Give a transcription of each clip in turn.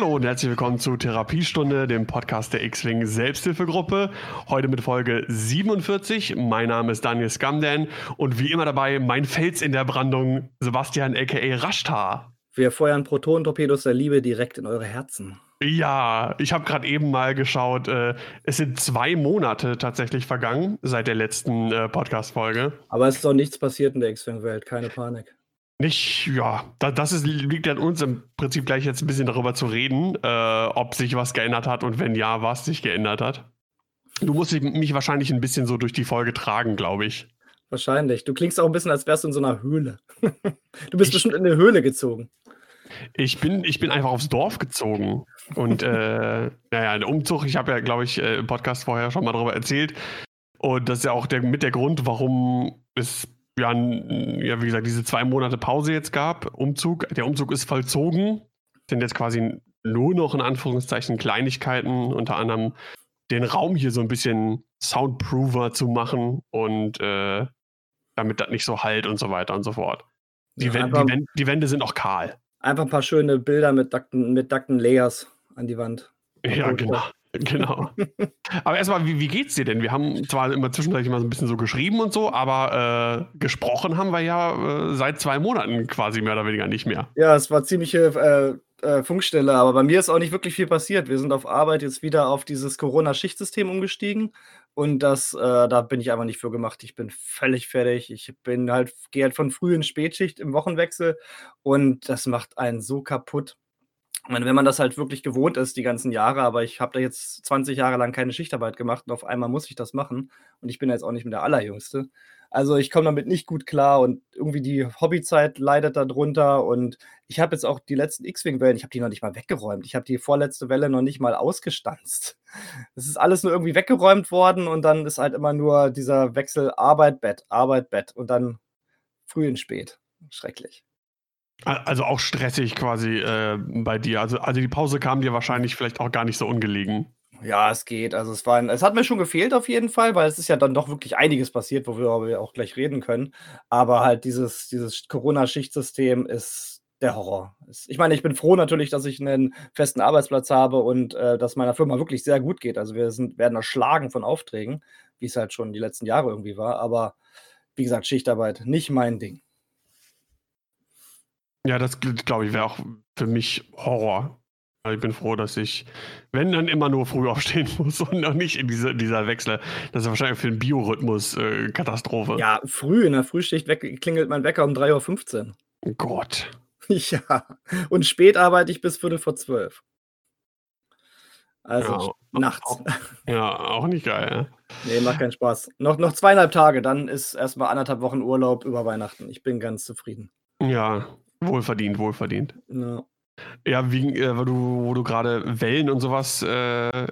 Hallo und herzlich willkommen zu Therapiestunde, dem Podcast der X-Wing Selbsthilfegruppe. Heute mit Folge 47. Mein Name ist Daniel Skamdan und wie immer dabei mein Fels in der Brandung, Sebastian aka Rashtar. Wir feuern Protonentorpedos der Liebe direkt in eure Herzen. Ja, ich habe gerade eben mal geschaut. Äh, es sind zwei Monate tatsächlich vergangen seit der letzten äh, Podcast-Folge. Aber es ist doch nichts passiert in der X-Wing-Welt, keine Panik. Nicht, ja, da, das ist, liegt an uns im Prinzip gleich jetzt ein bisschen darüber zu reden, äh, ob sich was geändert hat und wenn ja, was sich geändert hat. Du musst mich wahrscheinlich ein bisschen so durch die Folge tragen, glaube ich. Wahrscheinlich. Du klingst auch ein bisschen, als wärst du in so einer Höhle. du bist ich, bestimmt in eine Höhle gezogen. Ich bin, ich bin einfach aufs Dorf gezogen. Und äh, naja, der Umzug, ich habe ja, glaube ich, äh, im Podcast vorher schon mal darüber erzählt. Und das ist ja auch der, mit der Grund, warum es ja, ja, wie gesagt, diese zwei Monate Pause jetzt gab, Umzug. Der Umzug ist vollzogen. Sind jetzt quasi nur noch in Anführungszeichen Kleinigkeiten, unter anderem den Raum hier so ein bisschen soundprover zu machen und äh, damit das nicht so halt und so weiter und so fort. Die, ja, Wände, die, Wände, die, Wände, sind auch kahl. Einfach ein paar schöne Bilder mit duckten, mit duckten Layers an die Wand. Ja, genau. Genau. aber erstmal, wie, wie geht's dir denn? Wir haben zwar immer zwischendurch mal so ein bisschen so geschrieben und so, aber äh, gesprochen haben wir ja äh, seit zwei Monaten quasi mehr oder weniger nicht mehr. Ja, es war ziemliche äh, äh, Funkstelle, aber bei mir ist auch nicht wirklich viel passiert. Wir sind auf Arbeit jetzt wieder auf dieses Corona-Schichtsystem umgestiegen und das, äh, da bin ich einfach nicht für gemacht. Ich bin völlig fertig. Ich bin halt, gehe halt von früh in Spätschicht im Wochenwechsel und das macht einen so kaputt meine, wenn man das halt wirklich gewohnt ist, die ganzen Jahre, aber ich habe da jetzt 20 Jahre lang keine Schichtarbeit gemacht und auf einmal muss ich das machen. Und ich bin jetzt auch nicht mehr der Allerjüngste. Also ich komme damit nicht gut klar und irgendwie die Hobbyzeit leidet darunter. Und ich habe jetzt auch die letzten X-Wing-Wellen, ich habe die noch nicht mal weggeräumt. Ich habe die vorletzte Welle noch nicht mal ausgestanzt. Es ist alles nur irgendwie weggeräumt worden und dann ist halt immer nur dieser Wechsel Arbeit, Bett, Arbeit, Bett und dann früh und spät. Schrecklich. Also auch stressig quasi äh, bei dir. Also, also die Pause kam dir wahrscheinlich vielleicht auch gar nicht so ungelegen. Ja, es geht. Also es war ein, es hat mir schon gefehlt auf jeden Fall, weil es ist ja dann doch wirklich einiges passiert, worüber wir auch gleich reden können. Aber halt dieses, dieses Corona-Schichtsystem ist der Horror. Ich meine, ich bin froh natürlich, dass ich einen festen Arbeitsplatz habe und äh, dass meiner Firma wirklich sehr gut geht. Also wir sind, werden erschlagen von Aufträgen, wie es halt schon die letzten Jahre irgendwie war. Aber wie gesagt, Schichtarbeit, nicht mein Ding. Ja, das glaube ich wäre auch für mich Horror. Ich bin froh, dass ich, wenn dann immer nur früh aufstehen muss und noch nicht in diese, dieser Wechsel. Das ist wahrscheinlich für den Biorhythmus äh, Katastrophe. Ja, früh in der Frühschicht weg, klingelt mein Wecker um 3.15 Uhr. Oh Gott. Ja. Und spät arbeite ich bis Viertel vor zwölf. Also ja, nachts. Auch, ja, auch nicht geil. Ja? Nee, macht keinen Spaß. Noch, noch zweieinhalb Tage, dann ist erstmal anderthalb Wochen Urlaub über Weihnachten. Ich bin ganz zufrieden. Ja, Wohlverdient, wohlverdient. Ja, ja wie, äh, wo du, wo du gerade Wellen und sowas äh,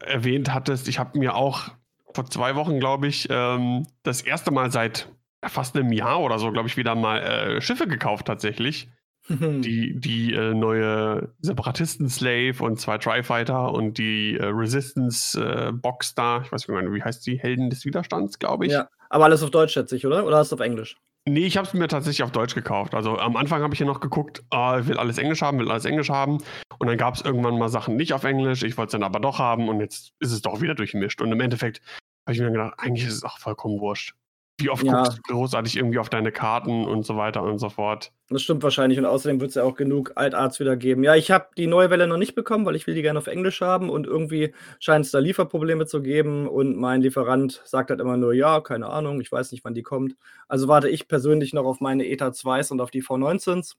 erwähnt hattest, ich habe mir auch vor zwei Wochen, glaube ich, ähm, das erste Mal seit fast einem Jahr oder so, glaube ich, wieder mal äh, Schiffe gekauft tatsächlich. die die äh, neue Separatisten-Slave und zwei Tri-Fighter und die äh, Resistance-Box äh, da, ich weiß nicht mehr, wie heißt die? Helden des Widerstands, glaube ich. Ja, aber alles auf Deutsch, schätze ich, oder? Oder hast du auf Englisch? Nee, ich habe es mir tatsächlich auf Deutsch gekauft. Also am Anfang habe ich ja noch geguckt, ich will alles Englisch haben, will alles Englisch haben. Und dann gab es irgendwann mal Sachen nicht auf Englisch. Ich wollte es dann aber doch haben und jetzt ist es doch wieder durchmischt. Und im Endeffekt habe ich mir gedacht, eigentlich ist es auch vollkommen wurscht. Wie oft ja. guckst du großartig irgendwie auf deine Karten und so weiter und so fort? Das stimmt wahrscheinlich und außerdem wird es ja auch genug Altarts wieder geben. Ja, ich habe die neue Welle noch nicht bekommen, weil ich will die gerne auf Englisch haben und irgendwie scheint es da Lieferprobleme zu geben und mein Lieferant sagt halt immer nur, ja, keine Ahnung, ich weiß nicht, wann die kommt. Also warte ich persönlich noch auf meine ETA 2s und auf die V19s,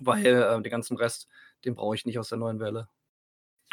weil äh, den ganzen Rest, den brauche ich nicht aus der neuen Welle.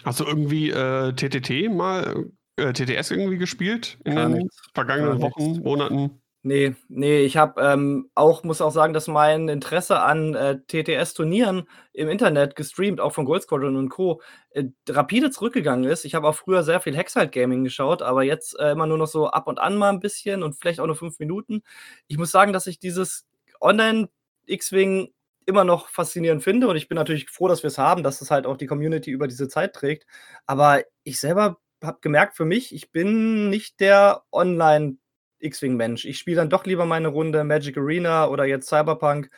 Hast du irgendwie äh, TTT mal äh, TTS irgendwie gespielt in Gar den nichts. vergangenen Wochen, Monaten? Nee, nee, ich habe ähm, auch, muss auch sagen, dass mein Interesse an äh, TTS-Turnieren im Internet gestreamt, auch von Gold Squadron und Co., äh, rapide zurückgegangen ist. Ich habe auch früher sehr viel Hexalt Gaming geschaut, aber jetzt äh, immer nur noch so ab und an mal ein bisschen und vielleicht auch nur fünf Minuten. Ich muss sagen, dass ich dieses Online-X-Wing immer noch faszinierend finde und ich bin natürlich froh, dass wir es haben, dass es halt auch die Community über diese Zeit trägt. Aber ich selber habe gemerkt für mich, ich bin nicht der Online- X-Wing-Mensch. Ich spiele dann doch lieber meine Runde Magic Arena oder jetzt Cyberpunk.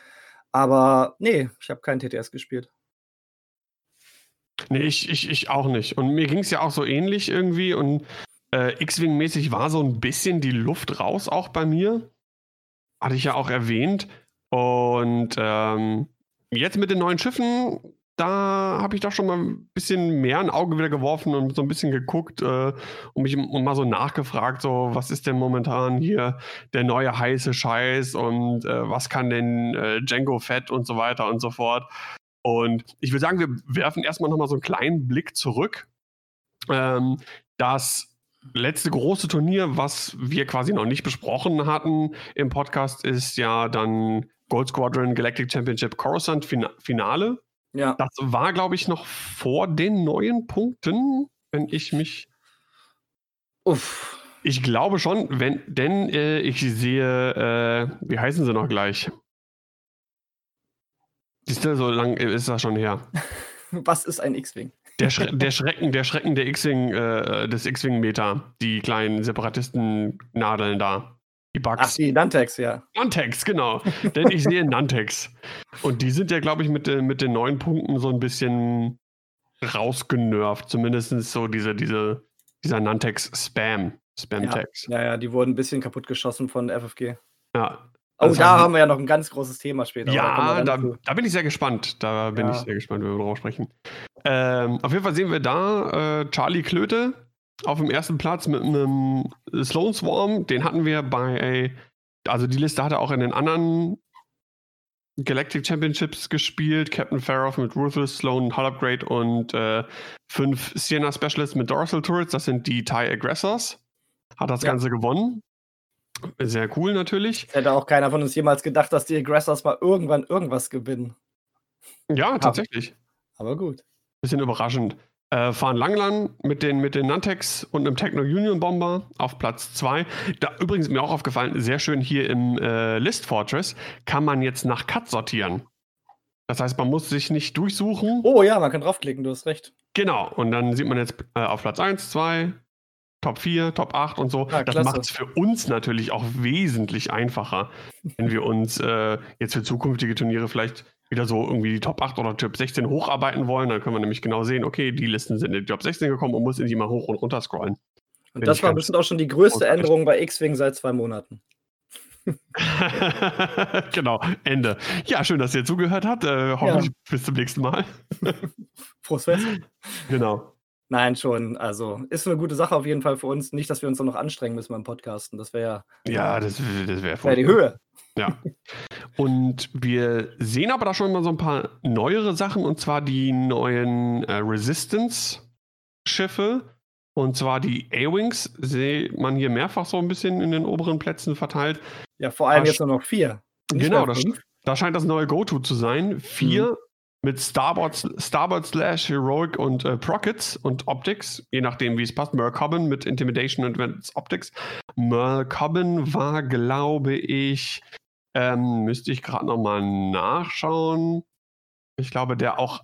Aber nee, ich habe kein TTS gespielt. Nee, ich, ich, ich auch nicht. Und mir ging es ja auch so ähnlich irgendwie. Und äh, X-Wing-mäßig war so ein bisschen die Luft raus auch bei mir. Hatte ich ja auch erwähnt. Und ähm, jetzt mit den neuen Schiffen, da habe ich doch schon mal ein bisschen mehr ein Auge wieder geworfen und so ein bisschen geguckt äh, und mich und mal so nachgefragt, so was ist denn momentan hier der neue heiße Scheiß und äh, was kann denn äh, Django Fett und so weiter und so fort. Und ich würde sagen, wir werfen erstmal nochmal so einen kleinen Blick zurück. Ähm, das letzte große Turnier, was wir quasi noch nicht besprochen hatten im Podcast, ist ja dann Gold Squadron Galactic Championship Coruscant Finale. Ja. Das war, glaube ich, noch vor den neuen Punkten, wenn ich mich. Uff. Ich glaube schon, wenn, denn äh, ich sehe, äh, wie heißen sie noch gleich? Siehst du, so lang ist das schon her. Was ist ein X-Wing? Der, Schre der, Schrecken, der Schrecken der X-Wing, äh, des X-Wing-Meter, die kleinen Separatisten-Nadeln da. Die Bugs. Ach, die Nantex, ja. Nantex, genau. Denn ich sehe Nantex. Und die sind ja, glaube ich, mit, mit den neuen Punkten so ein bisschen rausgenervt. Zumindest so diese, diese, dieser Nantex-Spam. Spam-Tags. Ja, ja, ja, die wurden ein bisschen kaputt geschossen von FFG. Ja. Oh, also da haben wir ja noch ein ganz großes Thema später. Ja, da, da, bin ich sehr gespannt. Da bin ja. ich sehr gespannt, wenn wir darüber sprechen. Ähm, auf jeden Fall sehen wir da äh, Charlie Klöte, auf dem ersten Platz mit einem Sloan Swarm. Den hatten wir bei, also die Liste hat er auch in den anderen Galactic Championships gespielt. Captain Farrow mit Ruthless, Sloan Hull Upgrade und äh, fünf Sienna Specialists mit Dorsal Turrets. Das sind die TIE Aggressors. Hat das ja. Ganze gewonnen. Sehr cool natürlich. Hätte auch keiner von uns jemals gedacht, dass die Aggressors mal irgendwann irgendwas gewinnen. Ja, tatsächlich. Aber gut. Bisschen überraschend. Äh, fahren Langlang mit den, mit den Nantex und einem Techno Union Bomber auf Platz 2. Da übrigens mir auch aufgefallen, sehr schön hier im äh, List Fortress kann man jetzt nach Cut sortieren. Das heißt, man muss sich nicht durchsuchen. Oh ja, man kann draufklicken, du hast recht. Genau, und dann sieht man jetzt äh, auf Platz 1, 2, Top 4, Top 8 und so. Ja, das macht es für uns natürlich auch wesentlich einfacher, wenn wir uns äh, jetzt für zukünftige Turniere vielleicht wieder so irgendwie die Top 8 oder Top 16 hocharbeiten wollen, dann können wir nämlich genau sehen, okay, die Listen sind in die Top 16 gekommen und muss in die mal hoch und runter scrollen. Und das war bestimmt auch schon die größte Änderung bei X-Wing seit zwei Monaten. genau, Ende. Ja, schön, dass ihr zugehört habt. Äh, hoffentlich ja. bis zum nächsten Mal. Frohes Fest. Genau. Nein, schon. Also ist eine gute Sache auf jeden Fall für uns. Nicht, dass wir uns noch anstrengen müssen beim Podcasten. Das wäre ja. Ja, das, das wäre wär die Höhe. Ja. Und wir sehen aber da schon mal so ein paar neuere Sachen, und zwar die neuen äh, Resistance-Schiffe. Und zwar die A-Wings, sieht man hier mehrfach so ein bisschen in den oberen Plätzen verteilt. Ja, vor allem da jetzt nur noch vier. Genau, das, da scheint das neue Go-To zu sein. Vier mhm. Mit Starboard, Starboard Slash, Heroic und äh, Prockets und Optics, je nachdem, wie es passt. Merle Cobbin mit Intimidation und Optics. Merle Cobbin war, glaube ich, ähm, müsste ich gerade nochmal nachschauen. Ich glaube, der auch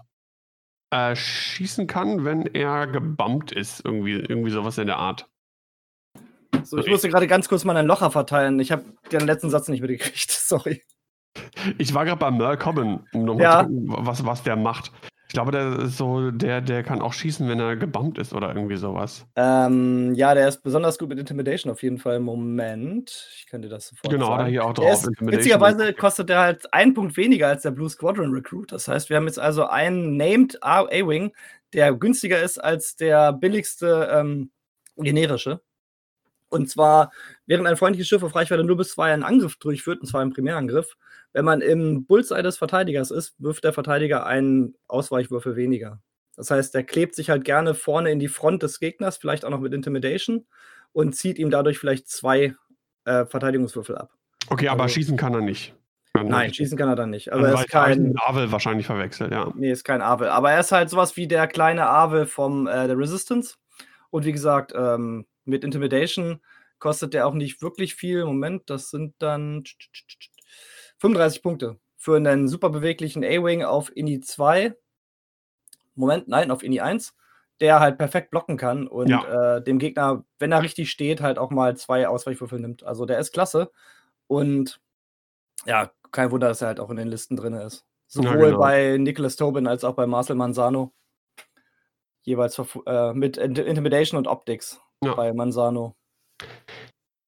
äh, schießen kann, wenn er gebumpt ist. Irgendwie, irgendwie sowas in der Art. So, ich musste gerade ganz kurz mal einen Locher verteilen. Ich habe den letzten Satz nicht mitgekriegt. Sorry. Ich war gerade bei Merle Cobbin, um nochmal ja. zu gucken, was, was der macht. Ich glaube, der ist so, der, der kann auch schießen, wenn er gebumpt ist oder irgendwie sowas. Ähm, ja, der ist besonders gut mit Intimidation auf jeden Fall. Moment, ich könnte das sofort Genau, sagen. da hier auch drauf. Ist, witzigerweise kostet der halt einen Punkt weniger als der Blue Squadron Recruit. Das heißt, wir haben jetzt also einen Named A-Wing, der günstiger ist als der billigste ähm, generische. Und zwar, während ein freundliches Schiff auf Reichweite nur bis 2 einen Angriff durchführt, und zwar einen Primärangriff, wenn man im Bullseye des Verteidigers ist, wirft der Verteidiger einen Ausweichwürfel weniger. Das heißt, der klebt sich halt gerne vorne in die Front des Gegners, vielleicht auch noch mit Intimidation, und zieht ihm dadurch vielleicht zwei äh, Verteidigungswürfel ab. Okay, aber also, schießen kann er nicht. Nein, schießen kann er dann nicht. Aber also er ist kein Avel wahrscheinlich verwechselt, ja. Nee, ist kein Avel. Aber er ist halt sowas wie der kleine Avel vom äh, der Resistance. Und wie gesagt, ähm, mit Intimidation kostet der auch nicht wirklich viel. Moment, das sind dann 35 Punkte für einen super beweglichen A-Wing auf Ini 2. Moment, nein, auf Ini 1, der halt perfekt blocken kann und ja. äh, dem Gegner, wenn er richtig steht, halt auch mal zwei Ausweichwürfel nimmt. Also der ist klasse. Und ja, kein Wunder, dass er halt auch in den Listen drin ist. Sowohl ja, genau. bei Nicholas Tobin als auch bei Marcel Manzano. Jeweils äh, mit Intimidation und Optics ja. bei Manzano.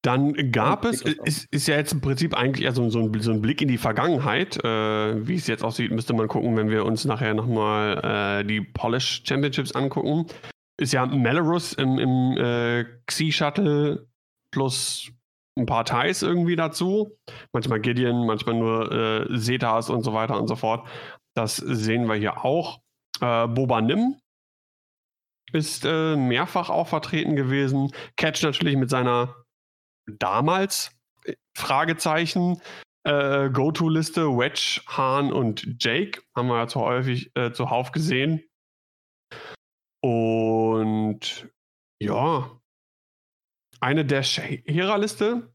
Dann gab es, ist, ist, ja jetzt im Prinzip eigentlich eher so, ein, so ein Blick in die Vergangenheit. Äh, wie es jetzt aussieht, müsste man gucken, wenn wir uns nachher nochmal äh, die Polish Championships angucken. Ist ja Melrose im, im äh, Xi-Shuttle plus ein paar Thais irgendwie dazu. Manchmal Gideon, manchmal nur äh, Zetas und so weiter und so fort. Das sehen wir hier auch. Äh, Boba Nim ist äh, mehrfach auch vertreten gewesen. Catch natürlich mit seiner damals äh, Fragezeichen äh, Go-To-Liste Wedge, Hahn und Jake haben wir ja zu häufig äh, zuhauf gesehen. Und ja, eine der Hera-Liste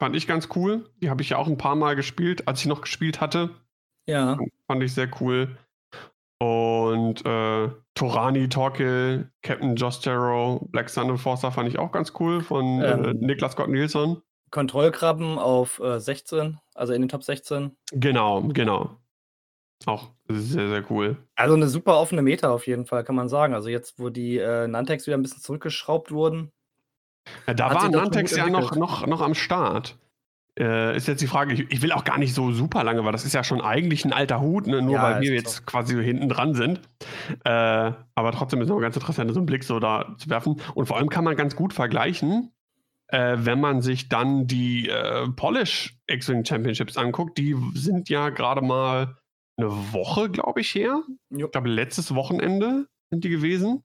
fand ich ganz cool. Die habe ich ja auch ein paar Mal gespielt, als ich noch gespielt hatte. Ja. Fand ich sehr cool. Und äh, Torani, Torkel, Captain Josh Jarrow, Black Sun Enforcer fand ich auch ganz cool von äh, ähm, äh, Niklas Scott Nielsen. Kontrollkrabben auf äh, 16, also in den Top 16. Genau, genau. Auch sehr, sehr cool. Also eine super offene Meta auf jeden Fall, kann man sagen. Also jetzt, wo die äh, Nantex wieder ein bisschen zurückgeschraubt wurden. Ja, da war Nantex ja noch, noch, noch am Start. Äh, ist jetzt die Frage, ich, ich, will auch gar nicht so super lange, weil das ist ja schon eigentlich ein alter Hut, ne? nur ja, weil wir jetzt so. quasi hinten dran sind. Äh, aber trotzdem ist es noch ganz interessant, so einen Blick so da zu werfen. Und vor allem kann man ganz gut vergleichen, äh, wenn man sich dann die äh, Polish X-Wing Championships anguckt. Die sind ja gerade mal eine Woche, glaube ich, her. Jo. Ich glaube, letztes Wochenende sind die gewesen.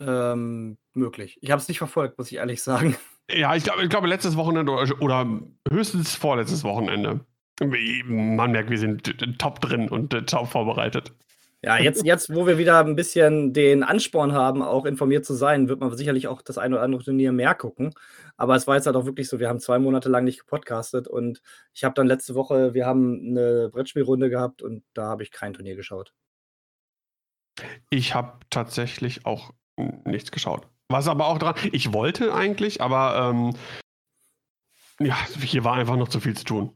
Ähm, möglich. Ich habe es nicht verfolgt, muss ich ehrlich sagen. Ja, ich glaube, ich glaube letztes Wochenende oder höchstens vorletztes Wochenende. Man merkt, wir sind top drin und äh, top vorbereitet. Ja, jetzt, jetzt, wo wir wieder ein bisschen den Ansporn haben, auch informiert zu sein, wird man sicherlich auch das ein oder andere Turnier mehr gucken. Aber es war jetzt halt auch wirklich so, wir haben zwei Monate lang nicht gepodcastet und ich habe dann letzte Woche, wir haben eine Brettspielrunde gehabt und da habe ich kein Turnier geschaut. Ich habe tatsächlich auch nichts geschaut. Was aber auch dran, ich wollte eigentlich, aber ähm, ja, hier war einfach noch zu viel zu tun.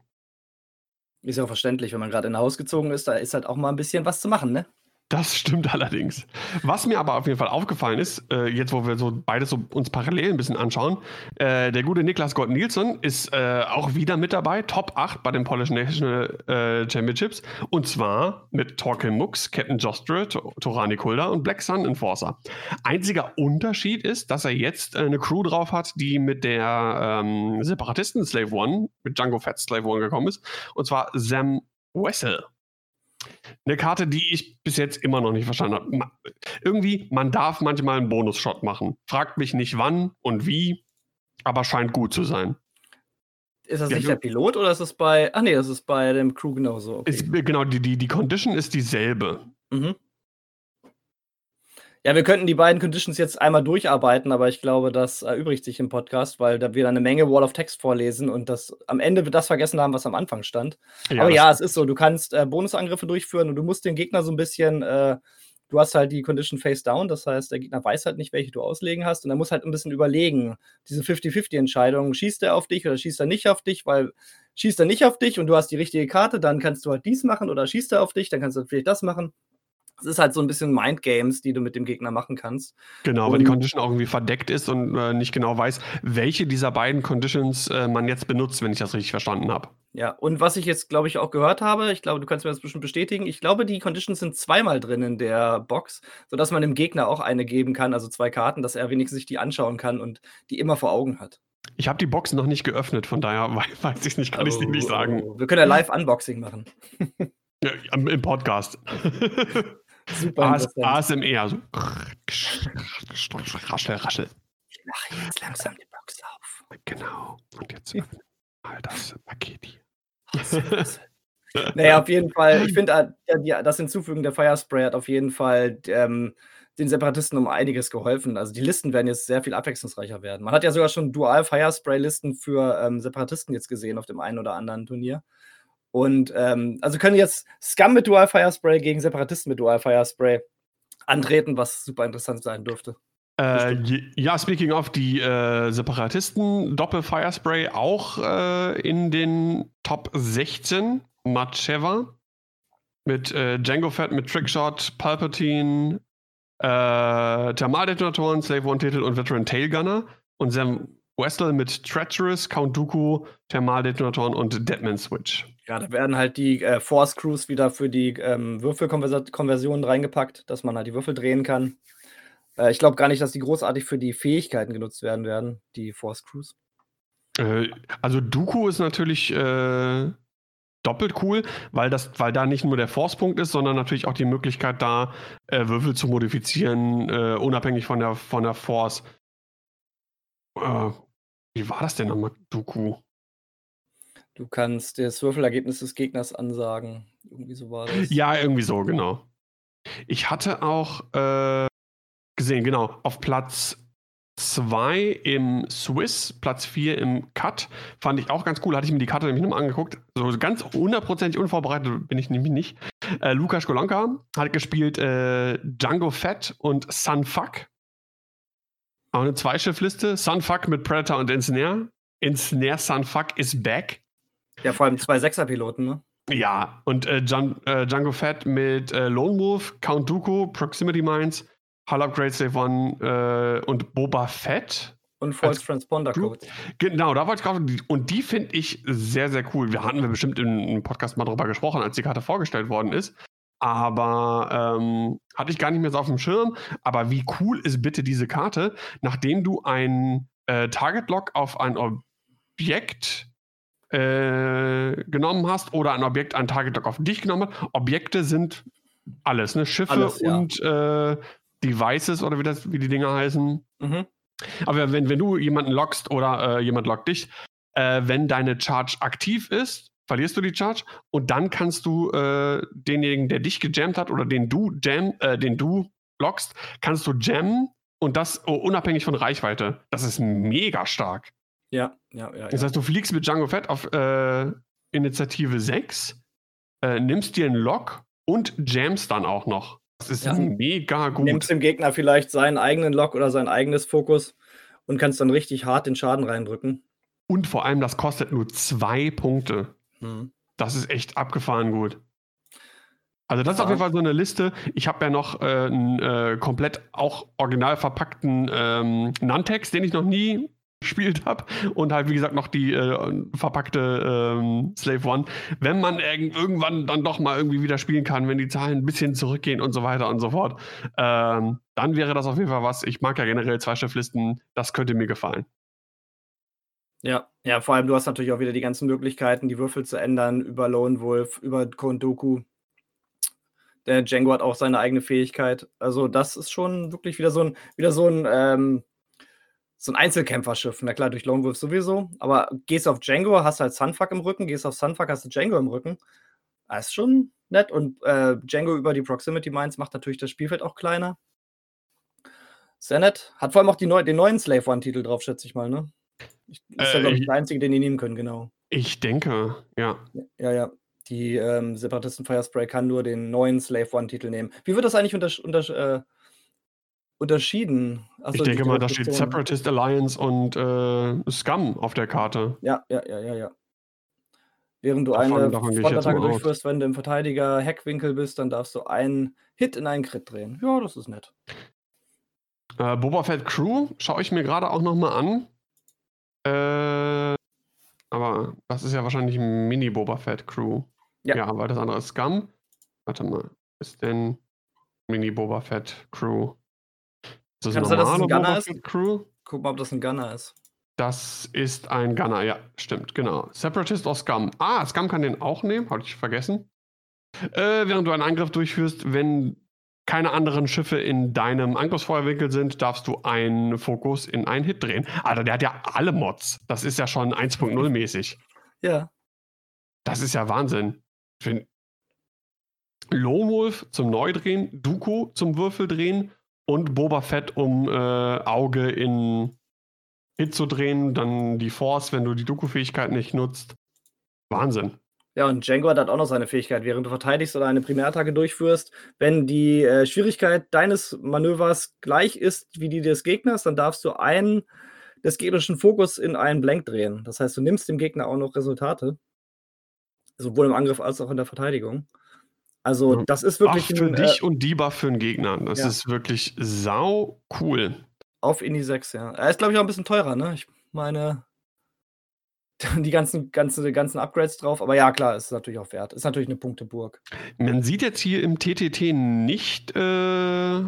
Ist ja auch verständlich, wenn man gerade in ein Haus gezogen ist, da ist halt auch mal ein bisschen was zu machen, ne? Das stimmt allerdings. Was mir aber auf jeden Fall aufgefallen ist, äh, jetzt wo wir so beides so uns parallel ein bisschen anschauen, äh, der gute Niklas Gott Nielsen ist äh, auch wieder mit dabei, Top 8 bei den Polish National äh, Championships. Und zwar mit Torkel Mux, Captain Jostre, Torani Kulda und Black Sun Enforcer. Einziger Unterschied ist, dass er jetzt eine Crew drauf hat, die mit der ähm, Separatisten Slave One, mit Django Fett Slave One gekommen ist. Und zwar Sam Wessel. Eine Karte, die ich bis jetzt immer noch nicht verstanden habe. Irgendwie, man darf manchmal einen Bonus-Shot machen. Fragt mich nicht wann und wie, aber scheint gut zu sein. Ist das ja, nicht der Pilot oder ist es bei. Ach nee, das ist bei dem Crew genauso. Okay. Ist, genau, die, die, die Condition ist dieselbe. Mhm. Ja, wir könnten die beiden Conditions jetzt einmal durcharbeiten, aber ich glaube, das erübrigt sich im Podcast, weil da wir eine Menge Wall of Text vorlesen und das am Ende das vergessen haben, was am Anfang stand. Ja, aber ja, es ist so, du kannst äh, Bonusangriffe durchführen und du musst den Gegner so ein bisschen, äh, du hast halt die Condition face down, das heißt, der Gegner weiß halt nicht, welche du auslegen hast und er muss halt ein bisschen überlegen, diese 50-50-Entscheidung, schießt er auf dich oder schießt er nicht auf dich, weil schießt er nicht auf dich und du hast die richtige Karte, dann kannst du halt dies machen oder schießt er auf dich, dann kannst du vielleicht das machen. Es ist halt so ein bisschen Mindgames, die du mit dem Gegner machen kannst. Genau, weil die Condition auch irgendwie verdeckt ist und äh, nicht genau weiß, welche dieser beiden Conditions äh, man jetzt benutzt, wenn ich das richtig verstanden habe. Ja, und was ich jetzt, glaube ich, auch gehört habe, ich glaube, du kannst mir das bestimmt bestätigen, ich glaube, die Conditions sind zweimal drin in der Box, sodass man dem Gegner auch eine geben kann, also zwei Karten, dass er wenigstens sich die anschauen kann und die immer vor Augen hat. Ich habe die Box noch nicht geöffnet, von daher weiß ich nicht, kann oh, ich es nicht sagen. Oh, wir können ja Live-Unboxing machen. ja, im Podcast. Super AS, ASMR. So. Raschel, raschel. Ich mache jetzt langsam die Box auf. Genau. Und jetzt mal das Paket hier. naja, auf jeden Fall. Ich finde, äh, das Hinzufügen der Firespray hat auf jeden Fall ähm, den Separatisten um einiges geholfen. Also die Listen werden jetzt sehr viel abwechslungsreicher werden. Man hat ja sogar schon Dual Firespray-Listen für ähm, Separatisten jetzt gesehen auf dem einen oder anderen Turnier. Und ähm, also können jetzt Scum mit Dual Fire Spray gegen Separatisten mit Dual Fire Spray antreten, was super interessant sein dürfte. Äh, ja, speaking of, die äh, Separatisten, Doppel-Firespray auch äh, in den Top 16. Macheva mit äh, Django Fett, mit Trickshot, Palpatine, äh, Thermaldetonatoren, Slave One-Titel und Veteran Tailgunner. Und Sam Westall mit Treacherous, Count Dooku, Thermaldetonatoren und Deadman Switch. Ja, da werden halt die äh, Force Crews wieder für die ähm, Würfelkonversionen reingepackt, dass man halt die Würfel drehen kann. Äh, ich glaube gar nicht, dass die großartig für die Fähigkeiten genutzt werden werden, die Force Crews. Äh, also Dooku ist natürlich äh, doppelt cool, weil, das, weil da nicht nur der Force-Punkt ist, sondern natürlich auch die Möglichkeit, da äh, Würfel zu modifizieren, äh, unabhängig von der, von der Force. Äh, wie war das denn nochmal, Dooku? Du kannst das Würfelergebnis des Gegners ansagen. Irgendwie so war das. Ja, irgendwie so, genau. Ich hatte auch äh, gesehen, genau, auf Platz 2 im Swiss, Platz 4 im Cut. Fand ich auch ganz cool. Hatte ich mir die Karte nämlich nochmal angeguckt. So ganz hundertprozentig unvorbereitet bin ich nämlich nicht. Äh, Lukas Golonka hat gespielt äh, Django Fett und Sunfuck. Auch eine Zweischiffliste. Sunfuck mit Predator und Ensnare. Ensnare Sunfuck is back. Ja, vor allem zwei Sechser-Piloten, ne? Ja, und äh, Djan äh, Django Fett mit äh, Lone Wolf, Count Dooku, Proximity Mines, Hull Upgrade Save One äh, und Boba Fett. Und False Transponder Code. Genau, da wollte ich gerade. Und die finde ich sehr, sehr cool. Wir hatten wir bestimmt im Podcast mal drüber gesprochen, als die Karte vorgestellt worden ist. Aber ähm, hatte ich gar nicht mehr so auf dem Schirm. Aber wie cool ist bitte diese Karte, nachdem du ein äh, Target-Lock auf ein Objekt äh, genommen hast oder ein Objekt ein Target-Lock auf dich genommen hat. Objekte sind alles, ne? Schiffe alles, ja. und äh, Devices oder wie, das, wie die Dinger heißen. Mhm. Aber wenn, wenn du jemanden lockst oder äh, jemand lockt dich, äh, wenn deine Charge aktiv ist, verlierst du die Charge und dann kannst du äh, denjenigen, der dich gejammt hat oder den du jam, äh, den du lockst, kannst du jammen und das oh, unabhängig von Reichweite. Das ist mega stark. Ja, ja, ja. Das heißt, du fliegst mit Django Fett auf äh, Initiative 6, äh, nimmst dir einen Lock und jammst dann auch noch. Das ist ja. mega gut. Nimmst dem Gegner vielleicht seinen eigenen Lock oder sein eigenes Fokus und kannst dann richtig hart den Schaden reindrücken. Und vor allem, das kostet nur zwei Punkte. Hm. Das ist echt abgefahren gut. Also das ja. ist auf jeden Fall so eine Liste. Ich habe ja noch äh, einen äh, komplett auch original verpackten ähm, Nantex, den ich noch nie gespielt habe und halt wie gesagt noch die äh, verpackte ähm, Slave One. Wenn man irgendwann dann doch mal irgendwie wieder spielen kann, wenn die Zahlen ein bisschen zurückgehen und so weiter und so fort, ähm, dann wäre das auf jeden Fall was. Ich mag ja generell Zweischifflisten, das könnte mir gefallen. Ja, ja, vor allem du hast natürlich auch wieder die ganzen Möglichkeiten, die Würfel zu ändern über Lone Wolf, über Kondoku. Der Django hat auch seine eigene Fähigkeit. Also das ist schon wirklich wieder so ein, wieder so ein ähm, so ein Einzelkämpferschiff. Na klar, durch Lone Wolf sowieso. Aber gehst auf Django, hast halt Sunfuck im Rücken, gehst auf Sunfuck, hast du Django im Rücken. Das ist schon nett. Und äh, Django über die Proximity Mines macht natürlich das Spielfeld auch kleiner. Sehr nett. Hat vor allem auch neu, den neuen Slave One-Titel drauf, schätze ich mal, ne? ist äh, ja, glaube ich, der einzige, den die nehmen können, genau. Ich denke, ja. Ja, ja. Die ähm, Separatisten Firespray kann nur den neuen Slave One-Titel nehmen. Wie wird das eigentlich unter, unter, äh, unterschieden? Achso, ich denke mal, da steht Separatist Alliance und äh, Scum auf der Karte. Ja, ja, ja, ja, ja. Während du davon, eine Frontattacke durchführst, wenn du im Verteidiger-Heckwinkel bist, dann darfst du einen Hit in einen Crit drehen. Ja, das ist nett. Äh, Boba Fett Crew schaue ich mir gerade auch nochmal an. Äh, aber das ist ja wahrscheinlich ein Mini-Boba Fett Crew. Ja. ja, weil das andere ist Scum. Warte mal, ist denn Mini-Boba Fett Crew? Ist das Kann eine normale Boba Fett Crew? Guck mal, ob das ein Gunner ist. Das ist ein Gunner, ja, stimmt, genau. Separatist or Scum. Ah, Scum kann den auch nehmen, hatte ich vergessen. Äh, während du einen Angriff durchführst, wenn keine anderen Schiffe in deinem Angriffsfeuerwinkel sind, darfst du einen Fokus in einen Hit drehen. Alter, der hat ja alle Mods. Das ist ja schon 1.0 mäßig. Ja. Das ist ja Wahnsinn. Ich Lone Wolf zum Neudrehen, Duko zum Würfeldrehen und Boba Fett, um äh, Auge in Hit zu drehen, dann die Force, wenn du die Doku-Fähigkeit nicht nutzt. Wahnsinn. Ja, und Django hat auch noch seine Fähigkeit, während du verteidigst oder eine Primärattacke durchführst, wenn die äh, Schwierigkeit deines Manövers gleich ist wie die des Gegners, dann darfst du einen des gegnerischen Fokus in einen Blank drehen. Das heißt, du nimmst dem Gegner auch noch Resultate, sowohl im Angriff als auch in der Verteidigung. Also, das ist wirklich Ach, für ein, dich äh, und Debuff für den Gegner. Das Ja. ist wirklich sau cool. auf Indie 6, ja. Er ist, glaube ich, auch ein bisschen teurer, ne? Ich meine, die ganzen, ganze, ganzen Upgrades drauf. Aber ja, klar, ist natürlich auch wert. Ist natürlich eine Punkteburg. Man sieht jetzt hier im TTT nicht äh,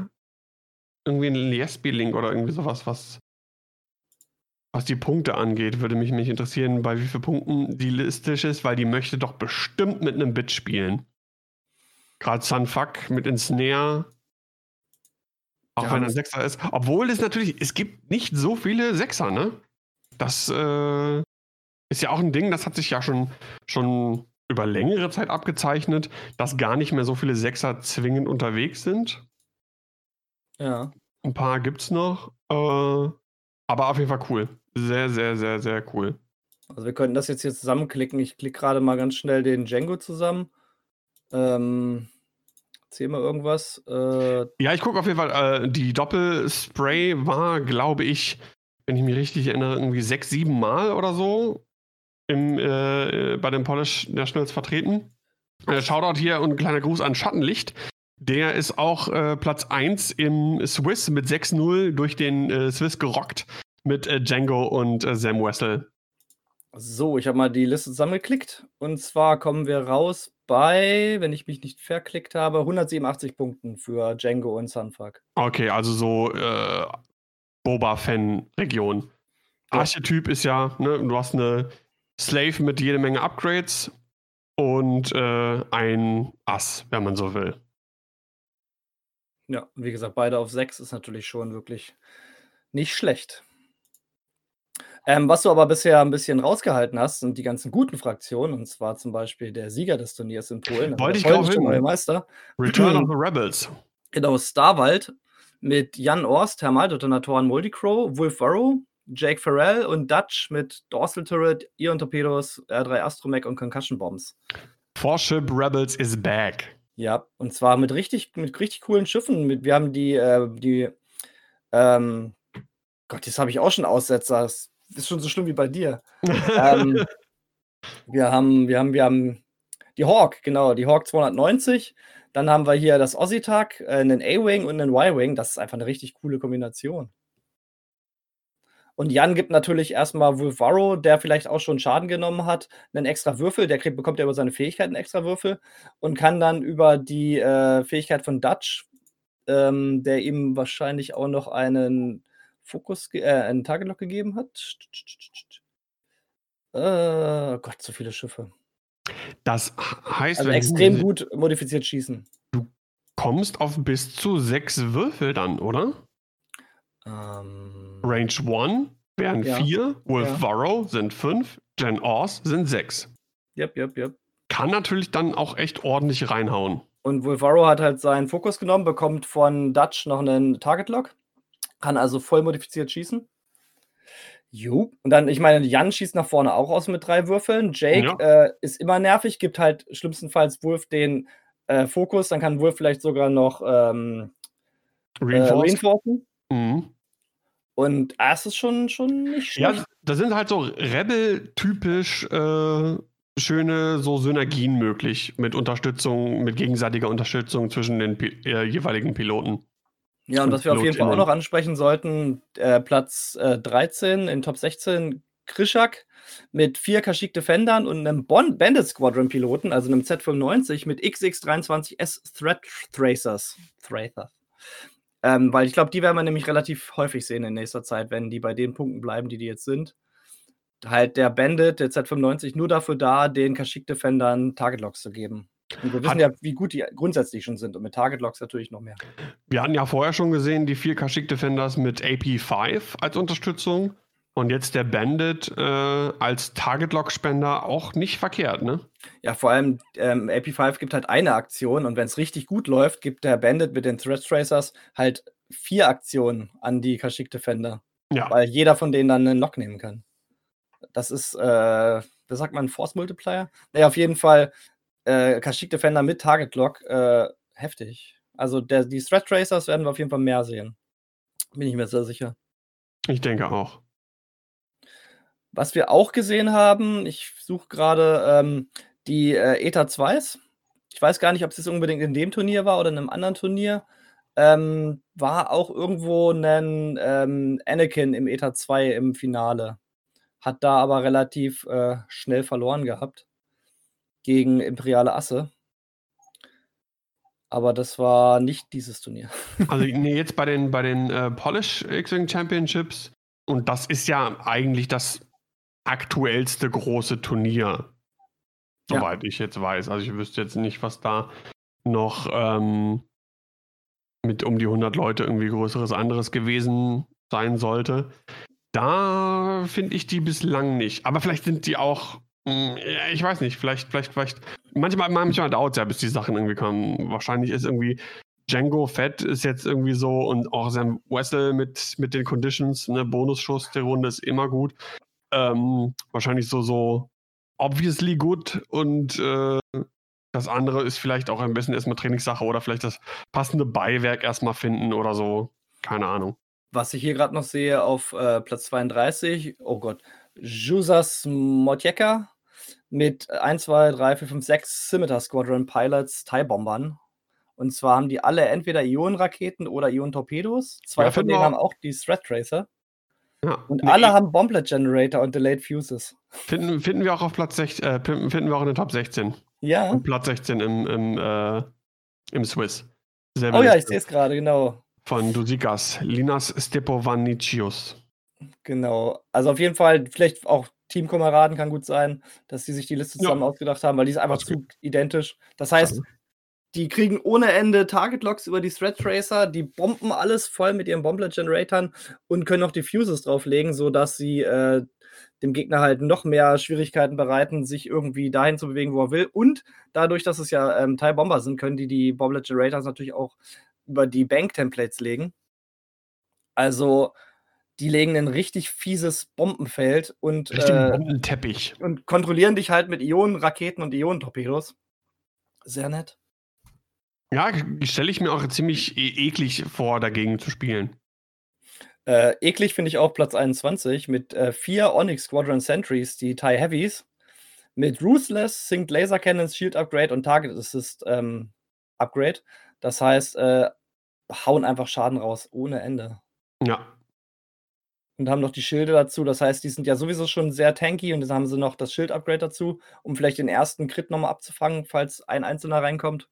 irgendwie einen Lesbi-Link oder irgendwie sowas, was, was die Punkte angeht. Würde mich, mich interessieren, bei wie vielen Punkten die listisch ist, weil die möchte doch bestimmt mit einem Bit spielen. Gerade Sunfuck mit Ensnare. Auch Ja, wenn er Sechser ist. Obwohl es natürlich, es gibt nicht so viele Sechser, ne? Das äh, ist ja auch ein Ding, das hat sich ja schon, schon über längere Zeit abgezeichnet, dass gar nicht mehr so viele Sechser zwingend unterwegs sind. Ja. Ein paar gibt's noch. Äh, aber auf jeden Fall cool. Sehr, sehr, sehr, sehr cool. Also wir könnten das jetzt hier zusammenklicken. Ich klicke gerade mal ganz schnell den Django zusammen. Ähm, erzähl mal irgendwas. Äh, Ja, ich gucke auf jeden Fall, äh, die Doppelspray war, glaube ich, wenn ich mich richtig erinnere, irgendwie sechs, sieben Mal oder so im, äh, bei den Polish Nationals vertreten. Äh, Shoutout hier und ein kleiner Gruß an Schattenlicht. Der ist auch äh, Platz 1 im Swiss mit 6-0 durch den äh, Swiss gerockt mit äh, Django und äh, Sam Wessel. So, ich habe mal die Liste zusammengeklickt. Und zwar kommen wir raus bei, wenn ich mich nicht verklickt habe, 187 Punkten für Django und Sunfuck. Okay, also so äh, Boba-Fan-Region. Ja. Archetyp ist ja, ne, du hast eine Slave mit jede Menge Upgrades und äh, ein Ass, wenn man so will. Ja, wie gesagt, beide auf 6 ist natürlich schon wirklich nicht schlecht. Ähm, was du aber bisher ein bisschen rausgehalten hast, sind die ganzen guten Fraktionen, und zwar zum Beispiel der Sieger des Turniers in Polen, Wollte der ich polnische hin. neue Meister. Return of the Rebels. Genau, Starwald mit Jan Orst, Thermaldetonatoren Multicrow, Wolf Varro, Jake Farrell und Dutch mit Dorsal Turret, Ion Torpedos, R3 Astromech und Concussion Bombs. Forship Rebels is back. Ja, und zwar mit richtig, mit richtig coolen Schiffen. Mit, wir haben die, äh, die, ähm, Gott, das habe ich auch schon Aussetzer. Das ist schon so schlimm wie bei dir. ähm, wir haben, wir haben, wir haben die Hawk, genau, die Hawk 290. Dann haben wir hier das Ossitak, äh, einen A-Wing und einen Y-Wing. Das ist einfach eine richtig coole Kombination. Und Jan gibt natürlich erstmal Wolfaro, der vielleicht auch schon Schaden genommen hat, einen extra Würfel. Der kriegt, bekommt ja über seine Fähigkeit einen extra Würfel und kann dann über die äh, Fähigkeit von Dutch, ähm, der ihm wahrscheinlich auch noch einen Fokus, äh, einen Targetlock gegeben hat. Äh, Gott, so viele Schiffe. Das heißt, Also wenn extrem du gut modifiziert schießen. kommst auf bis zu sechs Würfel dann, oder? Ähm, Range 1 wären Ja. vier, Wolf Ja. Varro sind fünf, Gen Oz sind sechs. yep, yep, yep. Kann natürlich dann auch echt ordentlich reinhauen. Und Wolfaro hat halt seinen Fokus genommen, bekommt von Dutch noch einen Target Lock, kann also voll modifiziert schießen. Jo. Und dann, ich meine, Jan schießt nach vorne auch aus mit drei Würfeln. Jake äh, ist immer nervig, gibt halt schlimmstenfalls Wolf den äh, Fokus, dann kann Wolf vielleicht sogar noch ähm, äh, reinforcen. Mhm. Und ah, es ist schon, schon nicht Ja, schlecht. da sind halt so Rebel-typisch äh, schöne so Synergien möglich mit Unterstützung, mit gegenseitiger Unterstützung zwischen den Pi äh, jeweiligen Piloten. Ja, und Und was wir auf jeden Fall auch noch ansprechen sollten, äh, Platz äh, 13 in Top 16, Krishak mit vier Kashyyyk Defendern und einem Bon Bandit Squadron Piloten, also einem Z95 mit XX23S Threat Tracers. Tracers. Ähm, weil ich glaube, die werden wir nämlich relativ häufig sehen in nächster Zeit, wenn die bei den Punkten bleiben, die die jetzt sind. Halt der Bandit, der Z95, nur dafür da, den Kashyyyk Defendern Target Locks zu geben. Und wir wissen Hat- ja, wie gut die grundsätzlich schon sind und mit Target Locks natürlich noch mehr. Wir hatten ja vorher schon gesehen, die vier Kashyyyk Defenders mit AP5 als Unterstützung. Und jetzt der Bandit äh, als Target-Lock-Spender auch nicht verkehrt, ne? Ja, vor allem ähm, AP5 gibt halt eine Aktion und wenn es richtig gut läuft, gibt der Bandit mit den Threat Tracers halt vier Aktionen an die Kashyyyk Defender, Ja. weil jeder von denen dann einen Knock nehmen kann. Das ist, äh, wie sagt man, Force Multiplier? Naja, auf jeden Fall äh, Kashyyyk Defender mit Target Lock. Äh, heftig. Also der, die Threat Tracers werden wir auf jeden Fall mehr sehen. Bin ich mir sehr sicher. Ich denke auch. Was wir auch gesehen haben, ich suche gerade ähm, die äh, ETA 2s. Ich weiß gar nicht, ob es jetzt unbedingt in dem Turnier war oder in einem anderen Turnier. Ähm, war auch irgendwo ein ähm, Anakin im ETA 2 im Finale. Hat da aber relativ äh, schnell verloren gehabt gegen Imperiale Asse. Aber das war nicht dieses Turnier. Also nee, jetzt bei den, bei den äh, Polish X-Wing Championships. Und das ist ja eigentlich das aktuellste große Turnier, soweit ja. ich jetzt weiß. Also ich wüsste jetzt nicht, was da noch ähm, mit um die 100 Leute irgendwie größeres anderes gewesen sein sollte. Da finde ich die bislang nicht. Aber vielleicht sind die auch, ich weiß nicht, vielleicht, vielleicht, vielleicht, manchmal, manchmal dauert es ja, bis die Sachen irgendwie kommen. Wahrscheinlich ist irgendwie Django Fett ist jetzt irgendwie so und auch Sam Wessel mit, mit den Conditions, ne, Bonusschuss der Runde ist immer gut. Ähm, wahrscheinlich so, so obviously gut und äh, das andere ist vielleicht auch ein bisschen erstmal Trainingssache oder vielleicht das passende Beiwerk erstmal finden oder so. Keine Ahnung. Was ich hier gerade noch sehe auf äh, Platz 32, oh Gott, Jusas Motjeka mit 1, 2, 3, 4, 5, 6 Scimitar Squadron Pilots TIE-Bombern. Und zwar haben die alle entweder Ionenraketen oder Ionen-Torpedos. Zwei ja, von denen haben auch die Threat Tracer. Ja. Und nee. alle haben Bomblet Generator und Delayed Fuses. Finden, finden wir auch auf Platz 16, äh, finden wir auch in den Top 16. Ja. Und Platz 16 im, im, äh, im Swiss. Selbe oh ja, ich sehe es gerade, genau. Von Dusikas, Linas Stepanicius. Genau. Also auf jeden Fall, vielleicht auch Teamkameraden kann gut sein, dass sie sich die Liste zusammen ja. ausgedacht haben, weil die ist einfach zu identisch. Das heißt, die kriegen ohne Ende Target Locks über die Thread Tracer, die bomben alles voll mit ihren Bomblet Generatoren und können noch Diffuses drauflegen, sodass sie äh, dem Gegner halt noch mehr Schwierigkeiten bereiten, sich irgendwie dahin zu bewegen, wo er will. Und dadurch, dass es ja ähm, Teil Bomber sind, können die die Bomblet Generators natürlich auch über die Bank Templates legen. Also die legen ein richtig fieses Bombenfeld und, äh, Bombenteppich. und kontrollieren dich halt mit Ionenraketen und Ionentorpedos. Sehr nett. Ja, stelle ich mir auch ziemlich e eklig vor, dagegen zu spielen. Äh, eklig finde ich auch Platz 21 mit äh, vier Onyx Squadron Sentries, die TIE Heavies, mit Ruthless, Synced Laser Cannons, Shield Upgrade und Target Assist ähm, Upgrade. Das heißt, äh, hauen einfach Schaden raus, ohne Ende. Ja. Und haben noch die Schilde dazu. Das heißt, die sind ja sowieso schon sehr tanky und jetzt haben sie noch das Schild-Upgrade dazu, um vielleicht den ersten Crit nochmal abzufangen, falls ein Einzelner reinkommt.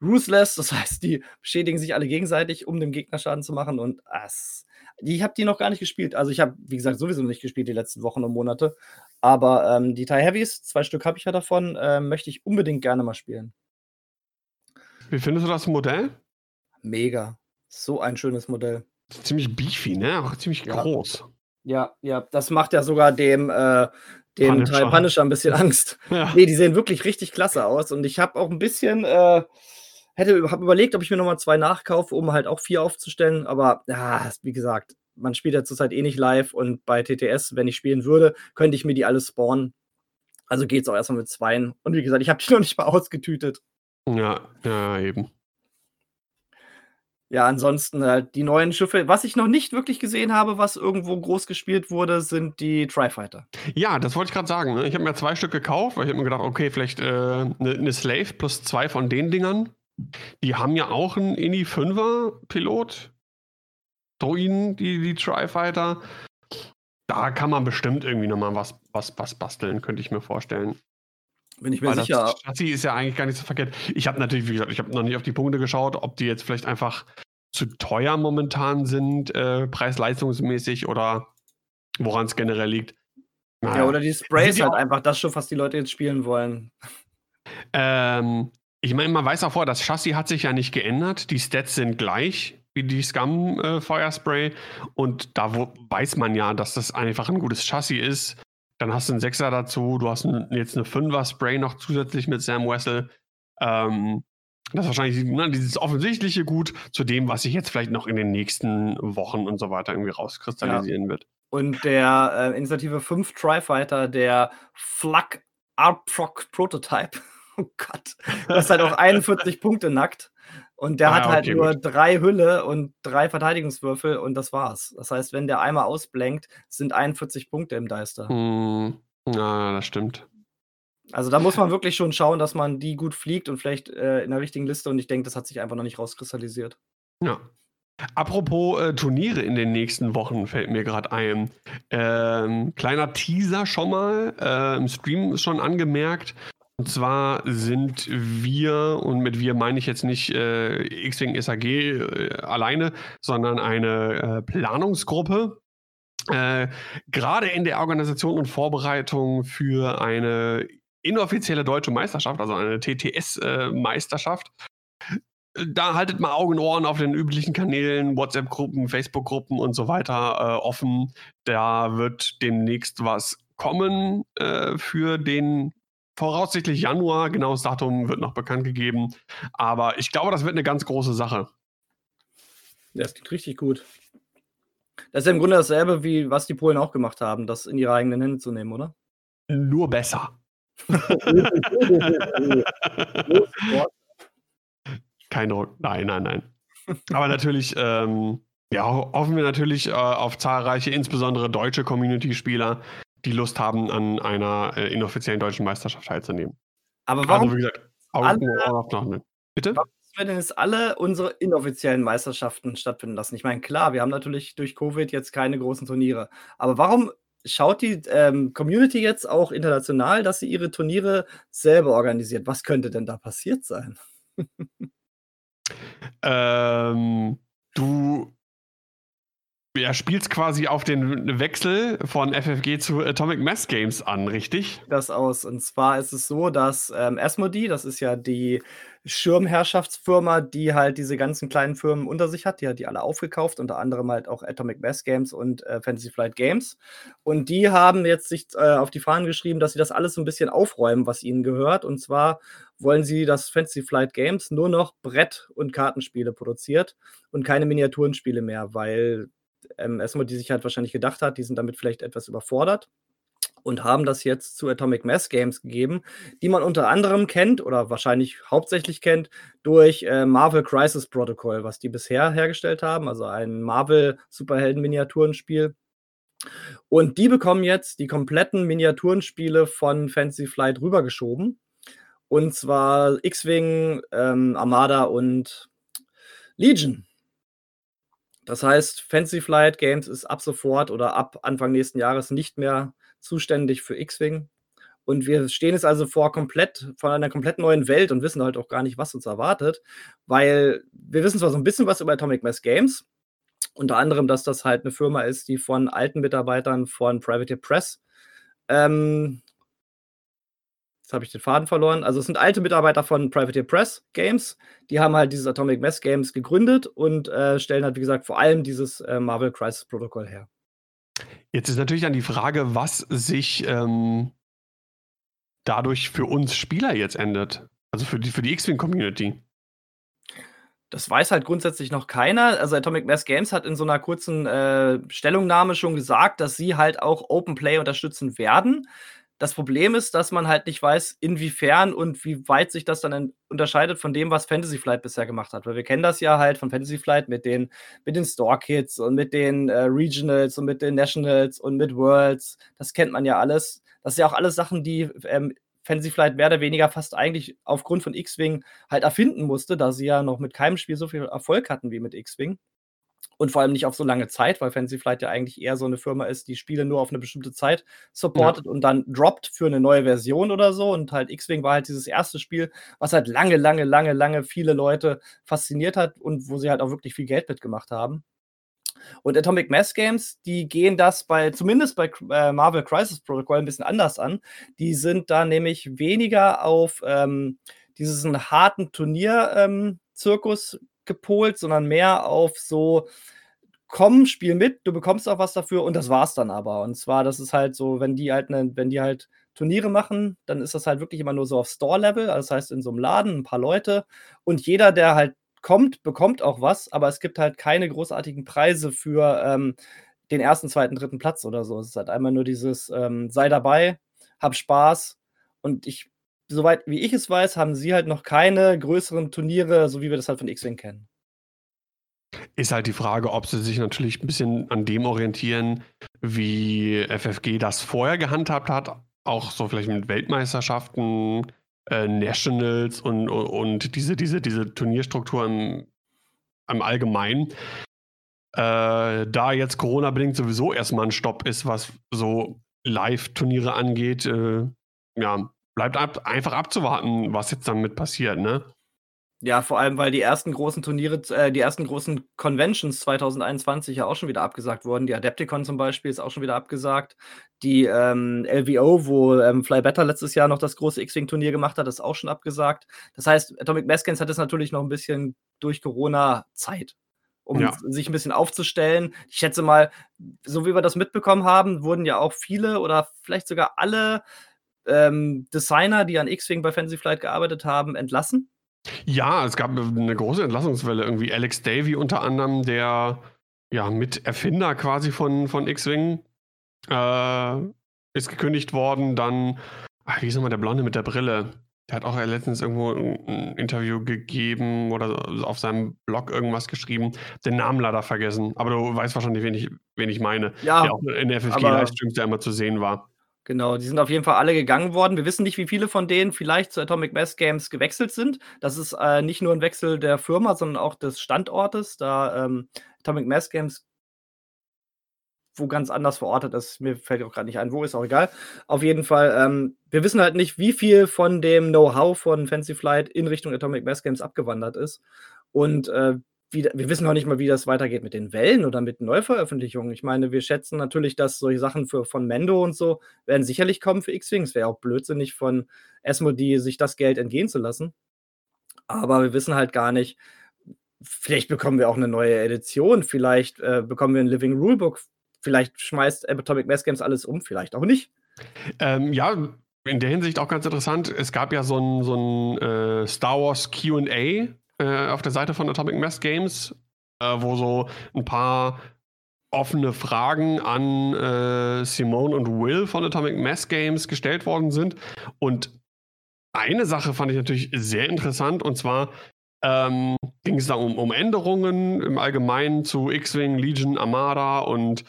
Ruthless, das heißt, die beschädigen sich alle gegenseitig, um dem Gegner Schaden zu machen. Und das, ich habe die noch gar nicht gespielt. Also ich habe, wie gesagt, sowieso nicht gespielt die letzten Wochen und Monate. Aber ähm, die TIE Heavies, zwei Stück habe ich ja davon, äh, möchte ich unbedingt gerne mal spielen. Wie findest du das Modell? Mega. So ein schönes Modell. Ziemlich beefy, ne? Auch ziemlich ja. groß. Ja, ja, das macht ja sogar dem, äh, dem Punisher. TIE Punisher ein bisschen Angst. Ja. Nee, die sehen wirklich richtig klasse aus. Und ich habe auch ein bisschen. Äh, hätte habe überlegt, ob ich mir nochmal zwei nachkaufe, um halt auch vier aufzustellen. Aber ja, wie gesagt, man spielt ja zurzeit eh nicht live und bei TTS, wenn ich spielen würde, könnte ich mir die alle spawnen. Also geht es auch erstmal mit zweien. Und wie gesagt, ich habe die noch nicht mal ausgetütet. Ja, ja, eben. Ja, ansonsten halt die neuen Schiffe. Was ich noch nicht wirklich gesehen habe, was irgendwo groß gespielt wurde, sind die Tri-Fighter. Ja, das wollte ich gerade sagen. Ne? Ich habe mir zwei Stück gekauft, weil ich habe mir gedacht, okay, vielleicht eine äh, ne, ne Slave plus zwei von den Dingern. Die haben ja auch einen Ini 5er Pilot. Druiden, die, die Tri-Fighter. Da kann man bestimmt irgendwie nochmal was, was, was basteln, könnte ich mir vorstellen. Bin ich mir Weil sicher. Das Chassis ist ja eigentlich gar nicht so verkehrt. Ich habe natürlich, wie gesagt, ich habe noch nicht auf die Punkte geschaut, ob die jetzt vielleicht einfach zu teuer momentan sind, äh, preis-leistungsmäßig oder woran es generell liegt. Naja. Ja, oder die Sprays halt einfach das schon, was die Leute jetzt spielen wollen. Ähm, ich meine, man weiß auch vor, das Chassis hat sich ja nicht geändert. Die Stats sind gleich wie die Scum äh, Feuerspray. Und da wo, weiß man ja, dass das einfach ein gutes Chassis ist. Dann hast du einen Sechser dazu, du hast ein, jetzt eine Fünfer Spray noch zusätzlich mit Sam Wessel. Ähm, das ist wahrscheinlich ne, dieses offensichtliche Gut zu dem, was sich jetzt vielleicht noch in den nächsten Wochen und so weiter irgendwie rauskristallisieren ja. wird. Und der äh, Initiative 5 Tri-Fighter, der Flak Arproc Prototype, oh Gott, das ist halt auch 41 Punkte nackt. Und der ah, hat halt okay, nur gut. drei Hülle und drei Verteidigungswürfel und das war's. Das heißt, wenn der einmal ausblenkt, sind 41 Punkte im Deister. Hm, ja, das stimmt. Also da muss man wirklich schon schauen, dass man die gut fliegt und vielleicht äh, in der richtigen Liste. Und ich denke, das hat sich einfach noch nicht rauskristallisiert. Ja. Apropos äh, Turniere in den nächsten Wochen fällt mir gerade ein. Ähm, kleiner Teaser schon mal. Äh, Im Stream ist schon angemerkt. Und zwar sind wir, und mit wir meine ich jetzt nicht äh, X-Wing SAG äh, alleine, sondern eine äh, Planungsgruppe, äh, gerade in der Organisation und Vorbereitung für eine inoffizielle deutsche Meisterschaft, also eine TTS-Meisterschaft. Da haltet mal Augen und Ohren auf den üblichen Kanälen, WhatsApp-Gruppen, Facebook-Gruppen und so weiter äh, offen. Da wird demnächst was kommen äh, für den voraussichtlich Januar. Genaues Datum wird noch bekannt gegeben. Aber ich glaube, das wird eine ganz große Sache. Das klingt richtig gut. Das ist ja im Grunde dasselbe, wie was die Polen auch gemacht haben, das in ihre eigenen Hände zu nehmen, oder? Nur besser. Kein Druck. Nein, nein, nein. Aber natürlich, ähm, ja, hoffen wir natürlich äh, auf zahlreiche, insbesondere deutsche Community-Spieler, die Lust haben, an einer äh, inoffiziellen deutschen Meisterschaft teilzunehmen. Aber warum? Also, wie gesagt, alle, Augen Bitte? Warum wir denn jetzt alle unsere inoffiziellen Meisterschaften stattfinden lassen? Ich meine, klar, wir haben natürlich durch Covid jetzt keine großen Turniere. Aber warum schaut die ähm, Community jetzt auch international, dass sie ihre Turniere selber organisiert? Was könnte denn da passiert sein? ähm, du ja, spielst quasi auf den Wechsel von FFG zu Atomic Mass Games an, richtig? Das aus. Und zwar ist es so, dass ähm, Asmodee, das ist ja die Schirmherrschaftsfirma, die halt diese ganzen kleinen Firmen unter sich hat. Die hat die alle aufgekauft, unter anderem halt auch Atomic Mass Games und äh, Fantasy Flight Games. Und die haben jetzt sich äh, auf die Fahnen geschrieben, dass sie das alles so ein bisschen aufräumen, was ihnen gehört. Und zwar wollen sie, dass Fantasy Flight Games nur noch Brett- und Kartenspiele produziert und keine Miniaturenspiele mehr, weil ähm, erstmal die sich halt wahrscheinlich gedacht hat, die sind damit vielleicht etwas überfordert und haben das jetzt zu Atomic Mass Games gegeben, die man unter anderem kennt oder wahrscheinlich hauptsächlich kennt durch äh, Marvel Crisis Protocol, was die bisher hergestellt haben, also ein Marvel Superhelden Miniaturenspiel. Und die bekommen jetzt die kompletten Miniaturenspiele von Fantasy Flight rübergeschoben. Und zwar X-Wing, ähm, Armada und Legion. Das heißt, Fantasy Flight Games ist ab sofort oder ab Anfang nächsten Jahres nicht mehr zuständig für X-Wing. Und wir stehen jetzt also vor komplett, vor einer komplett neuen Welt und wissen halt auch gar nicht, was uns erwartet, weil wir wissen zwar so ein bisschen was über Atomic Mass Games, unter anderem, dass das halt eine Firma ist, die von alten Mitarbeitern von Privateer Press ähm, Jetzt habe ich den Faden verloren. Also es sind alte Mitarbeiter von Privateer Press Games. Die haben halt dieses Atomic Mass Games gegründet und äh, stellen halt, wie gesagt, vor allem dieses äh, Marvel Crisis Protocol her. Jetzt ist natürlich dann die Frage, was sich ähm, dadurch für uns Spieler jetzt ändert. Also für die, für die X-Wing-Community. Das weiß halt grundsätzlich noch keiner. Also Atomic Mass Games hat in so einer kurzen äh, Stellungnahme schon gesagt, dass sie halt auch Open Play unterstützen werden. Das Problem ist, dass man halt nicht weiß, inwiefern und wie weit sich das dann unterscheidet von dem, was Fantasy Flight bisher gemacht hat. Weil wir kennen das ja halt von Fantasy Flight mit den, mit den Store Kits und mit den äh, Regionals und mit den Nationals und mit Worlds. Das kennt man ja alles. Das sind ja auch alles Sachen, die ähm, Fantasy Flight mehr oder weniger fast eigentlich aufgrund von X-Wing halt erfinden musste, da sie ja noch mit keinem Spiel so viel Erfolg hatten wie mit X-Wing. Und vor allem nicht auf so lange Zeit, weil Fantasy Flight ja eigentlich eher so eine Firma ist, die Spiele nur auf eine bestimmte Zeit supportet ja. und dann droppt für eine neue Version oder so. Und halt X-Wing war halt dieses erste Spiel, was halt lange, lange, lange, lange viele Leute fasziniert hat und wo sie halt auch wirklich viel Geld mitgemacht haben. Und Atomic Mass Games, die gehen das bei, zumindest bei äh, Marvel Crisis Protocol ein bisschen anders an. Die sind da nämlich weniger auf ähm, diesen harten Turnier-Zirkus ähm, gepolt, sondern mehr auf so, komm, spiel mit, du bekommst auch was dafür. Und das war's dann aber. Und zwar, das ist halt so, wenn die halt, ne, wenn die halt Turniere machen, dann ist das halt wirklich immer nur so auf Store-Level, also das heißt in so einem Laden ein paar Leute. Und jeder, der halt kommt, bekommt auch was, aber es gibt halt keine großartigen Preise für ähm, den ersten, zweiten, dritten Platz oder so. Es ist halt einmal nur dieses ähm, sei dabei, hab Spaß. Und ich, soweit wie ich es weiß, haben sie halt noch keine größeren Turniere, so wie wir das halt von X-Wing kennen. Ist halt die Frage, ob sie sich natürlich ein bisschen an dem orientieren, wie FFG das vorher gehandhabt hat. Auch so vielleicht mit Weltmeisterschaften, äh, Nationals und, und diese, diese, diese Turnierstruktur im, im Allgemeinen. Äh, da jetzt Corona-bedingt sowieso erstmal ein Stopp ist, was so Live-Turniere angeht, äh, ja, bleibt ab, einfach abzuwarten, was jetzt damit passiert, ne? Ja, vor allem, weil die ersten großen Turniere, äh, die ersten großen Conventions 2021 ja auch schon wieder abgesagt wurden. Die Adepticon zum Beispiel ist auch schon wieder abgesagt. Die ähm, LVO, wo ähm, Fly Better letztes Jahr noch das große X-Wing-Turnier gemacht hat, ist auch schon abgesagt. Das heißt, Atomic Games hat es natürlich noch ein bisschen durch Corona Zeit, um ja. sich ein bisschen aufzustellen. Ich schätze mal, so wie wir das mitbekommen haben, wurden ja auch viele oder vielleicht sogar alle ähm, Designer, die an X-Wing bei Fantasy Flight gearbeitet haben, entlassen. Ja, es gab eine große Entlassungswelle. Irgendwie Alex Davy unter anderem, der ja Miterfinder quasi von, von X-Wing, äh, ist gekündigt worden. Dann, ach, wie ist nochmal der Blonde mit der Brille? Der hat auch letztens irgendwo ein Interview gegeben oder auf seinem Blog irgendwas geschrieben. Den Namen leider vergessen. Aber du weißt wahrscheinlich, wen ich, wen ich meine. Ja. Der auch in der FFG-Livestreams, der immer zu sehen war. Genau, die sind auf jeden Fall alle gegangen worden. Wir wissen nicht, wie viele von denen vielleicht zu Atomic Mass Games gewechselt sind. Das ist äh, nicht nur ein Wechsel der Firma, sondern auch des Standortes, da ähm, Atomic Mass Games wo ganz anders verortet ist. Mir fällt auch gerade nicht ein, wo ist auch egal. Auf jeden Fall, ähm, wir wissen halt nicht, wie viel von dem Know-how von Fancy Flight in Richtung Atomic Mass Games abgewandert ist. Und äh, wie, wir wissen noch nicht mal, wie das weitergeht mit den Wellen oder mit Neuveröffentlichungen. Ich meine, wir schätzen natürlich, dass solche Sachen für, von Mendo und so werden sicherlich kommen für X-Wing. Es wäre auch blödsinnig von Esmodi, sich das Geld entgehen zu lassen. Aber wir wissen halt gar nicht, vielleicht bekommen wir auch eine neue Edition, vielleicht äh, bekommen wir ein Living Rulebook, vielleicht schmeißt Atomic Mass Games alles um, vielleicht auch nicht. Ähm, ja, in der Hinsicht auch ganz interessant. Es gab ja so ein, so ein äh, Star Wars QA äh, auf der Seite von Atomic Mass Games, äh, wo so ein paar offene Fragen an äh, Simone und Will von Atomic Mass Games gestellt worden sind. Und eine Sache fand ich natürlich sehr interessant und zwar ähm, ging es da um, um, Änderungen im Allgemeinen zu X-Wing, Legion, Armada und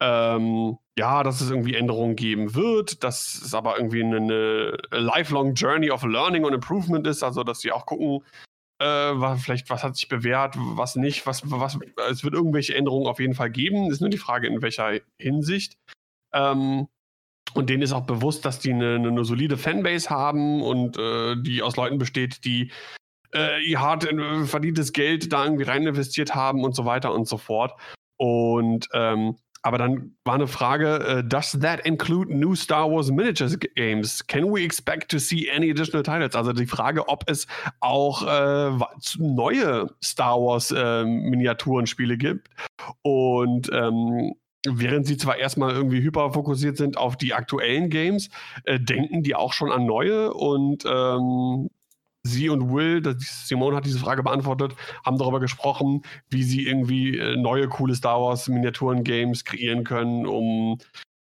ähm, ja, dass es irgendwie Änderungen geben wird, dass es aber irgendwie eine, eine lifelong Journey of Learning und Improvement ist, also dass sie auch gucken, äh, was, vielleicht was hat sich bewährt, was nicht, was, was, es wird irgendwelche Änderungen auf jeden Fall geben. Ist nur die Frage, in welcher Hinsicht. Ähm, und denen ist auch bewusst, dass die eine, eine solide Fanbase haben und äh, die aus Leuten besteht, die äh, ihr hart äh, verdientes Geld da irgendwie rein investiert haben und so weiter und so fort. Und ähm, aber dann war eine Frage, uh, does that include new Star Wars Miniatures Games? Can we expect to see any additional titles? Also die Frage, ob es auch äh, neue Star Wars äh, Miniaturenspiele gibt. Und ähm, während sie zwar erstmal irgendwie hyperfokussiert sind auf die aktuellen Games, äh, denken die auch schon an neue und ähm, sie und Will, Simone hat diese Frage beantwortet, haben darüber gesprochen, wie sie irgendwie äh, neue coole Star Wars Miniaturen-Games kreieren können, um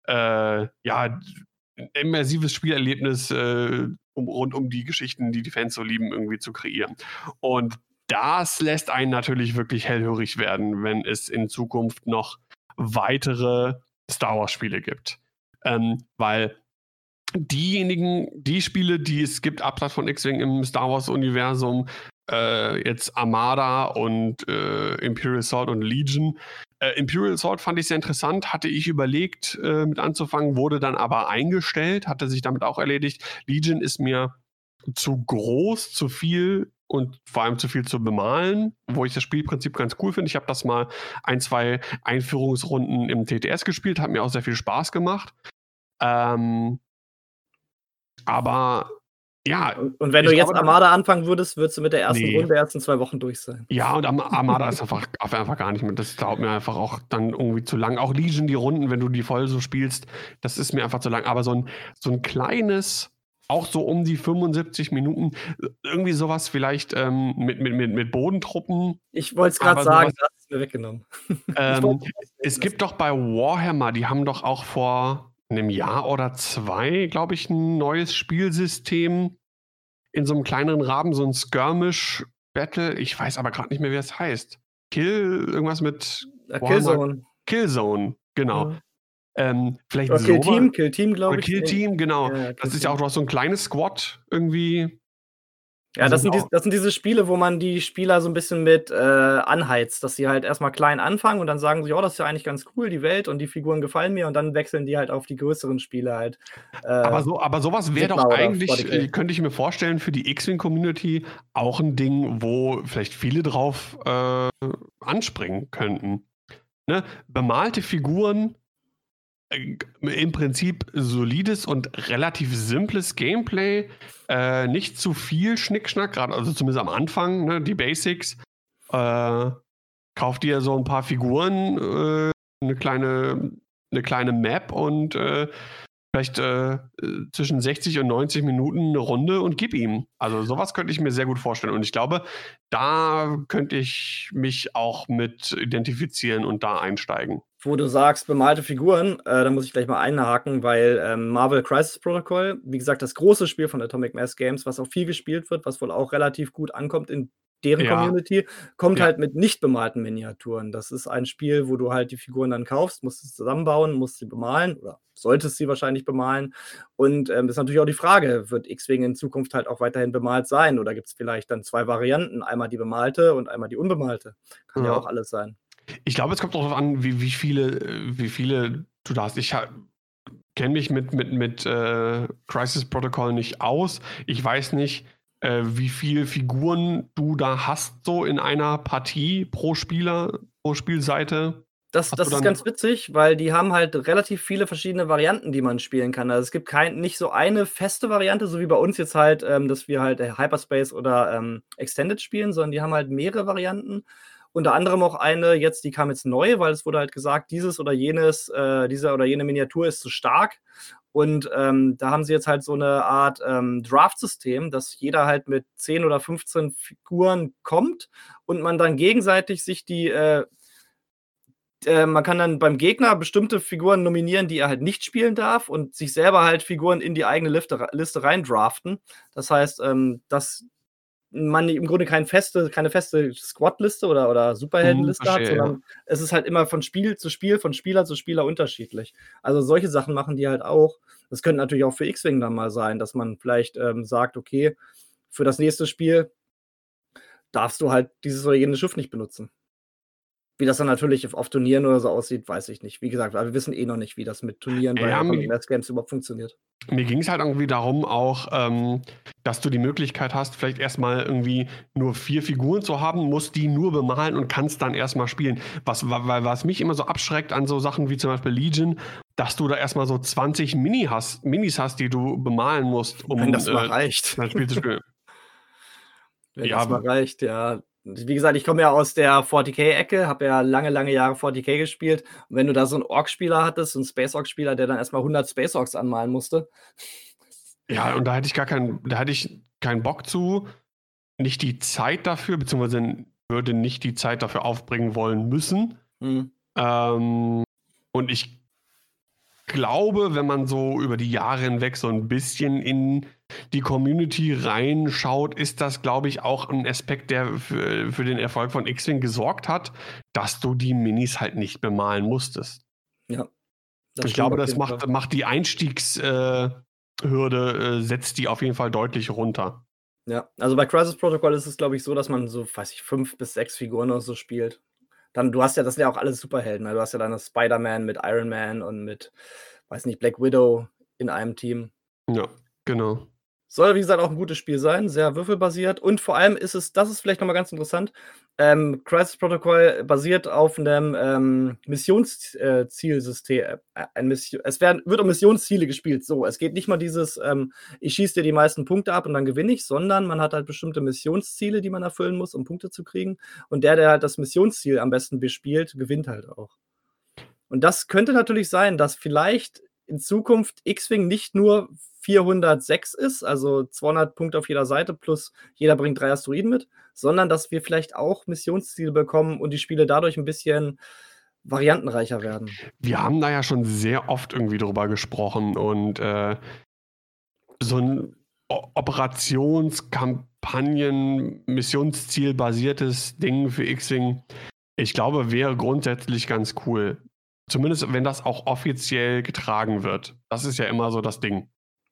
äh, ja ein immersives Spielerlebnis äh, um, rund um die Geschichten, die die Fans so lieben, irgendwie zu kreieren. Und das lässt einen natürlich wirklich hellhörig werden, wenn es in Zukunft noch weitere Star Wars-Spiele gibt. Ähm, weil diejenigen, die Spiele, die es gibt, abseits von X-Wing im Star Wars-Universum, äh, jetzt Armada und äh, Imperial Assault und Legion. Äh, Imperial Assault fand ich sehr interessant, hatte ich überlegt äh, mit anzufangen, wurde dann aber eingestellt, hatte sich damit auch erledigt. Legion ist mir zu groß, zu viel und vor allem zu viel zu bemalen, wo ich das Spielprinzip ganz cool finde. Ich habe das mal ein, zwei Einführungsrunden im TTS gespielt, hat mir auch sehr viel Spaß gemacht. Ähm, aber ja. Und wenn du jetzt glaube, Armada anfangen würdest, würdest du mit der ersten nee. Runde ersten zwei Wochen durch sein. Ja, und Armada ist einfach, einfach gar nicht mehr. Das dauert mir einfach auch dann irgendwie zu lang. Auch Legion, die Runden, wenn du die voll so spielst, das ist mir einfach zu lang. Aber so ein, so ein kleines, auch so um die 75 Minuten, irgendwie sowas vielleicht ähm, mit, mit, mit, mit Bodentruppen. Ich wollte es gerade sagen, das, hast mir weggenommen. Ähm, es gibt doch bei Warhammer, die haben doch auch vor einem Jahr oder zwei, glaube ich, ein neues Spielsystem in so einem kleineren Rahmen, so ein Skirmish-Battle. Ich weiß aber gerade nicht mehr, wie es heißt. Kill, irgendwas mit Killzone. Killzone, genau. Ja. Ähm, vielleicht Oder Kill Team, Kill Team, glaube ich. Kill Team, genau. Ja, das ist ja auch, du hast so ein kleines Squad irgendwie. Ja, also das sind, die, das sind diese Spiele, wo man die Spieler so ein bisschen mit äh, anheizt, dass sie halt erstmal klein anfangen und dann sagen sie, oh, das ist ja eigentlich ganz cool, die Welt und die Figuren gefallen mir und dann wechseln die halt auf die größeren Spiele halt. Äh, aber, so, aber sowas wäre doch eigentlich, äh, könnte ich mir vorstellen, für die X-Wing-Community auch ein Ding, wo vielleicht viele drauf äh, anspringen könnten. Ne? Bemalte Figuren im Prinzip solides und relativ simples Gameplay. Äh, nicht zu viel Schnickschnack, gerade also zumindest am Anfang, ne, die Basics. Äh, kauft ihr so ein paar Figuren, äh, eine kleine, eine kleine Map und äh, vielleicht äh, zwischen 60 und 90 Minuten eine Runde und gib ihm. Also sowas könnte ich mir sehr gut vorstellen. Und ich glaube, da könnte ich mich auch mit identifizieren und da einsteigen. Wo du sagst, bemalte Figuren, äh, da muss ich gleich mal einhaken, weil ähm, Marvel Crisis Protocol, wie gesagt, das große Spiel von Atomic Mass Games, was auch viel gespielt wird, was wohl auch relativ gut ankommt in deren ja. Community, kommt ja. halt mit nicht bemalten Miniaturen. Das ist ein Spiel, wo du halt die Figuren dann kaufst, musst sie zusammenbauen, musst sie bemalen oder solltest sie wahrscheinlich bemalen. Und ähm, ist natürlich auch die Frage, wird X-Wing in Zukunft halt auch weiterhin bemalt sein oder gibt es vielleicht dann zwei Varianten, einmal die bemalte und einmal die unbemalte? Kann ja, ja auch alles sein. Ich glaube, es kommt darauf an, wie, wie, viele, wie viele du da hast. Ich kenne mich mit, mit, mit äh, Crisis Protocol nicht aus. Ich weiß nicht, äh, wie viele Figuren du da hast, so in einer Partie pro Spieler, pro Spielseite. Das, das ist ganz witzig, weil die haben halt relativ viele verschiedene Varianten, die man spielen kann. Also es gibt kein, nicht so eine feste Variante, so wie bei uns jetzt halt, ähm, dass wir halt äh, Hyperspace oder ähm, Extended spielen, sondern die haben halt mehrere Varianten. Unter anderem auch eine, jetzt, die kam jetzt neu, weil es wurde halt gesagt, dieses oder jenes, äh, diese oder jene Miniatur ist zu stark. Und ähm, da haben sie jetzt halt so eine Art ähm, Draft-System, dass jeder halt mit 10 oder 15 Figuren kommt und man dann gegenseitig sich die, äh, äh, man kann dann beim Gegner bestimmte Figuren nominieren, die er halt nicht spielen darf und sich selber halt Figuren in die eigene Liste, Liste rein draften. Das heißt, ähm, dass man im Grunde kein feste, keine feste Squad-Liste oder, oder Superheldenliste mhm, hat, sondern ja. es ist halt immer von Spiel zu Spiel, von Spieler zu Spieler unterschiedlich. Also solche Sachen machen die halt auch. Das könnte natürlich auch für X-Wing dann mal sein, dass man vielleicht ähm, sagt, okay, für das nächste Spiel darfst du halt dieses oder jenes Schiff nicht benutzen. Wie das dann natürlich auf Turnieren oder so aussieht, weiß ich nicht. Wie gesagt, wir wissen eh noch nicht, wie das mit Turnieren bei ja, Mass Games überhaupt funktioniert. Mir ging es halt irgendwie darum, auch, ähm, dass du die Möglichkeit hast, vielleicht erstmal irgendwie nur vier Figuren zu haben, musst die nur bemalen und kannst dann erstmal spielen. Was, weil, was mich immer so abschreckt an so Sachen wie zum Beispiel Legion, dass du da erstmal so 20 Mini hast, Minis hast, die du bemalen musst, um Wenn das mal äh, reicht. Spiel zu spielen. Wenn ja, das mal reicht, ja. Wie gesagt, ich komme ja aus der 40k-Ecke, habe ja lange, lange Jahre 40k gespielt. Und wenn du da so einen Ork-Spieler hattest, so einen Space-Ork-Spieler, der dann erstmal 100 Space-Orks anmalen musste. Ja, und da hätte ich gar keinen, da hätte ich keinen Bock zu, nicht die Zeit dafür, beziehungsweise würde nicht die Zeit dafür aufbringen wollen müssen. Mhm. Ähm, und ich glaube, wenn man so über die Jahre hinweg so ein bisschen in die Community reinschaut, ist das, glaube ich, auch ein Aspekt, der für, für den Erfolg von X-Wing gesorgt hat, dass du die Minis halt nicht bemalen musstest. Ja. Ich glaube, das macht, macht die Einstiegshürde, äh, äh, setzt die auf jeden Fall deutlich runter. Ja, also bei Crisis Protocol ist es, glaube ich, so, dass man so, weiß ich, fünf bis sechs Figuren oder so spielt. Dann, du hast ja, das sind ja auch alles Superhelden. Ne? Du hast ja deine Spider-Man mit Iron Man und mit, weiß nicht, Black Widow in einem Team. Ja, genau. Soll, wie gesagt, auch ein gutes Spiel sein, sehr würfelbasiert. Und vor allem ist es, das ist vielleicht nochmal ganz interessant, ähm, Crisis Protocol basiert auf einem ähm, Missionszielsystem. Äh, ein Mission, es werden, wird um Missionsziele gespielt. So, es geht nicht mal dieses, ähm, ich schieße dir die meisten Punkte ab und dann gewinne ich, sondern man hat halt bestimmte Missionsziele, die man erfüllen muss, um Punkte zu kriegen. Und der, der halt das Missionsziel am besten bespielt, gewinnt halt auch. Und das könnte natürlich sein, dass vielleicht in Zukunft X-Wing nicht nur 406 ist, also 200 Punkte auf jeder Seite plus jeder bringt drei Asteroiden mit, sondern dass wir vielleicht auch Missionsziele bekommen und die Spiele dadurch ein bisschen variantenreicher werden. Wir haben da ja schon sehr oft irgendwie drüber gesprochen und äh, so ein Operationskampagnen, Missionsziel-basiertes Ding für X-Wing, ich glaube, wäre grundsätzlich ganz cool. Zumindest, wenn das auch offiziell getragen wird. Das ist ja immer so das Ding.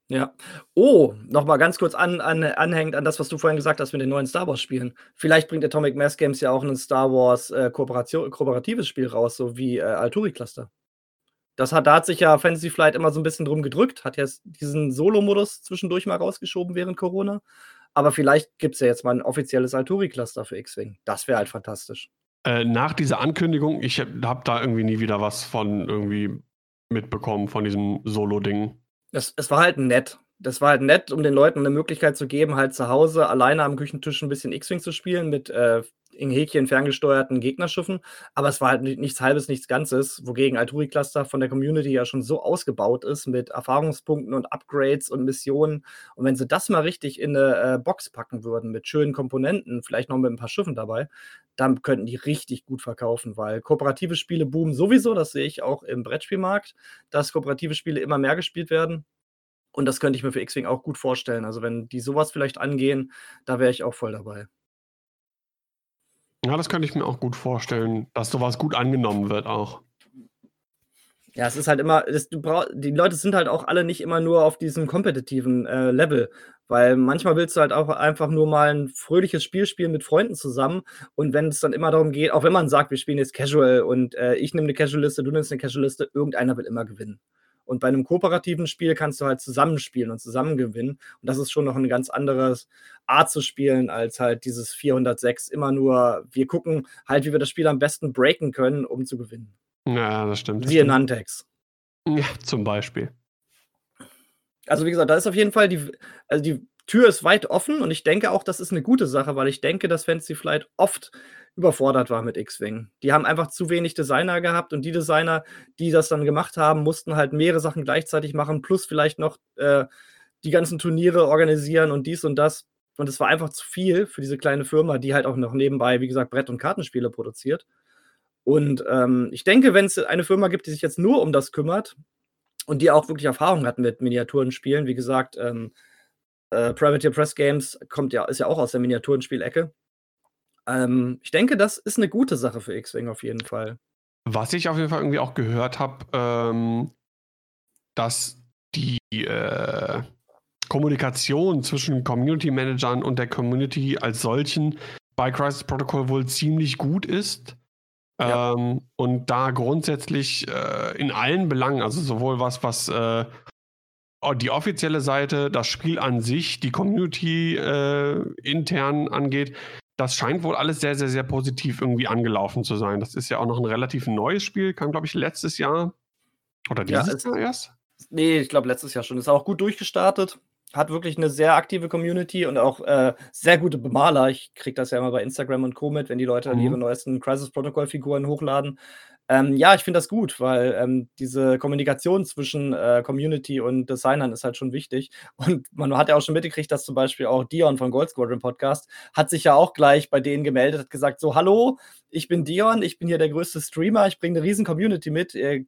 Ja. Oh, nochmal ganz kurz an, an, anhängend an das, was du vorhin gesagt hast mit den neuen Star Wars-Spielen. Vielleicht bringt Atomic Mass Games ja auch ein Star Wars äh, kooperatives Spiel raus, so wie äh, Alturi Cluster. Das hat, da hat sich ja Fantasy Flight immer so ein bisschen drum gedrückt, hat jetzt diesen Solo-Modus zwischendurch mal rausgeschoben während Corona. Aber vielleicht gibt es ja jetzt mal ein offizielles Alturi-Cluster für X-Wing. Das wäre halt fantastisch. Äh, nach dieser Ankündigung, ich habe da irgendwie nie wieder was von irgendwie mitbekommen, von diesem Solo-Ding. Es, es war halt nett. Das war halt nett, um den Leuten eine Möglichkeit zu geben, halt zu Hause alleine am Küchentisch ein bisschen X-Wing zu spielen mit äh, in Häkchen ferngesteuerten Gegnerschiffen. Aber es war halt nichts Halbes, nichts Ganzes, wogegen Alturi Cluster von der Community ja schon so ausgebaut ist mit Erfahrungspunkten und Upgrades und Missionen. Und wenn sie das mal richtig in eine äh, Box packen würden mit schönen Komponenten, vielleicht noch mit ein paar Schiffen dabei, dann könnten die richtig gut verkaufen, weil kooperative Spiele boomen sowieso. Das sehe ich auch im Brettspielmarkt, dass kooperative Spiele immer mehr gespielt werden. Und das könnte ich mir für X-Wing auch gut vorstellen. Also, wenn die sowas vielleicht angehen, da wäre ich auch voll dabei. Ja, das könnte ich mir auch gut vorstellen, dass sowas gut angenommen wird auch. Ja, es ist halt immer, du brauch, die Leute sind halt auch alle nicht immer nur auf diesem kompetitiven äh, Level, weil manchmal willst du halt auch einfach nur mal ein fröhliches Spiel spielen mit Freunden zusammen und wenn es dann immer darum geht, auch wenn man sagt, wir spielen jetzt Casual und äh, ich nehme eine Casual-Liste, du nimmst eine Casual-Liste, irgendeiner will immer gewinnen. Und bei einem kooperativen Spiel kannst du halt zusammenspielen und zusammen gewinnen. Und das ist schon noch eine ganz andere Art zu spielen, als halt dieses 406 immer nur, wir gucken halt, wie wir das Spiel am besten breaken können, um zu gewinnen. Ja, das stimmt. Wie in Nantex. Ja, zum Beispiel. Also, wie gesagt, da ist auf jeden Fall die, also die Tür ist weit offen und ich denke auch, das ist eine gute Sache, weil ich denke, dass Fantasy Flight oft überfordert war mit X-Wing. Die haben einfach zu wenig Designer gehabt und die Designer, die das dann gemacht haben, mussten halt mehrere Sachen gleichzeitig machen, plus vielleicht noch äh, die ganzen Turniere organisieren und dies und das. Und es war einfach zu viel für diese kleine Firma, die halt auch noch nebenbei, wie gesagt, Brett- und Kartenspiele produziert. Und ähm, ich denke, wenn es eine Firma gibt, die sich jetzt nur um das kümmert und die auch wirklich Erfahrung hat mit Miniaturenspielen, wie gesagt, ähm, äh, Privateer Press Games kommt ja, ist ja auch aus der Miniaturenspielecke. Ähm, ich denke, das ist eine gute Sache für X-Wing auf jeden Fall. Was ich auf jeden Fall irgendwie auch gehört habe, ähm, dass die äh, Kommunikation zwischen Community Managern und der Community als solchen bei Crisis Protocol wohl ziemlich gut ist. Ja. Ähm, und da grundsätzlich äh, in allen Belangen, also sowohl was, was äh, die offizielle Seite, das Spiel an sich, die Community äh, intern angeht, das scheint wohl alles sehr, sehr, sehr positiv irgendwie angelaufen zu sein. Das ist ja auch noch ein relativ neues Spiel, kam, glaube ich, letztes Jahr oder dieses ja, Jahr erst? Nee, ich glaube letztes Jahr schon. Ist auch gut durchgestartet. Hat wirklich eine sehr aktive Community und auch äh, sehr gute Bemaler. Ich kriege das ja immer bei Instagram und Co. mit, wenn die Leute mhm. ihre neuesten Crisis Protocol Figuren hochladen. Ähm, ja, ich finde das gut, weil ähm, diese Kommunikation zwischen äh, Community und Designern ist halt schon wichtig. Und man hat ja auch schon mitgekriegt, dass zum Beispiel auch Dion von Gold Squadron Podcast hat sich ja auch gleich bei denen gemeldet, hat gesagt: So, hallo, ich bin Dion, ich bin hier der größte Streamer, ich bringe eine riesen Community mit. Ihr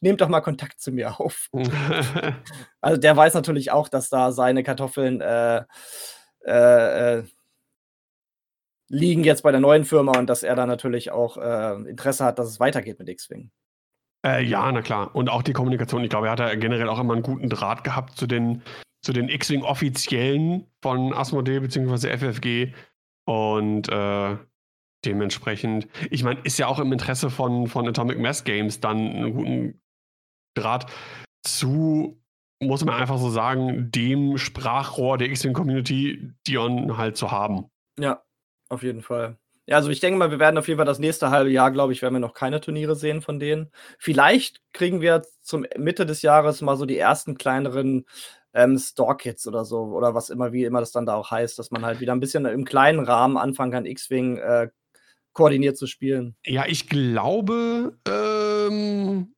nehmt doch mal Kontakt zu mir auf. also der weiß natürlich auch, dass da seine Kartoffeln äh, äh, äh liegen jetzt bei der neuen Firma und dass er da natürlich auch äh, Interesse hat, dass es weitergeht mit X-Wing. Äh, ja, na klar. Und auch die Kommunikation. Ich glaube, er hat ja generell auch immer einen guten Draht gehabt zu den, zu den X-Wing-Offiziellen von Asmodee bzw. FFG. Und äh, dementsprechend, ich meine, ist ja auch im Interesse von, von Atomic Mass Games dann einen guten Draht zu, muss man einfach so sagen, dem Sprachrohr der X-Wing-Community, Dion halt zu haben. Ja, auf jeden Fall. Ja, also ich denke mal, wir werden auf jeden Fall das nächste halbe Jahr, glaube ich, werden wir noch keine Turniere sehen von denen. Vielleicht kriegen wir zum Mitte des Jahres mal so die ersten kleineren ähm, Store-Kits oder so, oder was immer, wie immer das dann da auch heißt, dass man halt wieder ein bisschen im kleinen Rahmen anfangen kann, X-Wing äh, koordiniert zu spielen. Ja, ich glaube, ähm,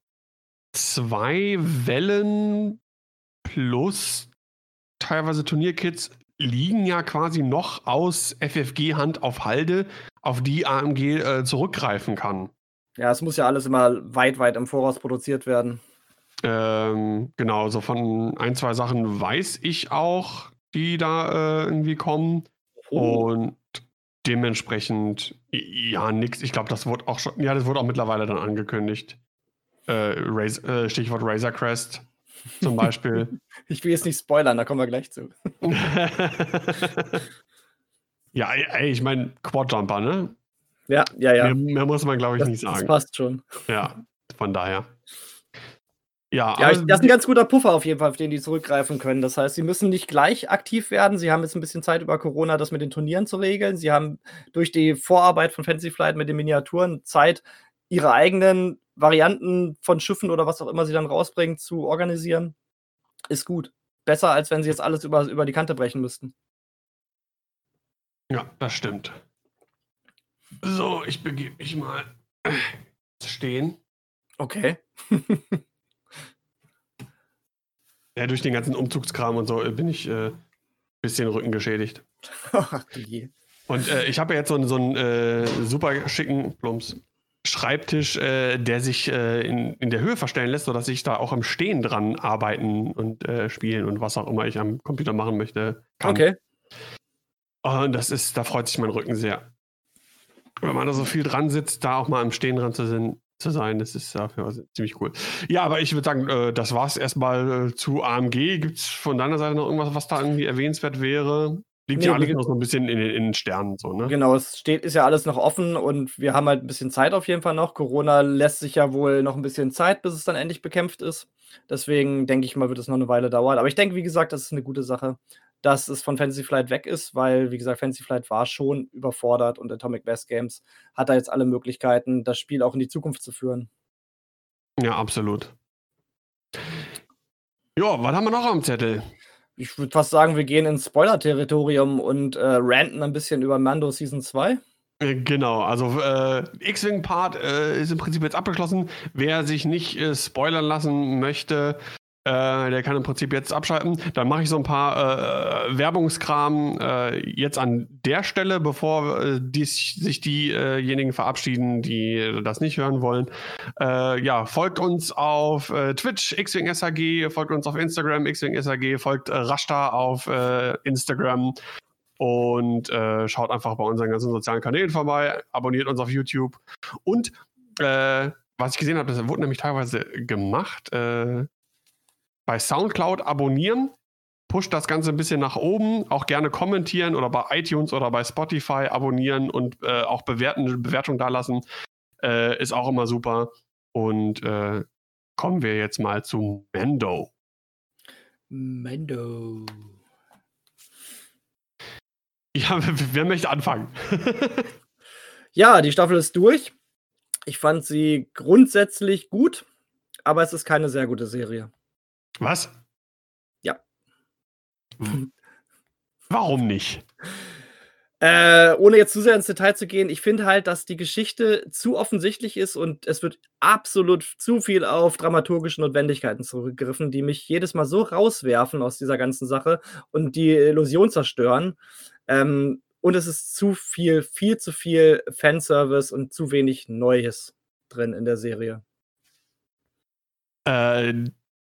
zwei Wellen plus teilweise Turnierkits liegen ja quasi noch aus FFG-Hand auf Halde, auf die AMG äh, zurückgreifen kann. Ja, es muss ja alles immer weit, weit im Voraus produziert werden. Ähm, genau, so von ein, zwei Sachen weiß ich auch, die da äh, irgendwie kommen. Oh. Und dementsprechend, ja, nix. Ich glaube, das wurde auch schon, ja, das wurde auch mittlerweile dann angekündigt. Äh, Raz äh, Stichwort Razor Crest zum Beispiel. ich will jetzt nicht spoilern, da kommen wir gleich zu. ja, ey, ich meine, Quadjumper, ne? Ja, ja, ja. Mehr, mehr muss man, glaube ich, das, nicht sagen. Das passt schon. Ja, von daher. Ja, ja das ist ein ganz guter Puffer auf jeden Fall, auf den die zurückgreifen können. Das heißt, sie müssen nicht gleich aktiv werden. Sie haben jetzt ein bisschen Zeit über Corona, das mit den Turnieren zu regeln. Sie haben durch die Vorarbeit von Fancy Flight mit den Miniaturen Zeit, ihre eigenen Varianten von Schiffen oder was auch immer sie dann rausbringen, zu organisieren. Ist gut. Besser, als wenn sie jetzt alles über, über die Kante brechen müssten. Ja, das stimmt. So, ich begebe mich mal stehen. Okay. Ja, durch den ganzen Umzugskram und so äh, bin ich ein äh, bisschen Rücken geschädigt. Ach, je. Und äh, ich habe ja jetzt so, einen, so einen äh, super schicken Plumps Schreibtisch, äh, der sich äh, in, in der Höhe verstellen lässt, sodass ich da auch im Stehen dran arbeiten und spielen und was auch immer ich am Computer machen möchte. Kann. Okay. Und das ist, da freut sich mein Rücken sehr. Wenn man da so viel dran sitzt, da auch mal im Stehen dran zu, sind, zu sein. Das ist dafür also ziemlich cool. Ja, aber ich würde sagen, äh, das war es erstmal äh, zu AMG. Gibt es von deiner Seite noch irgendwas, was da irgendwie erwähnenswert wäre? Liegt nee, ja alles noch so ein bisschen in, in den Sternen, so, ne? Genau, es steht, ist ja alles noch offen und wir haben halt ein bisschen Zeit auf jeden Fall noch. Corona lässt sich ja wohl noch ein bisschen Zeit, bis es dann endlich bekämpft ist. Deswegen denke ich mal, wird es noch eine Weile dauern. Aber ich denke, wie gesagt, das ist eine gute Sache dass es von Fantasy Flight weg ist, weil, wie gesagt, Fantasy Flight war schon überfordert und Atomic Best Games hat da jetzt alle Möglichkeiten, das Spiel auch in die Zukunft zu führen. Ja, absolut. Ja, was haben wir noch am Zettel? Ich würde fast sagen, wir gehen ins Spoiler-Territorium und äh, ranten ein bisschen über Mando Season 2. Äh, genau, also äh, X-Wing-Part äh, ist im Prinzip jetzt abgeschlossen. Wer sich nicht äh, spoilern lassen möchte, äh, der kann im Prinzip jetzt abschalten. Dann mache ich so ein paar äh, Werbungskram äh, jetzt an der Stelle, bevor äh, dies, sich diejenigen verabschieden, die das nicht hören wollen. Äh, ja, folgt uns auf äh, Twitch, Xwing SAG, folgt uns auf Instagram, Xwing SAG, folgt äh, Rashta auf Instagram und schaut einfach bei unseren ganzen sozialen Kanälen vorbei, abonniert uns auf YouTube und was ich gesehen habe, das wurde nämlich teilweise gemacht. Äh, bei Soundcloud abonnieren, pusht das Ganze ein bisschen nach oben, auch gerne kommentieren oder bei iTunes oder bei Spotify abonnieren und äh, auch bewerten, Bewertung dalassen. Äh, ist auch immer super. Und äh, kommen wir jetzt mal zu Mendo. Mendo. Ja, wer möchte anfangen? ja, die Staffel ist durch. Ich fand sie grundsätzlich gut, aber es ist keine sehr gute Serie. Was? Ja. Warum nicht? Äh, ohne jetzt zu sehr ins Detail zu gehen, ich finde halt, dass die Geschichte zu offensichtlich ist und es wird absolut zu viel auf dramaturgische Notwendigkeiten zurückgegriffen, die mich jedes Mal so rauswerfen aus dieser ganzen Sache und die Illusion zerstören. Ähm, und es ist zu viel, viel zu viel Fanservice und zu wenig Neues drin in der Serie. Äh,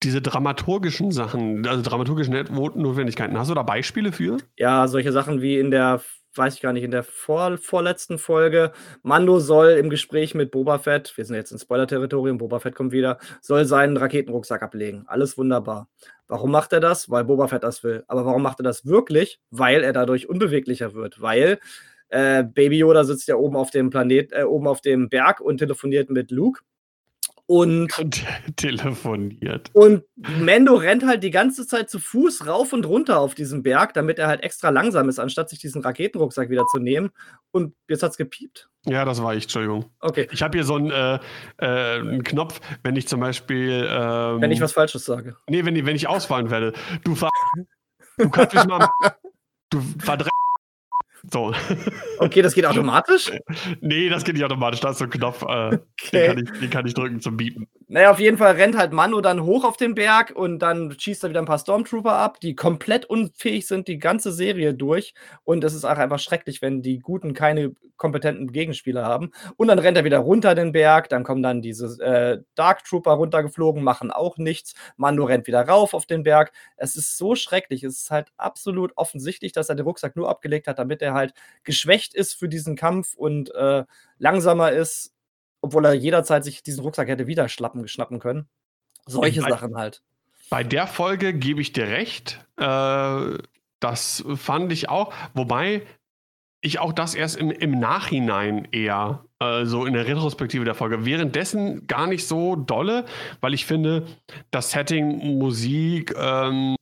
diese dramaturgischen Sachen, also dramaturgischen Notwendigkeiten, hast du da Beispiele für? Ja, solche Sachen wie in der, weiß ich gar nicht, in der vor, vorletzten Folge. Mando soll im Gespräch mit Boba Fett, wir sind jetzt im Spoiler-Territorium, Boba Fett kommt wieder, soll seinen Raketenrucksack ablegen. Alles wunderbar. Warum macht er das? Weil Boba Fett das will. Aber warum macht er das wirklich? Weil er dadurch unbeweglicher wird. Weil äh, Baby Yoda sitzt ja oben auf dem Planet, äh, oben auf dem Berg und telefoniert mit Luke. Und, und telefoniert. Und Mendo rennt halt die ganze Zeit zu Fuß rauf und runter auf diesem Berg, damit er halt extra langsam ist, anstatt sich diesen Raketenrucksack wieder zu nehmen. Und jetzt hat's gepiept. Ja, das war ich, Entschuldigung. Okay. Ich habe hier so einen, äh, äh, einen, Knopf, wenn ich zum Beispiel. Ähm, wenn ich was Falsches sage. Nee, wenn, wenn ich ausfallen werde. Du, ver du kannst mich mal. Du verdreckst So. Okay, das geht automatisch? nee, das geht nicht automatisch. Da ist so ein Knopf, äh, okay. den, kann ich, den, kann ich, drücken zum Biepen. Naja, auf jeden Fall rennt halt Mando dann hoch auf den Berg und dann schießt er wieder ein paar Stormtrooper ab, die komplett unfähig sind, die ganze Serie durch. Und es ist auch einfach schrecklich, wenn die Guten keine kompetenten Gegenspieler haben. Und dann rennt er wieder runter den Berg, dann kommen dann diese äh, Dark Trooper runtergeflogen, machen auch nichts. Mando rennt wieder rauf auf den Berg. Es ist so schrecklich. Es ist halt absolut offensichtlich, dass er den Rucksack nur abgelegt hat, damit er halt geschwächt ist für diesen Kampf und äh, langsamer ist, obwohl er jederzeit sich diesen Rucksack hätte wieder schlappen, schnappen können. Solche bei, Sachen halt. Bei der Folge gebe ich dir recht. Äh, das fand ich auch. Wobei ich auch das erst im, im Nachhinein eher äh, so in der Retrospektive der Folge. Währenddessen gar nicht so dolle, weil ich finde, das Setting, Musik, ähm,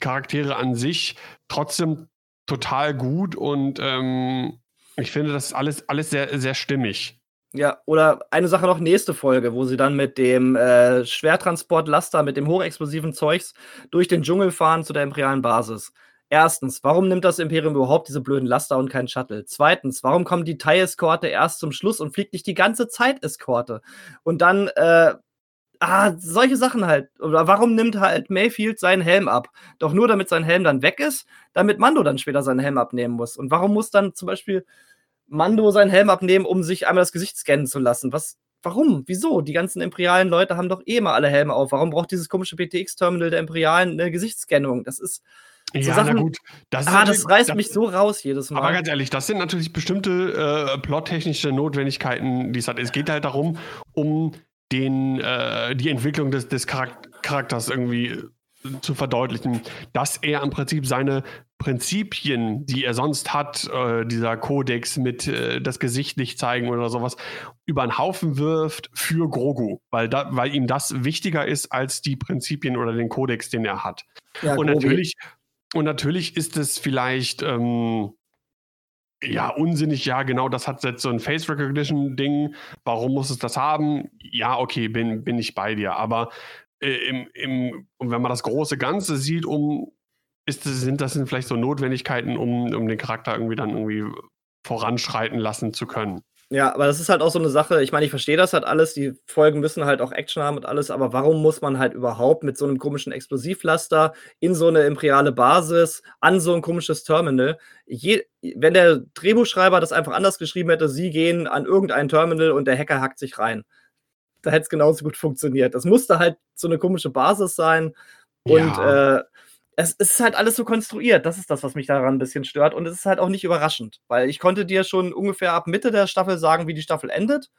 Charaktere an sich trotzdem total gut und ähm, ich finde, das ist alles, alles sehr, sehr stimmig. Ja, oder eine Sache noch, nächste Folge, wo sie dann mit dem äh, Schwertransportlaster, mit dem hochexplosiven Zeugs durch den Dschungel fahren zu der imperialen Basis. Erstens, warum nimmt das Imperium überhaupt diese blöden Laster und kein Shuttle? Zweitens, warum kommt die Thai-Eskorte erst zum Schluss und fliegt nicht die ganze Zeit Eskorte? Und dann, äh, ah, solche Sachen halt. Oder warum nimmt halt Mayfield seinen Helm ab? Doch nur damit sein Helm dann weg ist, damit Mando dann später seinen Helm abnehmen muss. Und warum muss dann zum Beispiel Mando seinen Helm abnehmen, um sich einmal das Gesicht scannen zu lassen? Was, warum? Wieso? Die ganzen imperialen Leute haben doch eh immer alle Helme auf. Warum braucht dieses komische PTX-Terminal der Imperialen eine Gesichtsscannung? Das ist so ja, Sachen, na gut. Das ah, das reißt das, mich so raus jedes Mal. Aber ganz ehrlich, das sind natürlich bestimmte äh, plottechnische Notwendigkeiten, die es hat. Es geht halt darum, um den, äh, die Entwicklung des, des Charakters irgendwie äh, zu verdeutlichen, dass er im Prinzip seine Prinzipien, die er sonst hat, äh, dieser Kodex mit äh, das Gesicht nicht zeigen oder sowas, über den Haufen wirft für Grogu, weil, da, weil ihm das wichtiger ist als die Prinzipien oder den Kodex, den er hat. Ja, und natürlich und natürlich ist es vielleicht ähm, ja unsinnig, ja, genau, das hat jetzt so ein Face Recognition-Ding. Warum muss es das haben? Ja, okay, bin, bin ich bei dir. Aber äh, im, im, wenn man das große Ganze sieht, um ist sind das vielleicht so Notwendigkeiten, um, um den Charakter irgendwie dann irgendwie voranschreiten lassen zu können. Ja, aber das ist halt auch so eine Sache, ich meine, ich verstehe das halt alles, die Folgen müssen halt auch Action haben und alles, aber warum muss man halt überhaupt mit so einem komischen Explosivlaster in so eine imperiale Basis an so ein komisches Terminal? Je, wenn der Drehbuchschreiber das einfach anders geschrieben hätte, sie gehen an irgendein Terminal und der Hacker hackt sich rein. Da hätte es genauso gut funktioniert. Das musste halt so eine komische Basis sein und ja. äh, es, ist halt alles so konstruiert. Das ist das, was mich daran ein bisschen stört. Und es ist halt auch nicht überraschend, weil ich konnte dir schon ungefähr ab Mitte der Staffel sagen, wie die Staffel endet.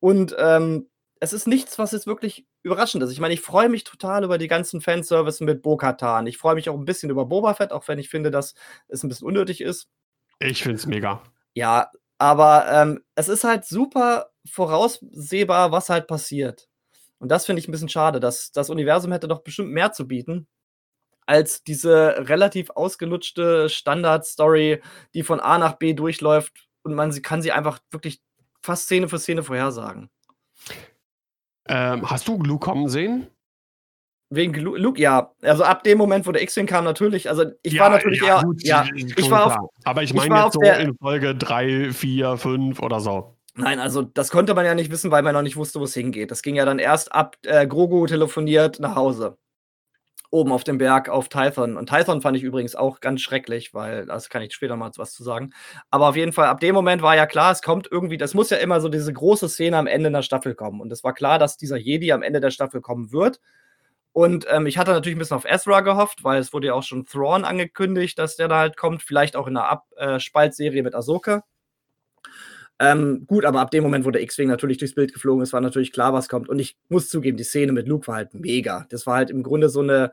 Und ähm, es ist nichts, was jetzt wirklich überraschend ist. Ich meine, ich freue mich total über die ganzen Fanservice mit Bo-Katan. Ich freue mich auch ein bisschen über Boba Fett, auch wenn ich finde, dass es ein bisschen unnötig ist. Ich finde es mega. Ja, aber ähm, es ist halt super voraussehbar, was halt passiert. Und das finde ich ein bisschen schade. Das, das Universum hätte doch bestimmt mehr zu bieten als diese relativ ausgelutschte Standard-Story, die von A nach B durchläuft und man kann sie einfach wirklich fast Szene für Szene vorhersagen. Ähm, hast du Luke kommen sehen? Wegen Luke, ja. Also ab dem Moment, wo der X-Wing kam, natürlich. Also ich ja, war natürlich ja, eher. Gut, ja, ich war auf, Aber ich meine jetzt so in Folge 3, 4, 5 oder so. Nein, also das konnte man ja nicht wissen, weil man noch nicht wusste, wo es hingeht. Das ging ja dann erst ab äh, Grogu telefoniert nach Hause oben auf dem Berg auf Tython. Und Tython fand ich übrigens auch ganz schrecklich, weil, das kann ich später mal was zu sagen. Aber auf jeden Fall, ab dem Moment war ja klar, es kommt irgendwie, das muss ja immer so diese große Szene am Ende der Staffel kommen. Und es war klar, dass dieser Jedi am Ende der Staffel kommen wird. Und ähm, ich hatte natürlich ein bisschen auf Ezra gehofft, weil es wurde ja auch schon Thrawn angekündigt, dass der da halt kommt. Vielleicht auch in einer Abspaltserie mit Ahsoka. Ähm, gut, aber ab dem Moment, wo der X-Wing natürlich durchs Bild geflogen ist, war natürlich klar, was kommt. Und ich muss zugeben, die Szene mit Luke war halt mega. Das war halt im Grunde so eine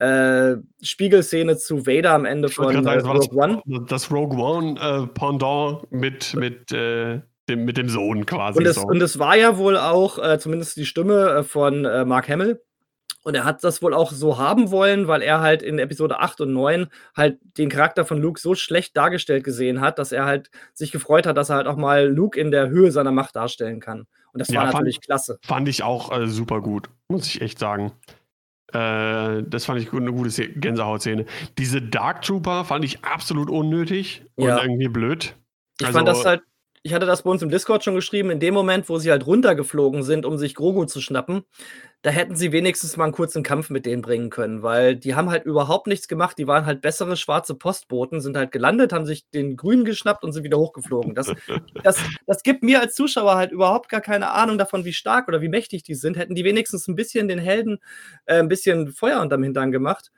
äh, Spiegelszene zu Vader am Ende von sagen, äh, Rogue das, One. Das Rogue One äh, Pendant mit, mit, äh, dem, mit dem Sohn quasi. Und es, so. und es war ja wohl auch, äh, zumindest die Stimme äh, von Mark Hamill, und er hat das wohl auch so haben wollen, weil er halt in Episode 8 und 9 halt den Charakter von Luke so schlecht dargestellt gesehen hat, dass er halt sich gefreut hat, dass er halt auch mal Luke in der Höhe seiner Macht darstellen kann. Und das ja, war natürlich fand, klasse. Fand ich auch äh, super gut, muss ich echt sagen. Äh, das fand ich eine gute Gänsehautszene. Diese Dark Trooper fand ich absolut unnötig Ja. und irgendwie blöd. Ich Also- fand das halt ich hatte das bei uns im Discord schon geschrieben, in dem Moment, wo sie halt runtergeflogen sind, um sich Grogu zu schnappen, da hätten sie wenigstens mal einen kurzen Kampf mit denen bringen können, weil die haben halt überhaupt nichts gemacht. Die waren halt bessere schwarze Postboten, sind halt gelandet, haben sich den Grünen geschnappt und sind wieder hochgeflogen. Das, das, das gibt mir als Zuschauer halt überhaupt gar keine Ahnung davon, wie stark oder wie mächtig die sind. Hätten die wenigstens ein bisschen den Helden äh, ein bisschen Feuer unterm Hintern gemacht.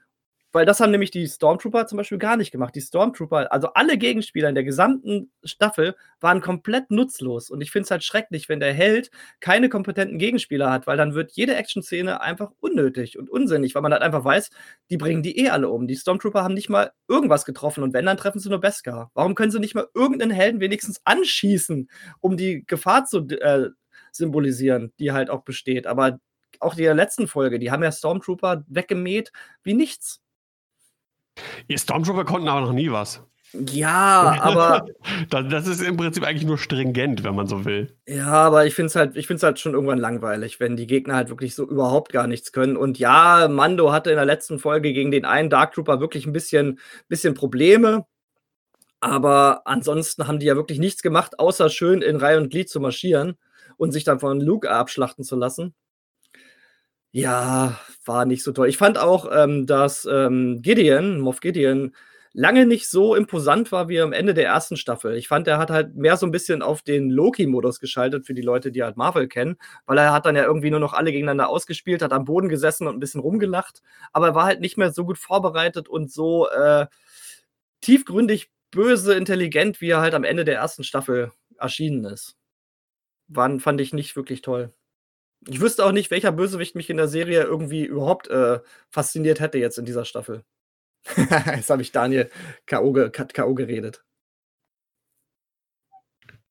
Weil das haben nämlich die Stormtrooper zum Beispiel gar nicht gemacht. Die Stormtrooper, also alle Gegenspieler in der gesamten Staffel, waren komplett nutzlos. Und ich finde es halt schrecklich, wenn der Held keine kompetenten Gegenspieler hat, weil dann wird jede Action-Szene einfach unnötig und unsinnig, weil man halt einfach weiß, die bringen die eh alle um. Die Stormtrooper haben nicht mal irgendwas getroffen und wenn, dann treffen sie nur Beskar. Warum können sie nicht mal irgendeinen Helden wenigstens anschießen, um die Gefahr zu äh, symbolisieren, die halt auch besteht? Aber auch die der letzten Folge, die haben ja Stormtrooper weggemäht wie nichts. Die Stormtrooper konnten aber noch nie was. Ja, aber das, ist im Prinzip eigentlich nur stringent, wenn man so will. ja, aber ich finde es halt, ich halt schon irgendwann langweilig, wenn die Gegner halt wirklich so überhaupt gar nichts können. Und ja, Mando hatte in der letzten Folge gegen den einen Dark Trooper wirklich ein bisschen, bisschen Probleme. Aber ansonsten haben die ja wirklich nichts gemacht, außer schön in Reihe und Glied zu marschieren und sich dann von Luke abschlachten zu lassen. Ja, war nicht so toll. Ich fand auch, ähm, dass ähm, Gideon, Moff Gideon, lange nicht so imposant war wie am Ende der ersten Staffel. Ich fand, er hat halt mehr so ein bisschen auf den Loki-Modus geschaltet für die Leute, die halt Marvel kennen, weil er hat dann ja irgendwie nur noch alle gegeneinander ausgespielt, hat am Boden gesessen und ein bisschen rumgelacht, aber er war halt nicht mehr so gut vorbereitet und so äh, tiefgründig böse, intelligent, wie er halt am Ende der ersten Staffel erschienen ist. Wann fand ich nicht wirklich toll. Ich wüsste auch nicht, welcher Bösewicht mich in der Serie irgendwie überhaupt äh, fasziniert hätte jetzt in dieser Staffel. jetzt habe ich Daniel K.O. ge K.O. geredet.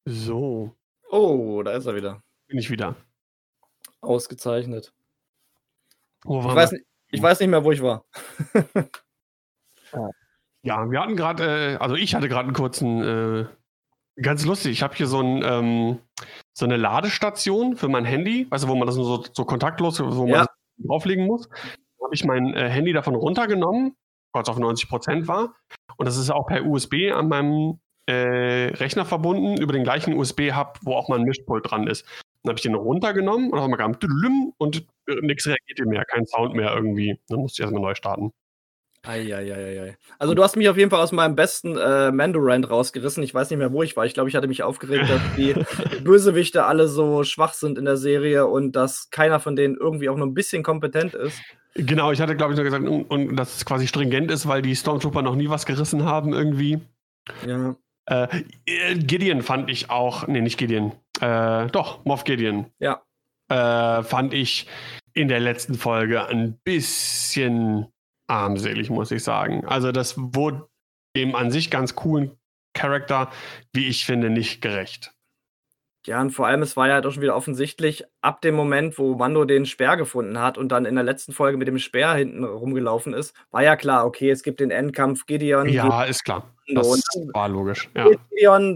So, Oh, da ist er wieder. bin ich wieder. Ausgezeichnet. Wo Ich weiß, ich weiß nicht mehr, wo ich war. Ja, wir hatten gerade, äh, also ich hatte gerade einen kurzen, äh, ganz lustig. Ich habe hier so, ein, ähm, so eine Ladestation für mein Handy, weißt du, wo man das nur so, so kontaktlos, wo man Ja. drauflegen muss. Da habe ich mein äh, Handy davon runtergenommen, weil es auf 90 Prozent war. Und das ist auch per USB an meinem äh, Rechner verbunden, über den gleichen USB-Hub, wo auch mein Mischpult dran ist. Dann habe ich den runtergenommen und einmal kam tüdelüm und äh, nichts reagierte mehr, kein Sound mehr irgendwie. Dann musste ich erstmal neu starten. Eieieiei. Also du hast mich auf jeden Fall aus meinem besten äh, Mando-Rand rausgerissen. Ich weiß nicht mehr, wo ich war. Ich glaube, ich hatte mich aufgeregt, dass die Bösewichte alle so schwach sind in der Serie und dass keiner von denen irgendwie auch nur ein bisschen kompetent ist. Genau, ich hatte, glaube ich, nur gesagt, und, und dass es quasi stringent ist, weil die Stormtrooper noch nie was gerissen haben irgendwie. Ja. Äh, äh, Gideon fand ich auch, nee, nicht Gideon, äh, doch, Moff Gideon. Ja. Äh, fand ich in der letzten Folge ein bisschen armselig, muss ich sagen. Also das wurde dem an sich ganz coolen Charakter, wie ich finde, nicht gerecht. Ja, und vor allem, es war ja halt auch schon wieder offensichtlich, ab dem Moment, wo Mando den Speer gefunden hat und dann in der letzten Folge mit dem Speer hinten rumgelaufen ist, war ja klar, okay, es gibt den Endkampf Gideon. Ja, ist klar. Mando. Das war logisch. Ja.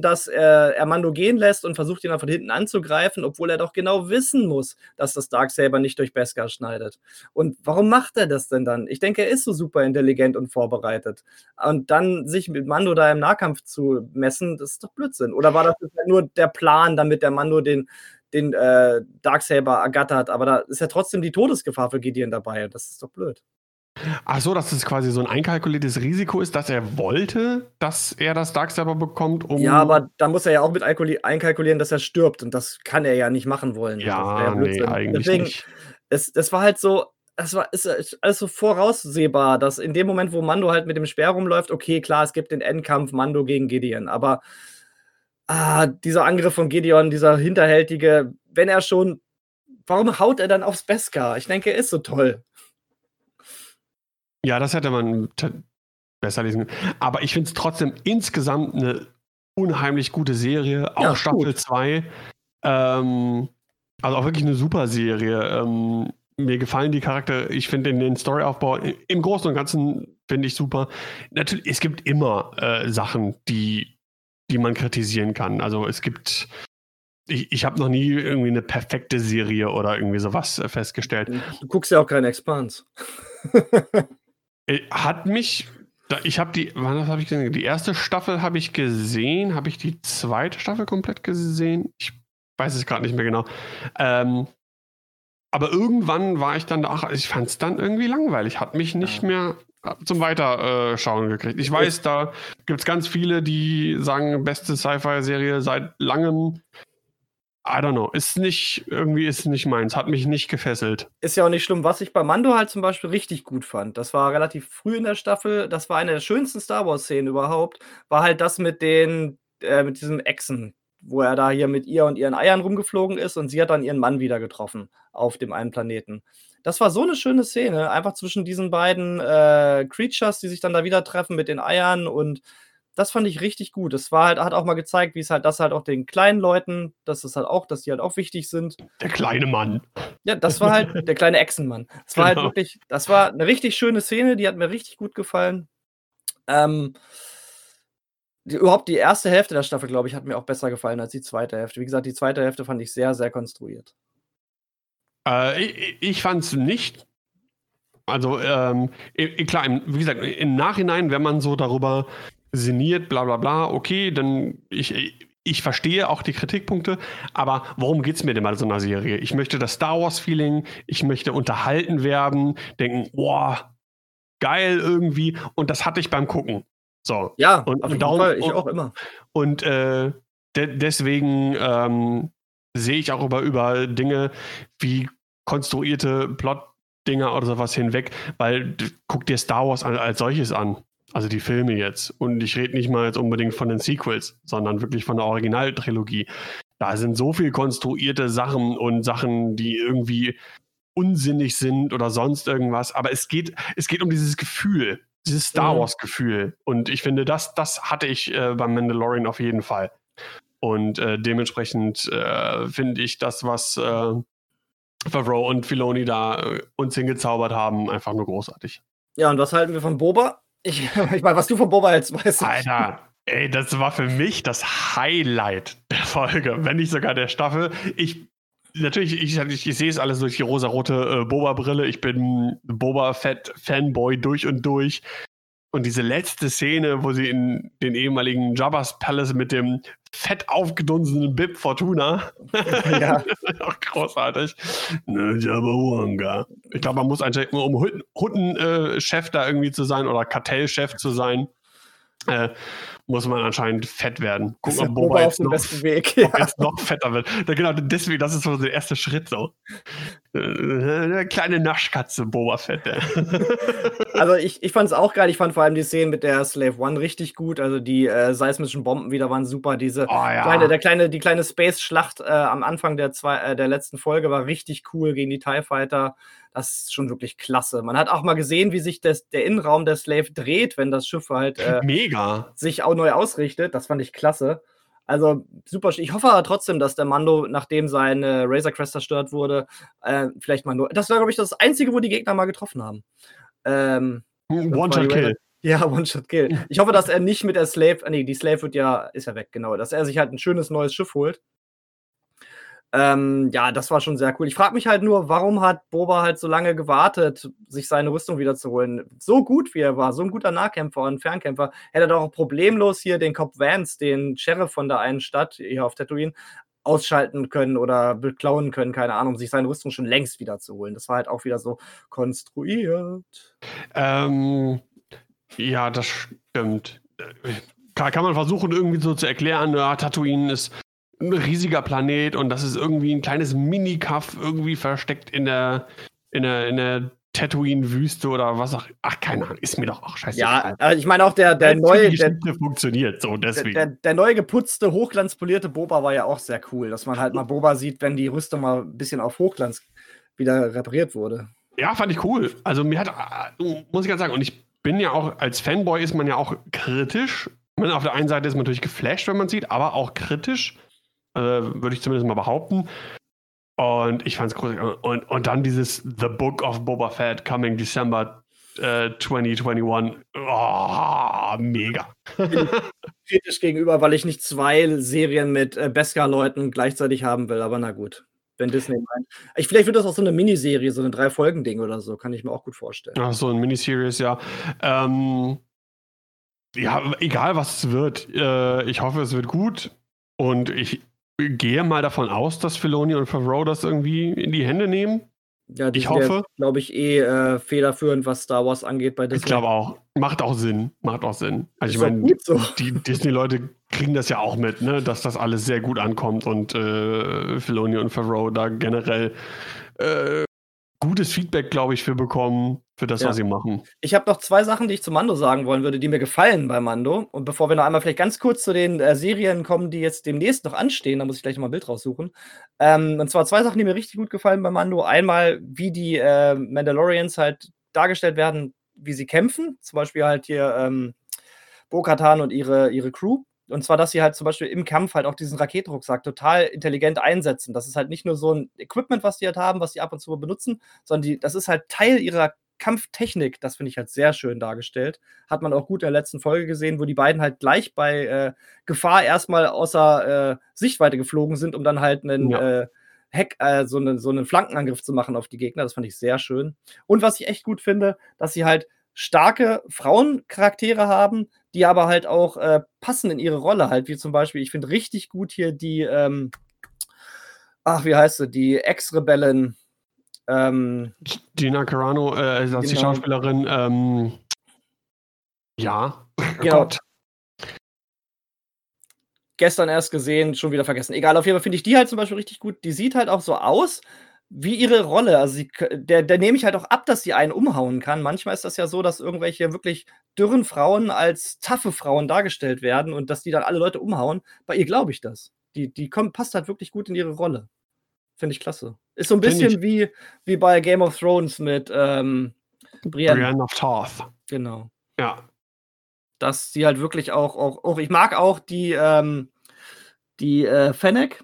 dass äh, er Mando gehen lässt und versucht ihn dann von hinten anzugreifen, obwohl er doch genau wissen muss, dass das Darksaber nicht durch Beskar schneidet. Und warum macht er das denn dann? Ich denke, er ist so super intelligent und vorbereitet. Und dann sich mit Mando da im Nahkampf zu messen, das ist doch Blödsinn. Oder war das nur der Plan, damit der Mando den, den äh, Darksaber ergattert? Aber da ist ja trotzdem die Todesgefahr für Gideon dabei. Das ist doch blöd. Ach so, dass es quasi so ein einkalkuliertes Risiko ist, dass er wollte, dass er das Darksaber bekommt, um. Ja, aber da muss er ja auch mit einkalkulieren, dass er stirbt. Und das kann er ja nicht machen wollen. Das wär Ja, nee, eigentlich Deswegen, nicht. es, das war halt so, es war ist ist alles so voraussehbar, dass in dem Moment, wo Mando halt mit dem Speer rumläuft, okay, klar, es gibt den Endkampf Mando gegen Gideon, aber ah, dieser Angriff von Gideon, dieser hinterhältige, wenn er schon, warum haut er dann aufs Beskar? Ich denke, er ist so toll. Ja, das hätte man besser lesen können. Aber ich finde es trotzdem insgesamt eine unheimlich gute Serie. Auch Ja, Staffel gut. 2. Ähm, also auch wirklich eine super Serie. Ähm, mir gefallen die Charaktere. Ich finde den, Storyaufbau im Großen und Ganzen finde ich super. Natürlich, es gibt immer äh, Sachen, die, die man kritisieren kann. Also es gibt ich, ich habe noch nie irgendwie eine perfekte Serie oder irgendwie sowas äh, festgestellt. Du guckst ja auch keinen Expans. Äh, Hat mich, ich habe die, wann habe ich gesehen? Die erste Staffel habe ich gesehen. Habe ich die zweite Staffel komplett gesehen? Ich weiß es gerade nicht mehr genau. Ähm, aber irgendwann war ich dann da, ach, ich fand es dann irgendwie langweilig. Hat mich nicht Ja. mehr zum Weiterschauen gekriegt. Ich weiß, da gibt es ganz viele, die sagen, beste Sci-Fi-Serie seit langem. I don't know. Ist nicht, irgendwie ist nicht meins. Hat mich nicht gefesselt. Ist ja auch nicht schlimm. Was ich bei Mando halt zum Beispiel richtig gut fand, das war relativ früh in der Staffel, das war eine der schönsten Star Wars-Szenen überhaupt, war halt das mit den, äh, mit diesem Echsen, wo er da hier mit ihr und ihren Eiern rumgeflogen ist und sie hat dann ihren Mann wieder getroffen auf dem einen Planeten. Das war so eine schöne Szene, einfach zwischen diesen beiden äh, Creatures, die sich dann da wieder treffen mit den Eiern und das fand ich richtig gut. Das war halt, hat auch mal gezeigt, wie es halt, das halt auch den kleinen Leuten, dass es halt auch, dass die halt auch wichtig sind. Der kleine Mann. Ja, das war halt der kleine Echsenmann. Das war Genau. halt wirklich, das war eine richtig schöne Szene, die hat mir richtig gut gefallen. Ähm, die, überhaupt die erste Hälfte der Staffel, glaube ich, hat mir auch besser gefallen als die zweite Hälfte. Wie gesagt, die zweite Hälfte fand ich sehr, sehr konstruiert. Äh, ich ich fand es nicht. Also, ähm, klar, wie gesagt, im Nachhinein, wenn man so darüber sinniert, bla bla bla, okay, dann ich, ich- verstehe auch die Kritikpunkte, aber worum geht es mir denn bei so einer Serie? Ich möchte das Star Wars-Feeling, ich möchte unterhalten werden, denken, boah, geil irgendwie, und das hatte ich beim Gucken. So. Ja, Und- auf und jeden darum- Fall. Ich und- auch immer. Und äh, de deswegen ähm, sehe ich auch über, über Dinge wie konstruierte Plot-Dinger oder sowas hinweg, weil guck dir Star Wars als solches an. Also die Filme jetzt. Und ich rede nicht mal jetzt unbedingt von den Sequels, sondern wirklich von der Originaltrilogie. Da sind so viel konstruierte Sachen und Sachen, die irgendwie unsinnig sind oder sonst irgendwas. Aber es geht, es geht um dieses Gefühl, dieses Star Mhm. Wars-Gefühl. Und ich finde, das, das hatte ich äh, beim Mandalorian auf jeden Fall. Und äh, dementsprechend äh, finde ich das, was äh, Favreau und Filoni da uns hingezaubert haben, einfach nur großartig. Ja, und was halten wir von Boba? Ich, ich meine, was du von Boba hältst, weißt. Alter, ey, das war für mich das Highlight der Folge, wenn nicht sogar der Staffel. Ich natürlich, ich, ich, ich sehe es alles durch die rosarote äh, Boba-Brille. Ich bin Boba-Fett-Fanboy durch und durch. Und diese letzte Szene, wo sie in den ehemaligen Jabba's Palace mit dem fett aufgedunsenen Bib Fortuna. Ja. Auch großartig. Ne, Jabba. Ich glaube, man muss anscheinend, um Hutten- Hutten-Chef da irgendwie zu sein oder Kartellchef zu sein, äh, muss man anscheinend fett werden. Der ob Boba jetzt noch, besten Weg. ob Ja. jetzt noch fetter wird. Da, genau, deswegen, das ist so der erste Schritt so. Äh, Eine kleine Naschkatze, Boba Fett. Also ich, ich fand es auch geil. Ich fand vor allem die Szenen mit der Slave One richtig gut. Also die äh, seismischen Bomben wieder waren super. Diese Oh ja. kleine, der kleine, die kleine Space-Schlacht äh, am Anfang der, zwei, äh, der letzten Folge war richtig cool gegen die TIE Fighter. Das ist schon wirklich klasse. Man hat auch mal gesehen, wie sich das, der Innenraum der Slave dreht, wenn das Schiff halt äh, sich neu ausrichtet. Das fand ich klasse. Also super. Ich hoffe aber trotzdem, dass der Mando, nachdem sein äh, Razor Crest zerstört wurde, äh, vielleicht mal nur. Das war, glaube ich, das Einzige, wo die Gegner mal getroffen haben. Ähm, One-Shot-Kill. ja, One-Shot-Kill. Ich hoffe, dass er nicht mit der Slave, ah, nee, die Slave wird ja, ist ja weg, genau, dass er sich halt ein schönes neues Schiff holt. Ähm, ja, das war schon sehr cool. Ich frage mich halt nur, warum hat Boba halt so lange gewartet, sich seine Rüstung wiederzuholen? So gut wie er war, so ein guter Nahkämpfer und Fernkämpfer, hätte er doch auch problemlos hier den Cobb Vance, den Sheriff von der einen Stadt hier auf Tatooine, ausschalten können oder beklauen können, keine Ahnung, um sich seine Rüstung schon längst wiederzuholen. Das war halt auch wieder so konstruiert. Ähm, ja, das stimmt. Äh, Kann, kann man versuchen, irgendwie so zu erklären, ja, Tatooine ist ein riesiger Planet und das ist irgendwie ein kleines Mini-Kaff irgendwie versteckt in der, in der, in der Tatooine-Wüste oder was auch. Ach, keine Ahnung, ist mir doch auch scheiße. Ja, also ich meine auch der, der neue, die der, Geschichte funktioniert so, der, deswegen. der, der neu geputzte, hochglanzpolierte Boba war ja auch sehr cool, dass man halt mal Boba sieht, wenn die Rüstung mal ein bisschen auf Hochglanz wieder repariert wurde. Ja, fand ich cool. Also mir hat, muss ich ganz sagen, und ich bin ja auch, als Fanboy ist man ja auch kritisch. Auf der einen Seite ist man natürlich geflasht, wenn man sieht, aber auch kritisch, äh, würde ich zumindest mal behaupten. Und ich fand es großartig. Und, und dann dieses The Book of Boba Fett coming December äh, 2021. Oh, mega. kritisch gegenüber, weil ich nicht zwei Serien mit äh, Beskar-Leuten gleichzeitig haben will, aber na gut. Wenn Disney meint. Ich, vielleicht wird das auch so eine Miniserie, so ein Drei-Folgen-Ding oder so, kann ich mir auch gut vorstellen. Ach, so ein Miniseries, ja. Ähm, ja, egal was es wird, äh, ich hoffe, es wird gut. Und ich gehe mal davon aus, dass Filoni und Favreau das irgendwie in die Hände nehmen. Ja, die Ich hoffe. glaube ich, eh äh, federführend, was Star Wars angeht bei Disney. Ich glaube auch. Macht auch Sinn. Macht auch Sinn. Also Ist ich meine, so. die Disney-Leute kriegen das ja auch mit, ne? dass das alles sehr gut ankommt und äh, Filoni und Favreau da generell äh, gutes Feedback, glaube ich, für bekommen, für das, Ja. was sie machen. Ich habe noch zwei Sachen, die ich zu Mando sagen wollen würde, die mir gefallen bei Mando. Und bevor wir noch einmal vielleicht ganz kurz zu den äh, Serien kommen, die jetzt demnächst noch anstehen, da muss ich gleich noch mal ein Bild raussuchen. Ähm, und zwar zwei Sachen, die mir richtig gut gefallen bei Mando. Einmal, wie die äh, Mandalorians halt dargestellt werden, wie sie kämpfen. Zum Beispiel halt hier ähm, Bo-Katan und ihre, ihre Crew. Und zwar, dass sie halt zum Beispiel im Kampf halt auch diesen Raketenrucksack total intelligent einsetzen. Das ist halt nicht nur so ein Equipment, was die halt haben, was die ab und zu benutzen, sondern die, das ist halt Teil ihrer Kampftechnik. Das finde ich halt sehr schön dargestellt. Hat man auch gut in der letzten Folge gesehen, wo die beiden halt gleich bei äh, Gefahr erstmal außer äh, Sichtweite geflogen sind, um dann halt einen Ja. äh, Hack, äh, so, einen, so einen Flankenangriff zu machen auf die Gegner. Das fand ich sehr schön. Und was ich echt gut finde, dass sie halt starke Frauencharaktere haben, die aber halt auch äh, passen in ihre Rolle halt, wie zum Beispiel, ich finde richtig gut hier die, ähm, ach, wie heißt sie, die Ex-Rebellen, ähm, Gina Carano, äh, die Genau. Schauspielerin, ähm, ja. Oh Genau. Gott. gestern erst gesehen, schon wieder vergessen. Egal, auf jeden Fall finde ich die halt zum Beispiel richtig gut. Die sieht halt auch so aus wie ihre Rolle. Also sie, der, der nehme ich halt auch ab, dass sie einen umhauen kann. Manchmal ist das ja so, dass irgendwelche wirklich dürren Frauen als taffe Frauen dargestellt werden und dass die dann alle Leute umhauen. Bei ihr glaube ich das. Die, die kommt, passt halt wirklich gut in ihre Rolle. Finde ich klasse. Ist so ein Find bisschen wie, wie bei Game of Thrones mit ähm, Brienne. Brienne of Tarth. Genau Ja. dass sie halt wirklich auch, auch, auch ich mag auch die, ähm, die äh, Fennec.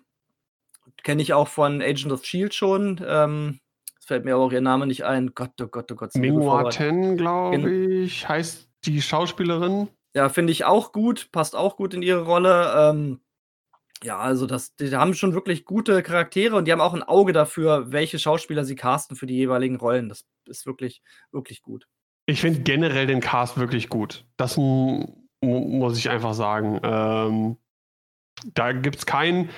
Kenne ich auch von Agent of Shield schon. Ähm, es fällt mir aber auch ihr Name nicht ein. Gott, oh Gott, oh Gott. sind wir gut Mingwa vorbereitet. Ten, glaube ich, heißt die Schauspielerin. Ja, finde ich auch gut, passt auch gut in ihre Rolle. Ähm, ja, also das, die haben schon wirklich gute Charaktere und die haben auch ein Auge dafür, welche Schauspieler sie casten für die jeweiligen Rollen. Das ist wirklich, wirklich gut. Ich finde generell den Cast wirklich gut. Das mu- mu- muss ich einfach sagen. Ähm, da gibt es keinen,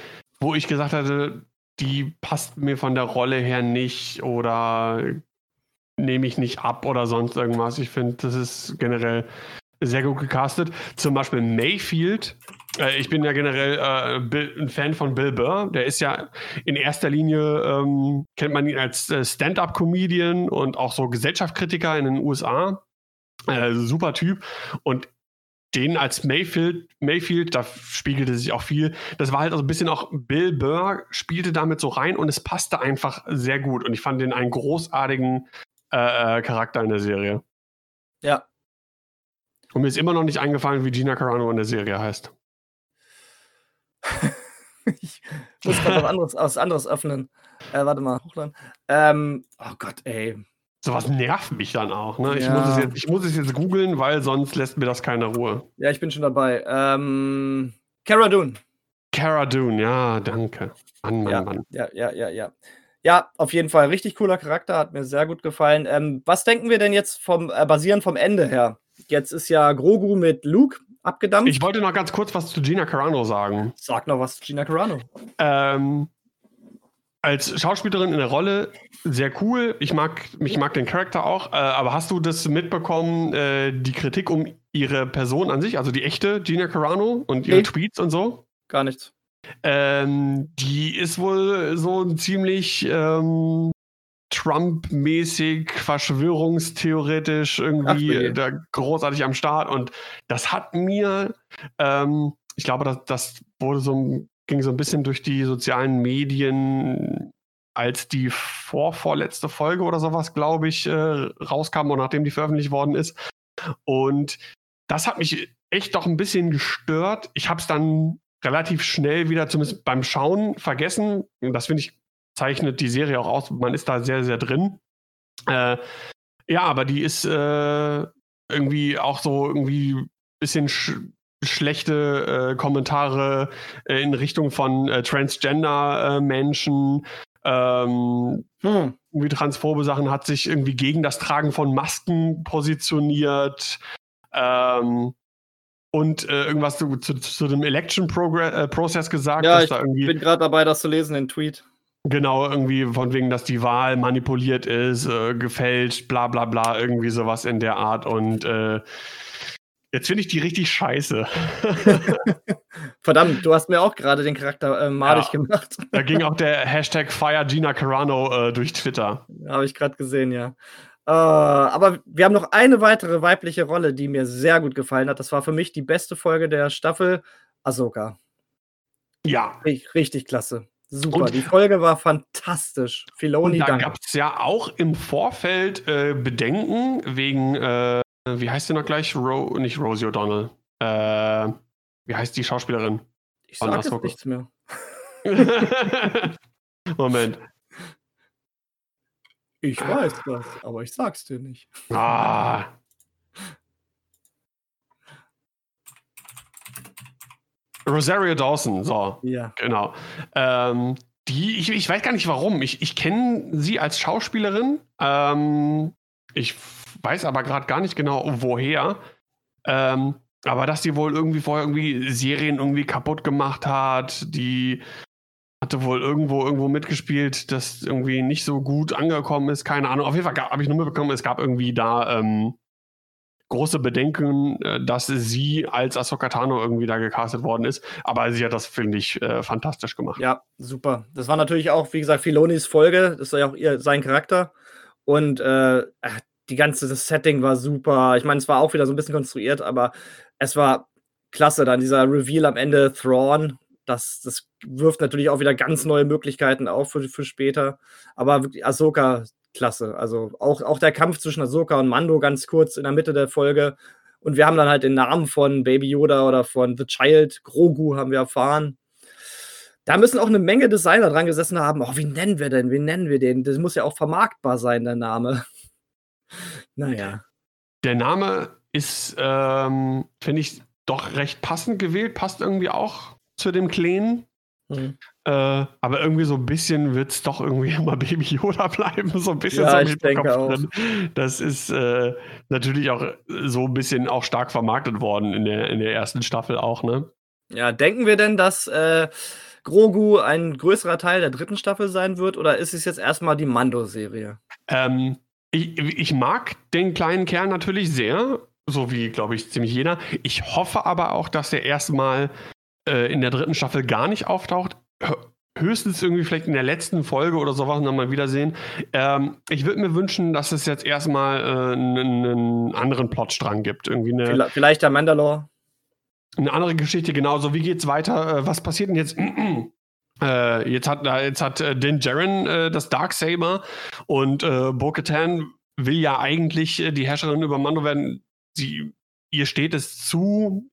wo ich gesagt hatte, die passt mir von der Rolle her nicht oder nehme ich nicht ab oder sonst irgendwas. Ich finde, das ist generell sehr gut gecastet. Zum Beispiel Mayfield. Äh, ich bin ja generell äh, Bill, ein Fan von Bill Burr. Der ist ja in erster Linie, ähm, kennt man ihn als äh, Stand-up-Comedian und auch so Gesellschaftskritiker in den USA. Äh, super Typ. Und den als Mayfield, Mayfield, da spiegelte sich auch viel. Das war halt also ein bisschen auch Bill Burr spielte damit so rein und es passte einfach sehr gut. Und ich fand den einen großartigen äh, äh, Charakter in der Serie. Ja. Und mir ist immer noch nicht eingefallen, wie Gina Carano in der Serie heißt. ich muss gerade was anderes, was anderes öffnen. Äh, warte mal, hochladen. Ähm, oh Gott, ey. Sowas nervt mich dann auch. Ne? Ich, Ja. muss es jetzt, ich muss es jetzt googeln, weil sonst lässt mir das keine Ruhe. Ja, ich bin schon dabei. Ähm, Cara Dune. Cara Dune, ja, danke. Mann, Mann, Ja, Mann. ja, ja, ja, ja. Ja, auf jeden Fall. Richtig cooler Charakter, hat mir sehr gut gefallen. Ähm, was denken wir denn jetzt vom, äh, basierend vom Ende her? Jetzt ist ja Grogu mit Luke abgedampft. Ich wollte noch ganz kurz was zu Gina Carano sagen. Sag noch was zu Gina Carano. Ähm, als Schauspielerin in der Rolle sehr cool. Ich mag, ich mag den Charakter auch. Äh, aber hast du das mitbekommen, äh, die Kritik um ihre Person an sich, also die echte Gina Carano und ihre Nee. Tweets und so? Gar nichts. Ähm, die ist wohl so ein ziemlich ähm, Trump-mäßig, verschwörungstheoretisch Ach, irgendwie je. da großartig am Start. Und das hat mir, ähm, ich glaube, das, das wurde so, ein- ging so ein bisschen durch die sozialen Medien, als die vorvorletzte Folge oder sowas, glaube ich, äh, rauskam und nachdem die veröffentlicht worden ist. Und das hat mich echt doch ein bisschen gestört. Ich habe es dann relativ schnell wieder, zumindest beim Schauen, vergessen. Das finde ich, zeichnet die Serie auch aus. Man ist da sehr, sehr drin. Äh, ja, aber die ist äh, irgendwie auch so irgendwie ein bisschen sch schlechte äh, Kommentare äh, in Richtung von äh, Transgender-Menschen. Ähm, hm. Irgendwie transphobe Sachen hat sich irgendwie gegen das Tragen von Masken positioniert. Ähm, und äh, irgendwas zu, zu, zu, dem Election äh, Process gesagt. Ja, ich bin gerade dabei, das zu lesen, den Tweet. Genau, irgendwie von wegen, dass die Wahl manipuliert ist, äh, gefälscht, bla bla bla, irgendwie sowas in der Art. Und äh, jetzt finde ich die richtig scheiße. Verdammt, du hast mir auch gerade den Charakter äh, malig ja, gemacht. da ging auch der Hashtag Fire Gina Carano äh, durch Twitter. Habe ich gerade gesehen, ja. Äh, aber wir haben noch eine weitere weibliche Rolle, die mir sehr gut gefallen hat. Das war für mich die beste Folge der Staffel, Ahsoka. Ja. Richtig klasse. Super, und, die Folge war fantastisch. Filoni, und da gab es ja auch im Vorfeld äh, Bedenken wegen, äh, wie heißt sie noch gleich? Ro nicht Rosie O'Donnell. Äh, wie heißt die Schauspielerin? Ich sag jetzt nichts mehr. Moment. Ich weiß das, aber ich sag's dir nicht. Ah. Rosario Dawson, so. Ja. Genau. Ähm, die, ich, ich weiß gar nicht warum. Ich, ich kenne sie als Schauspielerin. Ähm, ich weiß aber gerade gar nicht genau, woher. Ähm, aber dass die wohl irgendwie vorher irgendwie Serien irgendwie kaputt gemacht hat, die hatte wohl irgendwo irgendwo mitgespielt, das irgendwie nicht so gut angekommen ist, keine Ahnung. Auf jeden Fall habe ich nur mitbekommen, es gab irgendwie da ähm, große Bedenken, äh, dass sie als Ahsoka Tano irgendwie da gecastet worden ist. Aber sie hat das, finde ich, äh, fantastisch gemacht. Ja, super. Das war natürlich auch, wie gesagt, Filonis Folge. Das war ja auch ihr, sein Charakter. Und äh, die ganze, das Setting war super. Ich meine, es war auch wieder so ein bisschen konstruiert, aber es war klasse. Dann dieser Reveal am Ende, Thrawn, das, das wirft natürlich auch wieder ganz neue Möglichkeiten auf für, für später. Aber wirklich, Ahsoka klasse. Also auch, auch der Kampf zwischen Ahsoka und Mando ganz kurz in der Mitte der Folge. Und wir haben dann halt den Namen von Baby Yoda oder von The Child, Grogu, haben wir erfahren. Da müssen auch eine Menge Designer dran gesessen haben. Oh, wie nennen wir denn? Wie nennen wir den? Das muss ja auch vermarktbar sein, der Name. Naja. Der Name ist, ähm, finde ich, doch recht passend gewählt. Passt irgendwie auch zu dem Kleinen. Mhm. Äh, aber irgendwie so ein bisschen wird es doch irgendwie immer Baby Yoda bleiben. So ein bisschen ja, so ich denke auch. Drin. Das ist äh, natürlich auch so ein bisschen auch stark vermarktet worden in der, in der ersten Staffel auch, ne? Ja, denken wir denn, dass äh, Grogu ein größerer Teil der dritten Staffel sein wird oder ist es jetzt erstmal die Mando-Serie? Ähm, ich, ich mag den kleinen Kerl natürlich sehr, so wie, glaube ich, ziemlich jeder. Ich hoffe aber auch, dass er erstmal äh, in der dritten Staffel gar nicht auftaucht höchstens irgendwie vielleicht in der letzten Folge oder sowas nochmal wiedersehen. Ähm, ich würde mir wünschen, dass es jetzt erstmal äh, einen, anderen Plotstrang gibt. Irgendwie eine, vielleicht der Mandalore. Eine andere Geschichte, genauso. Wie geht's weiter? Äh, was passiert denn jetzt? Äh, jetzt hat, jetzt hat äh, Din Djarin äh, das Darksaber und äh, Bo-Katan will ja eigentlich äh, die Herrscherin über Mando werden. Sie, ihr steht es zu,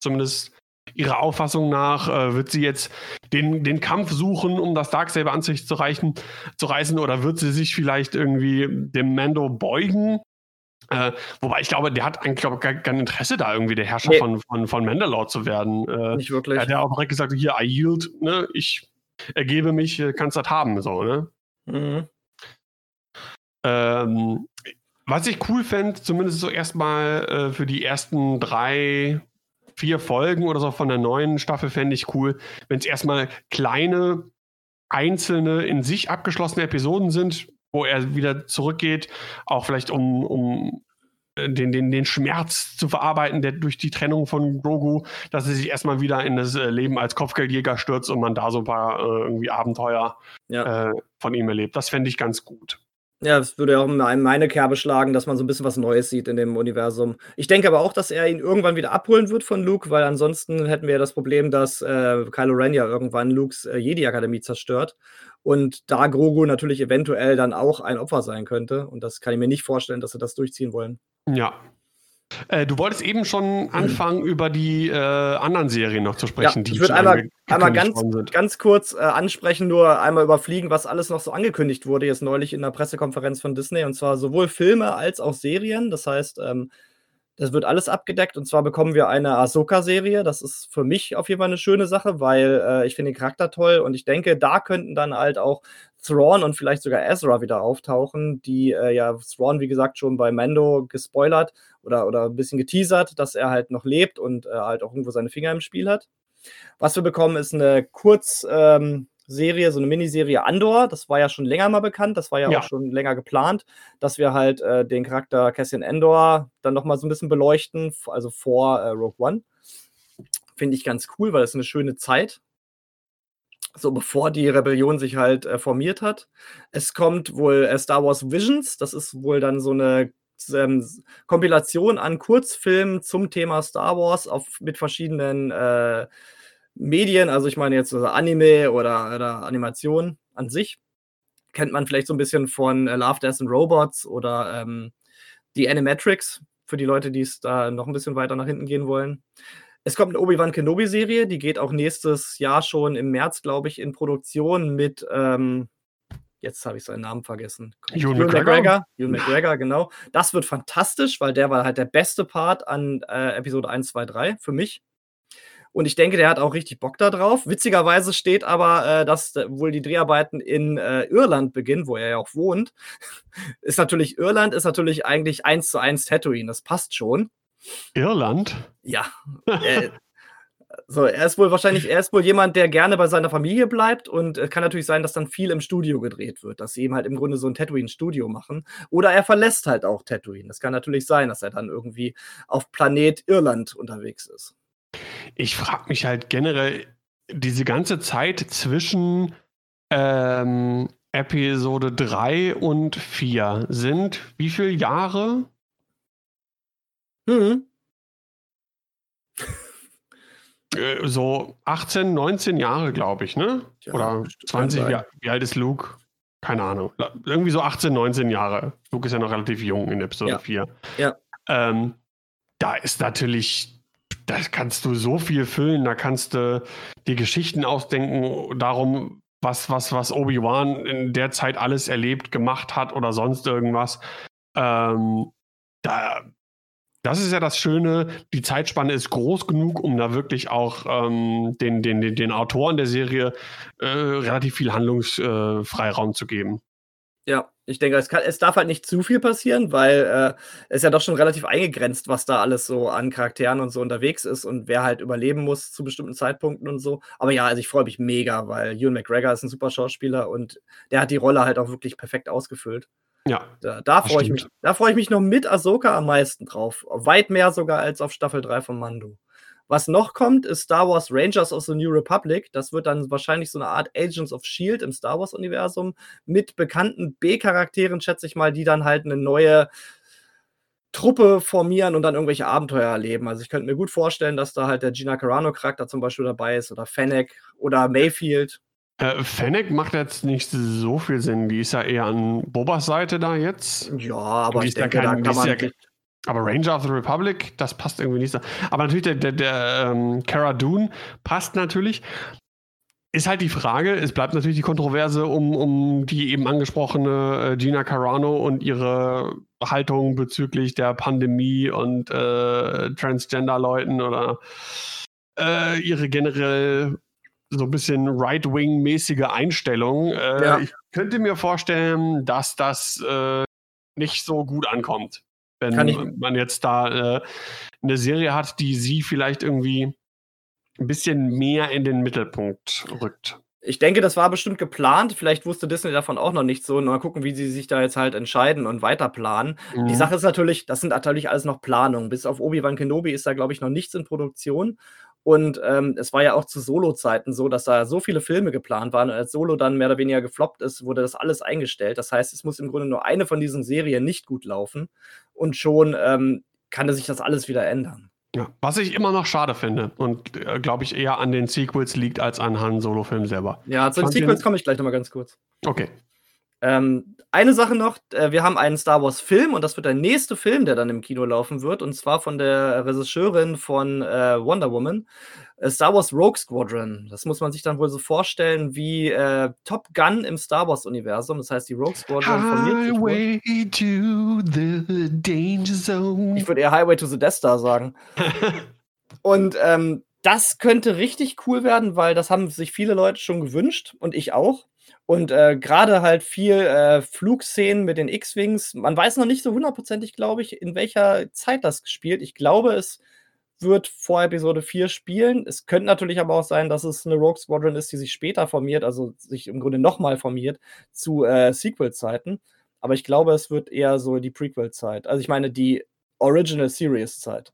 zumindest Ihrer Auffassung nach äh, wird sie jetzt den, den Kampf suchen, um das Darksaber an sich zu, reichen, zu reißen, oder wird sie sich vielleicht irgendwie dem Mando beugen? Äh, wobei ich glaube, der hat eigentlich glaub, kein, kein Interesse da irgendwie der Herrscher nee. von, von, von Mandalore zu werden. Äh, Nicht wirklich. Er hat ja auch direkt gesagt, hier, I yield, ne? ich ergebe mich, kannst das haben, so, ne? Mhm. Ähm, was ich cool fände, zumindest so erstmal äh, für die ersten drei, vier Folgen oder so von der neuen Staffel fände ich cool, wenn es erstmal kleine, einzelne, in sich abgeschlossene Episoden sind, wo er wieder zurückgeht, auch vielleicht um, um äh, den, den, den Schmerz zu verarbeiten, der durch die Trennung von Grogu, dass er sich erstmal wieder in das äh, Leben als Kopfgeldjäger stürzt und man da so ein paar äh, irgendwie Abenteuer ja. äh, von ihm erlebt. Das fände ich ganz gut. Ja, das würde ja auch in meine Kerbe schlagen, dass man so ein bisschen was Neues sieht in dem Universum. Ich denke aber auch, dass er ihn irgendwann wieder abholen wird von Luke, weil ansonsten hätten wir ja das Problem, dass äh, Kylo Ren ja irgendwann Lukes äh, Jedi-Akademie zerstört und da Grogu natürlich eventuell dann auch ein Opfer sein könnte und das kann ich mir nicht vorstellen, dass sie das durchziehen wollen. Ja, äh, du wolltest eben schon anfangen, über die äh, anderen Serien noch zu sprechen. Ja, ich würde einmal, einmal ganz, ganz kurz äh, ansprechen, nur einmal überfliegen, was alles noch so angekündigt wurde jetzt neulich in der Pressekonferenz von Disney. Und zwar sowohl Filme als auch Serien. Das heißt, ähm, Das wird alles abgedeckt und zwar bekommen wir eine Ahsoka-Serie. Das ist für mich auf jeden Fall eine schöne Sache, weil äh, ich finde den Charakter toll und ich denke, da könnten dann halt auch Thrawn und vielleicht sogar Ezra wieder auftauchen, die äh, ja Thrawn, wie gesagt, schon bei Mando gespoilert oder, oder ein bisschen geteasert, dass er halt noch lebt und äh, halt auch irgendwo seine Finger im Spiel hat. Was wir bekommen, ist eine Kurzserie, ähm, so eine Miniserie Andor. Das war ja schon länger mal bekannt, das war ja, ja. auch schon länger geplant, dass wir halt äh, den Charakter Cassian Endor dann nochmal so ein bisschen beleuchten, also vor äh, Rogue One. Finde ich ganz cool, weil das ist eine schöne Zeit. So bevor die Rebellion sich halt äh, formiert hat. Es kommt wohl äh, Star Wars Visions, das ist wohl dann so eine ähm, Kompilation an Kurzfilmen zum Thema Star Wars auf, mit verschiedenen äh, Medien, also ich meine jetzt also Anime oder, oder Animation an sich. Kennt man vielleicht so ein bisschen von äh, Love, Death and Robots oder ähm, die Animatrix, für die Leute, die es da noch ein bisschen weiter nach hinten gehen wollen. Es kommt eine Obi-Wan Kenobi-Serie, die geht auch nächstes Jahr schon im März, glaube ich, in Produktion mit ähm, jetzt habe ich seinen Namen vergessen. Ewan McGregor. Ewan McGregor, genau. Das wird fantastisch, weil der war halt der beste Part an äh, Episode 1, 2, 3 für mich. Und ich denke, der hat auch richtig Bock da drauf. Witzigerweise steht aber, äh, dass wohl die Dreharbeiten in äh, Irland beginnen, wo er ja auch wohnt. ist natürlich Irland, ist natürlich eigentlich eins zu eins Tatooine. Das passt schon. Irland? Ja. Äh, so, er ist wohl wahrscheinlich, er ist wohl jemand, der gerne bei seiner Familie bleibt und es kann natürlich sein, dass dann viel im Studio gedreht wird, dass sie eben halt im Grunde so ein Tatooine-Studio machen. Oder er verlässt halt auch Tatooine. Das kann natürlich sein, dass er dann irgendwie auf Planet Irland unterwegs ist. Ich frage mich halt generell diese ganze Zeit zwischen ähm, Episode 3 und 4 sind wie viele Jahre? Hm. Äh, so 18, 19 Jahre, glaube ich, ne? Ja, Oder 20 Jahre. Wie alt ist Luke? Keine Ahnung. Irgendwie so 18, 19 Jahre. Luke ist ja noch relativ jung in Episode ja. 4. Ja. Ähm, da ist natürlich, da kannst du so viel füllen, da kannst du dir Geschichten ausdenken darum, was, was, was Obi-Wan in der Zeit alles erlebt, gemacht hat oder sonst irgendwas. Ähm, da, das ist ja das Schöne, die Zeitspanne ist groß genug, um da wirklich auch ähm, den, den, den, den Autoren der Serie äh, relativ viel Handlungsfreiraum äh, zu geben. Ja, ich denke, es, kann, es, darf halt nicht zu viel passieren, weil äh, es ja doch schon relativ eingegrenzt, was da alles so an Charakteren und so unterwegs ist und wer halt überleben muss zu bestimmten Zeitpunkten und so. Aber ja, also ich freue mich mega, weil Ewan McGregor ist ein super Schauspieler und der hat die Rolle halt auch wirklich perfekt ausgefüllt. Ja. Da, da freue ich mich. Da freue ich mich noch mit Ahsoka am meisten drauf. Weit mehr sogar als auf Staffel 3 von Mando. Was noch kommt, ist Star Wars Rangers of the New Republic. Das wird dann wahrscheinlich so eine Art Agents of Shield im Star Wars-Universum mit bekannten B-Charakteren, schätze ich mal, die dann halt eine neue Truppe formieren und dann irgendwelche Abenteuer erleben. Also ich könnte mir gut vorstellen, dass da halt der Gina Carano-Charakter zum Beispiel dabei ist oder Fennec oder Mayfield. Äh, Fennec macht jetzt nicht so viel Sinn. Die ist ja eher an Bobas Seite da jetzt. Ja, aber ich denke, kein, da kann man. Ja, aber Ranger of the Republic, das passt irgendwie nicht so. Aber natürlich, der, der, der ähm, Cara Dune passt natürlich. Ist halt die Frage, es bleibt natürlich die Kontroverse um, um die eben angesprochene äh, Gina Carano und ihre Haltung bezüglich der Pandemie und äh, Transgender-Leuten oder äh, ihre generell so ein bisschen Right-Wing-mäßige Einstellung. Äh, ja. Ich könnte mir vorstellen, dass das äh, nicht so gut ankommt, wenn man jetzt da äh, eine Serie hat, die sie vielleicht irgendwie ein bisschen mehr in den Mittelpunkt rückt. Ich denke, das war bestimmt geplant. Vielleicht wusste Disney davon auch noch nicht so. Mal gucken, wie sie sich da jetzt halt entscheiden und weiter planen. Mhm. Die Sache ist natürlich, das sind natürlich alles noch Planungen. Bis auf Obi-Wan Kenobi ist da, glaube ich, noch nichts in Produktion. Und ähm, es war ja auch zu Solo-Zeiten so, dass da so viele Filme geplant waren. Und als Solo dann mehr oder weniger gefloppt ist, wurde das alles eingestellt. Das heißt, es muss im Grunde nur eine von diesen Serien nicht gut laufen. Und schon ähm, kann sich das alles wieder ändern. Ja, was ich immer noch schade finde und äh, glaube ich eher an den Sequels liegt als an Han Solo-Film selber. Ja, zu den Sequels komme ich gleich nochmal ganz kurz. Okay. Ähm, eine Sache noch, äh, wir haben einen Star Wars-Film und das wird der nächste Film, der dann im Kino laufen wird, und zwar von der Regisseurin von äh, Wonder Woman. Äh, Star Wars Rogue Squadron. Das muss man sich dann wohl so vorstellen wie äh, Top Gun im Star Wars-Universum. Das heißt, die Rogue Squadron Highway to the Danger Zone. Ich würde eher Highway to the Death Star sagen. und ähm, das könnte richtig cool werden, weil das haben sich viele Leute schon gewünscht und ich auch. Und äh, gerade halt viel äh, Flugszenen mit den X-Wings. Man weiß noch nicht so hundertprozentig, glaube ich, in welcher Zeit das spielt. Ich glaube, es wird vor Episode 4 spielen. Es könnte natürlich aber auch sein, dass es eine Rogue Squadron ist, die sich später formiert, also sich im Grunde nochmal formiert zu äh, Sequel-Zeiten. Aber ich glaube, es wird eher so die Prequel-Zeit. Also ich meine die Original Series-Zeit.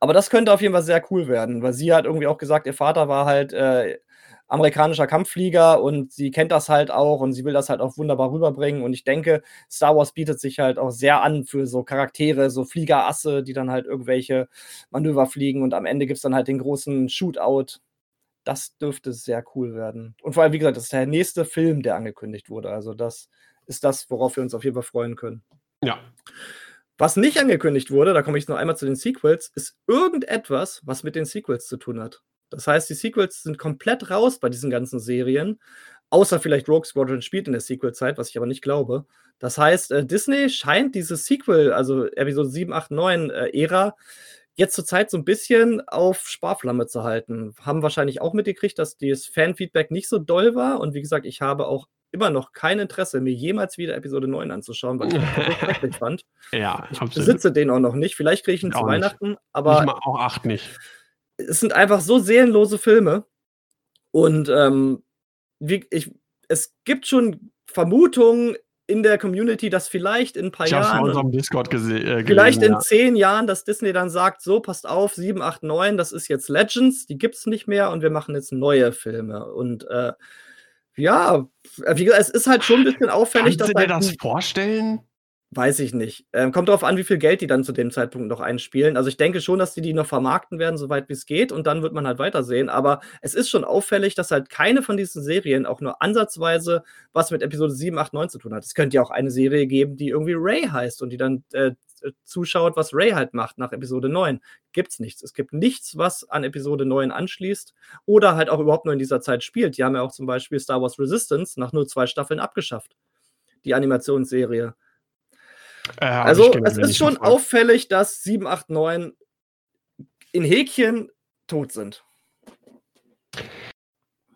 Aber das könnte auf jeden Fall sehr cool werden, weil sie hat irgendwie auch gesagt, ihr Vater war halt äh, amerikanischer Kampfflieger und sie kennt das halt auch und sie will das halt auch wunderbar rüberbringen. Und ich denke, Star Wars bietet sich halt auch sehr an für so Charaktere, so Fliegerasse, die dann halt irgendwelche Manöver fliegen und am Ende gibt es dann halt den großen Shootout. Das dürfte sehr cool werden. Und vor allem, wie gesagt, das ist der nächste Film, der angekündigt wurde. Also, das ist das, worauf wir uns auf jeden Fall freuen können. Ja. Was nicht angekündigt wurde, da komme ich noch einmal zu den Sequels, ist irgendetwas, was mit den Sequels zu tun hat. Das heißt, die Sequels sind komplett raus bei diesen ganzen Serien. Außer vielleicht Rogue Squadron spielt in der Sequel-Zeit, was ich aber nicht glaube. Das heißt, äh, Disney scheint diese Sequel, also Episode 7, 8, 9 äh, Ära, jetzt zurzeit so ein bisschen auf Sparflamme zu halten. Haben wahrscheinlich auch mitgekriegt, dass das Fanfeedback nicht so doll war. Und wie gesagt, ich habe auch immer noch kein Interesse, mir jemals wieder Episode 9 anzuschauen, weil ich das schrecklich fand. Ja, ich besitze den auch noch nicht. Vielleicht kriege ich ihn zu Weihnachten, nicht. aber. Ich auch acht nicht es sind einfach so seelenlose Filme. Und ähm, wie, ich, es gibt schon Vermutungen in der Community, dass vielleicht in ein paar ich Jahren. Ich habe Discord äh, gelesen, Vielleicht in ja. zehn Jahren, dass Disney dann sagt: So, passt auf, 7, 8, 9, das ist jetzt Legends, die gibt es nicht mehr und wir machen jetzt neue Filme. Und äh, ja, wie gesagt, es ist halt schon ein bisschen auffällig, Kannst du dass. dir halt das vorstellen? Weiß ich nicht. Ähm, kommt darauf an, wie viel Geld die dann zu dem Zeitpunkt noch einspielen. Also ich denke schon, dass die die noch vermarkten werden, soweit wie es geht. Und dann wird man halt weitersehen. Aber es ist schon auffällig, dass halt keine von diesen Serien auch nur ansatzweise was mit Episode 7, 8, 9 zu tun hat. Es könnte ja auch eine Serie geben, die irgendwie Ray heißt und die dann äh, zuschaut, was Ray halt macht nach Episode 9. Gibt's nichts. Es gibt nichts, was an Episode 9 anschließt oder halt auch überhaupt nur in dieser Zeit spielt. Die haben ja auch zum Beispiel Star Wars Resistance nach nur zwei Staffeln abgeschafft. Die Animationsserie. Äh, also es ist schon auffällig, dass 7, 8, 9 in Häkchen tot sind.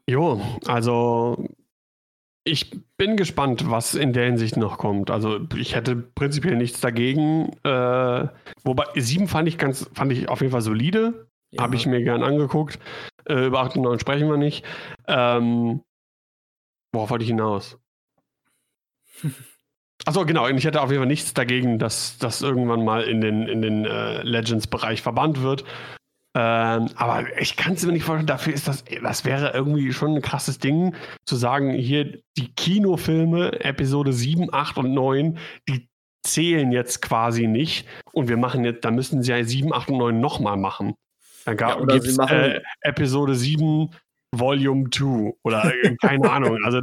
Jo, also ich bin gespannt, was in der Hinsicht noch kommt. Also ich hätte prinzipiell nichts dagegen. Äh, wobei 7 fand ich ganz, fand ich auf jeden Fall solide. Ja. Habe ich mir gern angeguckt. Äh, über 8 und 9 sprechen wir nicht. Ähm, worauf wollte ich hinaus? Achso, genau. Und ich hätte auf jeden Fall nichts dagegen, dass das irgendwann mal in den, in den äh, Legends-Bereich verbannt wird. Ähm, aber ich kann es mir nicht vorstellen, dafür ist das, das wäre irgendwie schon ein krasses Ding, zu sagen, hier die Kinofilme, Episode 7, 8 und 9, die zählen jetzt quasi nicht. Und wir machen jetzt, da müssen sie ja 7, 8 und 9 nochmal machen. Dann ja, gibt es äh, Episode 7, Volume 2 oder äh, keine Ahnung. Also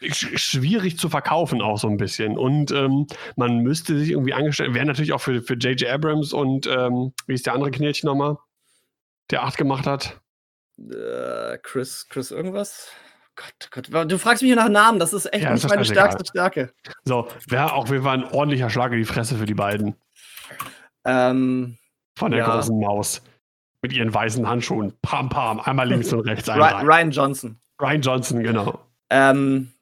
schwierig zu verkaufen auch so ein bisschen. Und ähm, man müsste sich irgendwie angestellt, wäre natürlich auch für J.J. Abrams und ähm, wie ist der andere Knirchen nochmal, der 8 gemacht hat? Äh, Chris, Chris irgendwas? Gott, Gott, du fragst mich nach Namen, das ist echt ja, nicht meine stärkste egal. Stärke. So, wäre auch wir waren ein ordentlicher Schlag in die Fresse für die beiden. Ähm, Von der ja. großen Maus mit ihren weißen Handschuhen. Pam, pam, einmal links und rechts. Einmal Ryan Johnson. Ryan Johnson, genau. Ähm,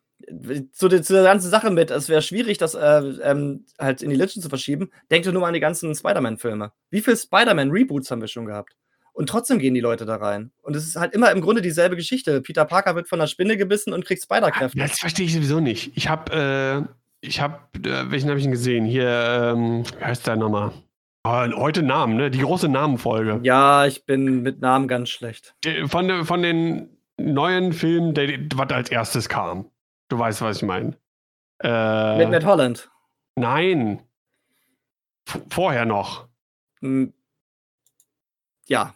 zu, der, zu der ganzen Sache mit, es wäre schwierig, das äh, ähm, halt in die Legend zu verschieben. Denkt nur mal an die ganzen Spider-Man-Filme. Wie viele Spider-Man-Reboots haben wir schon gehabt? Und trotzdem gehen die Leute da rein. Und es ist halt immer im Grunde dieselbe Geschichte. Peter Parker wird von einer Spinne gebissen und kriegt Spider-Kräfte. Das verstehe ich sowieso nicht. Ich habe, äh, ich habe, äh, welchen habe ich denn gesehen? Hier, ähm, wie heißt der nochmal? Oh, heute Namen, ne? Die große Namenfolge. Ja, ich bin mit Namen ganz schlecht. Von, von den neuen Filmen, der, was als erstes kam. Du weißt, was ich meine. Äh, mit Matt Holland. Nein. V vorher noch. Hm. Ja.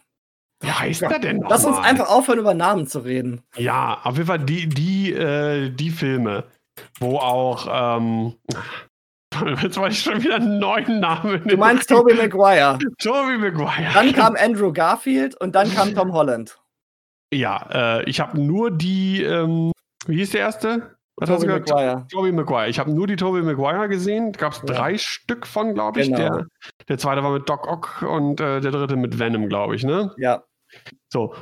Wie heißt ja. der denn noch? Lass uns einfach aufhören, über Namen zu reden. Ja, auf jeden Fall die, die, äh, die Filme. wo auch, ähm, jetzt wollte ich schon wieder einen neuen Namen. Du meinst Tobey Maguire. Tobey Maguire. Dann kam Andrew Garfield und dann kam Tom Holland. Ja, äh, ich habe nur die, ähm, wie hieß der erste? Was Tobey Maguire. Tobey Maguire. Ich habe nur die Tobey Maguire gesehen. Gab es ja. drei Stück von, glaube ich. Genau. Der, der zweite war mit Doc Ock und äh, der dritte mit Venom, glaube ich, ne? Ja. So.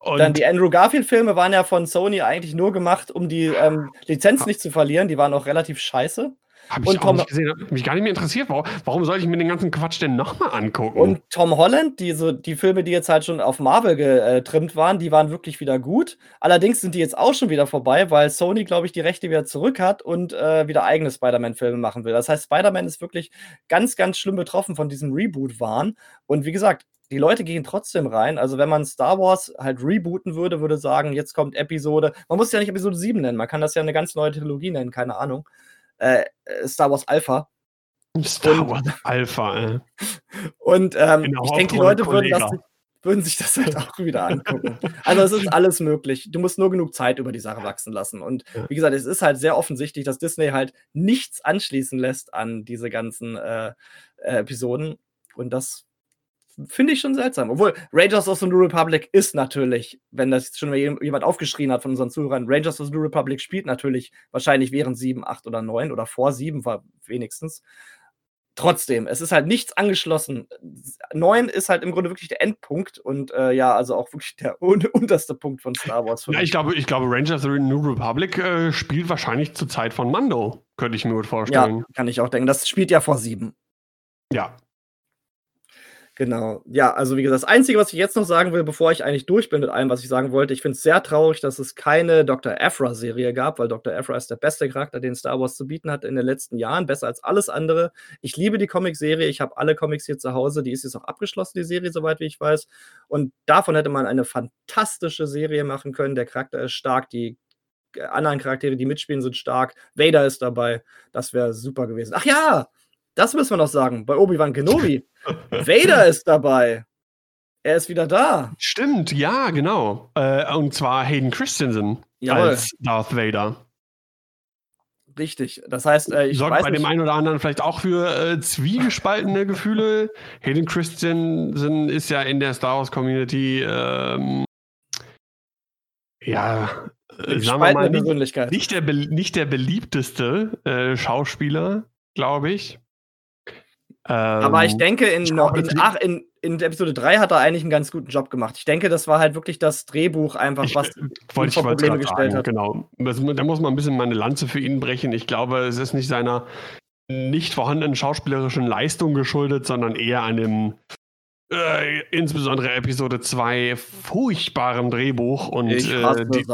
Und Dann die Andrew Garfield-Filme waren ja von Sony eigentlich nur gemacht, um die ähm, Lizenz nicht zu verlieren. Die waren auch relativ scheiße. Habe ich und auch Tom, nicht gesehen, mich gar nicht mehr interessiert. Warum, warum soll ich mir den ganzen Quatsch denn nochmal angucken? Und Tom Holland, diese, die Filme, die jetzt halt schon auf Marvel getrimmt waren, die waren wirklich wieder gut. Allerdings sind die jetzt auch schon wieder vorbei, weil Sony, glaube ich, die Rechte wieder zurück hat und äh, wieder eigene Spider-Man-Filme machen will. Das heißt, Spider-Man ist wirklich ganz, ganz schlimm betroffen von diesem Reboot-Wahn. Und wie gesagt, die Leute gehen trotzdem rein. Also, wenn man Star Wars halt rebooten würde, würde sagen, jetzt kommt Episode. Man muss ja nicht Episode 7 nennen, man kann das ja eine ganz neue Trilogie nennen, keine Ahnung äh, Star Wars Alpha. Star und, Wars Alpha, äh. Und ähm, ich denke, die Leute würden, das, würden, sich das halt auch wieder angucken. Also es ist alles möglich. Du musst nur genug Zeit über die Sache wachsen lassen. Und wie gesagt, es ist halt sehr offensichtlich, dass Disney halt nichts anschließen lässt an diese ganzen äh, äh, Episoden. Und das finde ich schon seltsam. Obwohl, Rangers of the New Republic ist natürlich, wenn das schon jemand aufgeschrien hat von unseren Zuhörern, Rangers of the New Republic spielt natürlich wahrscheinlich während 7, 8 oder 9 oder vor 7 war wenigstens. Trotzdem, es ist halt nichts angeschlossen. 9 ist halt im Grunde wirklich der Endpunkt und äh, ja, also auch wirklich der un unterste Punkt von Star Wars. Ja, ich glaube, ich glaube, Rangers of the New Republic äh, spielt wahrscheinlich zur Zeit von Mando, könnte ich mir gut vorstellen. Ja, kann ich auch denken. Das spielt ja vor 7. Ja, Genau. Ja, also wie gesagt, das Einzige, was ich jetzt noch sagen will, bevor ich eigentlich durch bin mit allem, was ich sagen wollte, ich finde es sehr traurig, dass es keine Dr. Aphra-Serie gab, weil Dr. Aphra ist der beste Charakter, den Star Wars zu bieten hat in den letzten Jahren, besser als alles andere. Ich liebe die Comicserie, ich habe alle Comics hier zu Hause, die ist jetzt auch abgeschlossen, die Serie, soweit wie ich weiß. Und davon hätte man eine fantastische Serie machen können. Der Charakter ist stark, die äh, anderen Charaktere, die mitspielen, sind stark. Vader ist dabei. Das wäre super gewesen. Ach ja, das müssen wir noch sagen. Bei Obi-Wan Kenobi. Vader ist dabei. Er ist wieder da. Stimmt, ja, genau. Äh, und zwar Hayden Christensen Jawohl. als Darth Vader. Richtig. Das heißt, äh, ich sorgt weiß bei nicht, dem einen oder anderen vielleicht auch für äh, zwiegespaltene Gefühle. Hayden Christensen ist ja in der Star Wars Community ähm, ja, äh, sagen wir mal, nicht, nicht, der, nicht der beliebteste äh, Schauspieler, glaube ich. Aber ich ähm, denke, in, ich in, ach, in, in, Episode 3 hat er eigentlich einen ganz guten Job gemacht. Ich denke, das war halt wirklich das Drehbuch einfach, ich, was äh, wollte vor Probleme gestellt sagen, hat. Genau. da muss man ein bisschen meine Lanze für ihn brechen. Ich glaube, es ist nicht seiner nicht vorhandenen schauspielerischen Leistung geschuldet, sondern eher einem äh, insbesondere Episode 2 furchtbarem Drehbuch und ich äh, die,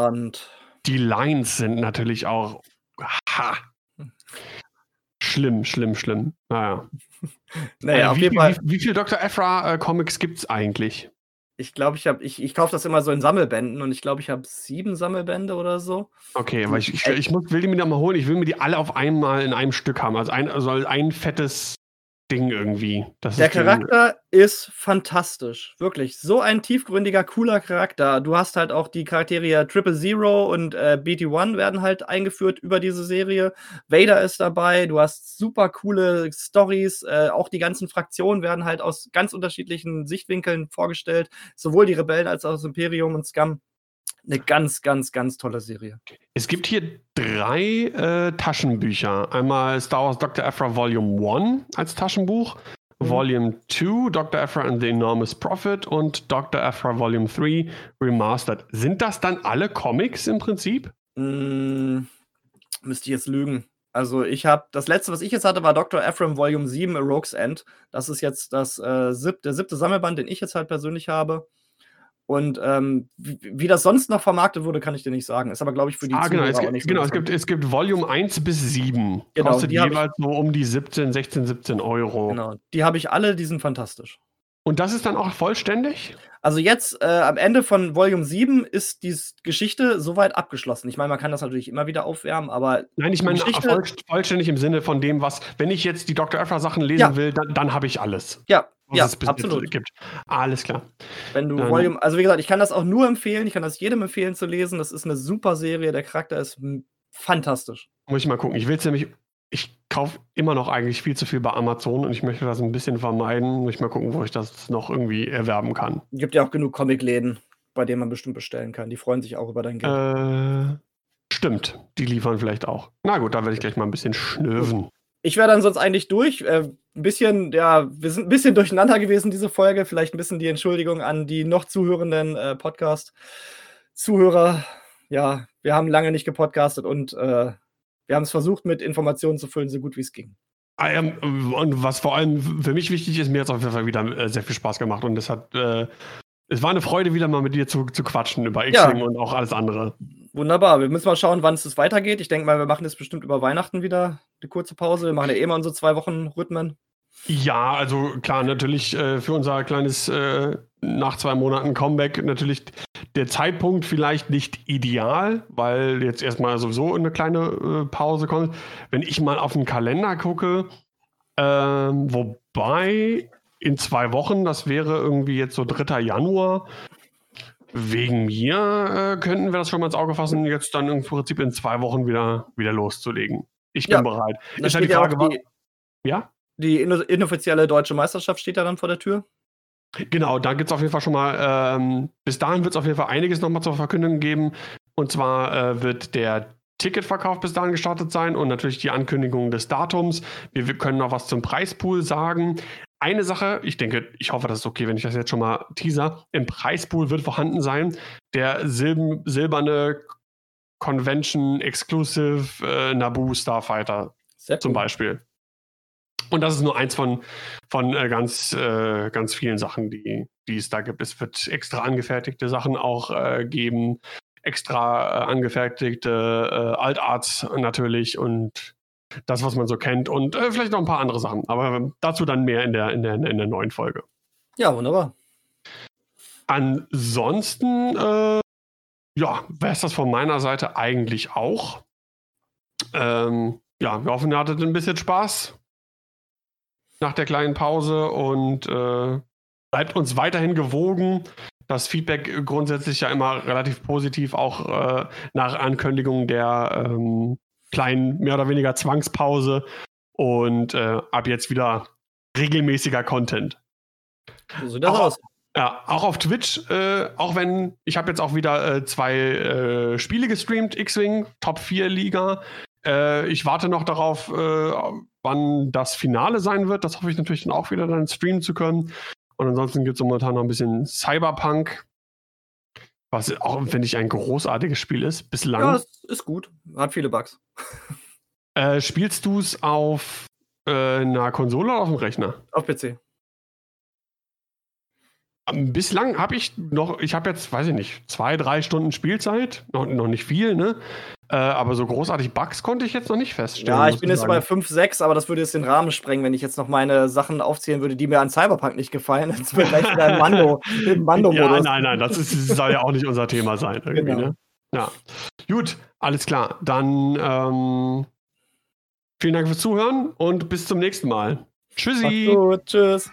die Lines sind natürlich auch ha, Schlimm, schlimm, schlimm. Naja. naja, also wie, wie, wie, wie viele Dr. Ephra äh, Comics gibt es eigentlich? Ich glaube, ich habe, ich, ich kaufe das immer so in Sammelbänden und ich glaube, ich habe sieben Sammelbände oder so. Okay, aber ich, ich, ich muss, will die mir da mal holen. Ich will mir die alle auf einmal in einem Stück haben. Also ein, also ein fettes Ding irgendwie. Das der Charakter Ding. ist fantastisch. Wirklich. So ein tiefgründiger, cooler Charakter. Du hast halt auch die Charaktere Triple Zero und äh, BT-1 werden halt eingeführt über diese Serie. Vader ist dabei. Du hast super coole Stories. Äh, auch die ganzen Fraktionen werden halt aus ganz unterschiedlichen Sichtwinkeln vorgestellt. Sowohl die Rebellen als auch das Imperium und Scum eine ganz, ganz, ganz tolle Serie. Es gibt hier drei äh, Taschenbücher. Einmal Star Wars Dr. Aphra Volume 1 als Taschenbuch, mhm. Volume 2 Dr. Aphra and the Enormous Profit und Dr. Aphra Volume 3 Remastered. Sind das dann alle Comics im Prinzip? Mm, müsste ich jetzt lügen. Also ich habe, das letzte, was ich jetzt hatte, war Dr. Ephraim Volume 7, A Rogue's End. Das ist jetzt das, äh, sieb, der siebte Sammelband, den ich jetzt halt persönlich habe. Und ähm, wie, wie, das sonst noch vermarktet wurde, kann ich dir nicht sagen. Ist aber, glaube ich, für die ah, genau, es, gibt, genau es, gibt, es gibt Volume 1 bis 7. Genau, Kostet jeweils so um die 17, 16, 17 Euro. Genau, die habe ich alle, die sind fantastisch. Und das ist dann auch vollständig? Also jetzt äh, am Ende von Volume 7 ist die Geschichte soweit abgeschlossen. Ich meine, man kann das natürlich immer wieder aufwärmen, aber. Nein, ich meine voll, vollständig im Sinne von dem, was, wenn ich jetzt die Dr. Öffer Sachen lesen ja. will, dann, dann habe ich alles. Ja, ja, absolut. Gibt. Alles klar. Wenn du Volume, also wie gesagt, ich kann das auch nur empfehlen, ich kann das jedem empfehlen zu lesen. Das ist eine super Serie, der Charakter ist fantastisch. Muss ich mal gucken. Ich will es nämlich, ich kaufe immer noch eigentlich viel zu viel bei Amazon und ich möchte das ein bisschen vermeiden. Muss ich mal gucken, wo ich das noch irgendwie erwerben kann. Es gibt ja auch genug Comicläden, bei denen man bestimmt bestellen kann. Die freuen sich auch über dein Geld. Äh, stimmt, die liefern vielleicht auch. Na gut, da werde ich gleich mal ein bisschen schnöven. Ich wäre dann sonst eigentlich durch. Äh, ein bisschen, ja, wir sind ein bisschen durcheinander gewesen, diese Folge. Vielleicht ein bisschen die Entschuldigung an die noch zuhörenden äh, Podcast-Zuhörer. Ja, wir haben lange nicht gepodcastet und äh, wir haben es versucht, mit Informationen zu füllen, so gut wie es ging. Ah, und was vor allem für mich wichtig ist, mir hat es auf jeden Fall wieder äh, sehr viel Spaß gemacht und es hat, äh, es war eine Freude, wieder mal mit dir zu, zu quatschen über X-Wing ja. und auch alles andere. Wunderbar. Wir müssen mal schauen, wann es weitergeht. Ich denke mal, wir machen jetzt bestimmt über Weihnachten wieder eine kurze Pause. Wir machen ja eh mal unsere zwei Wochen Rhythmen. Ja, also klar, natürlich äh, für unser kleines äh, nach zwei Monaten Comeback natürlich der Zeitpunkt vielleicht nicht ideal, weil jetzt erstmal sowieso eine kleine äh, Pause kommt. Wenn ich mal auf den Kalender gucke, ähm, wobei in zwei Wochen, das wäre irgendwie jetzt so 3. Januar, Wegen mir äh, könnten wir das schon mal ins Auge fassen, jetzt dann im Prinzip in zwei Wochen wieder, wieder loszulegen. Ich bin ja, bereit. Ist halt die Frage, ja, die, ja? Die inoffizielle deutsche Meisterschaft steht ja dann vor der Tür. Genau, da gibt es auf jeden Fall schon mal, ähm, bis dahin wird es auf jeden Fall einiges nochmal zur Verkündung geben. Und zwar äh, wird der Ticketverkauf bis dahin gestartet sein und natürlich die Ankündigung des Datums. Wir, wir können noch was zum Preispool sagen eine Sache, ich denke, ich hoffe, das ist okay, wenn ich das jetzt schon mal teaser. Im Preispool wird vorhanden sein der silb silberne Convention Exclusive äh, Naboo Starfighter Sehr zum cool. Beispiel. Und das ist nur eins von, von äh, ganz, äh, ganz vielen Sachen, die, die es da gibt. Es wird extra angefertigte Sachen auch äh, geben, extra äh, angefertigte äh, Altarts natürlich und das, was man so kennt und äh, vielleicht noch ein paar andere Sachen. Aber dazu dann mehr in der, in der, in der neuen Folge. Ja, wunderbar. Ansonsten, äh, ja, wäre es das von meiner Seite eigentlich auch. Ähm, ja, wir hoffen, ihr hattet ein bisschen Spaß nach der kleinen Pause und äh, bleibt uns weiterhin gewogen. Das Feedback grundsätzlich ja immer relativ positiv, auch äh, nach Ankündigung der ähm, kleinen, mehr oder weniger Zwangspause und äh, ab jetzt wieder regelmäßiger Content. So sieht das auch, aus. Ja, auch auf Twitch, äh, auch wenn ich habe jetzt auch wieder äh, zwei äh, Spiele gestreamt, X-Wing, Top 4 Liga. Äh, ich warte noch darauf, wann das Finale sein wird. Das hoffe ich natürlich dann auch wieder dann streamen zu können. Und ansonsten gibt es momentan noch ein bisschen Cyberpunk. Was auch, finde ich, ein großartiges Spiel ist. Bislang. Ja, es ist gut. Hat viele Bugs. Äh, spielst du es auf äh, einer Konsole oder auf dem Rechner? Auf PC. Ähm, bislang habe ich noch, ich habe jetzt, weiß ich nicht, zwei, drei Stunden Spielzeit, noch, noch nicht viel, ne? Äh, aber so großartig Bugs konnte ich jetzt noch nicht feststellen. Ja, ich bin jetzt bei 5, 6, aber das würde jetzt den Rahmen sprengen, wenn ich jetzt noch meine Sachen aufzählen würde, die mir an Cyberpunk nicht gefallen. Jetzt wird gleich wieder ein Mando, im Mando-Modus. Ja, nein, nein, das, ist, soll ja auch nicht unser Thema sein. Genau. Ne? Ja. Gut, alles klar. Dann ähm, vielen Dank fürs Zuhören und bis zum nächsten Mal. Tschüssi. Gut, tschüss.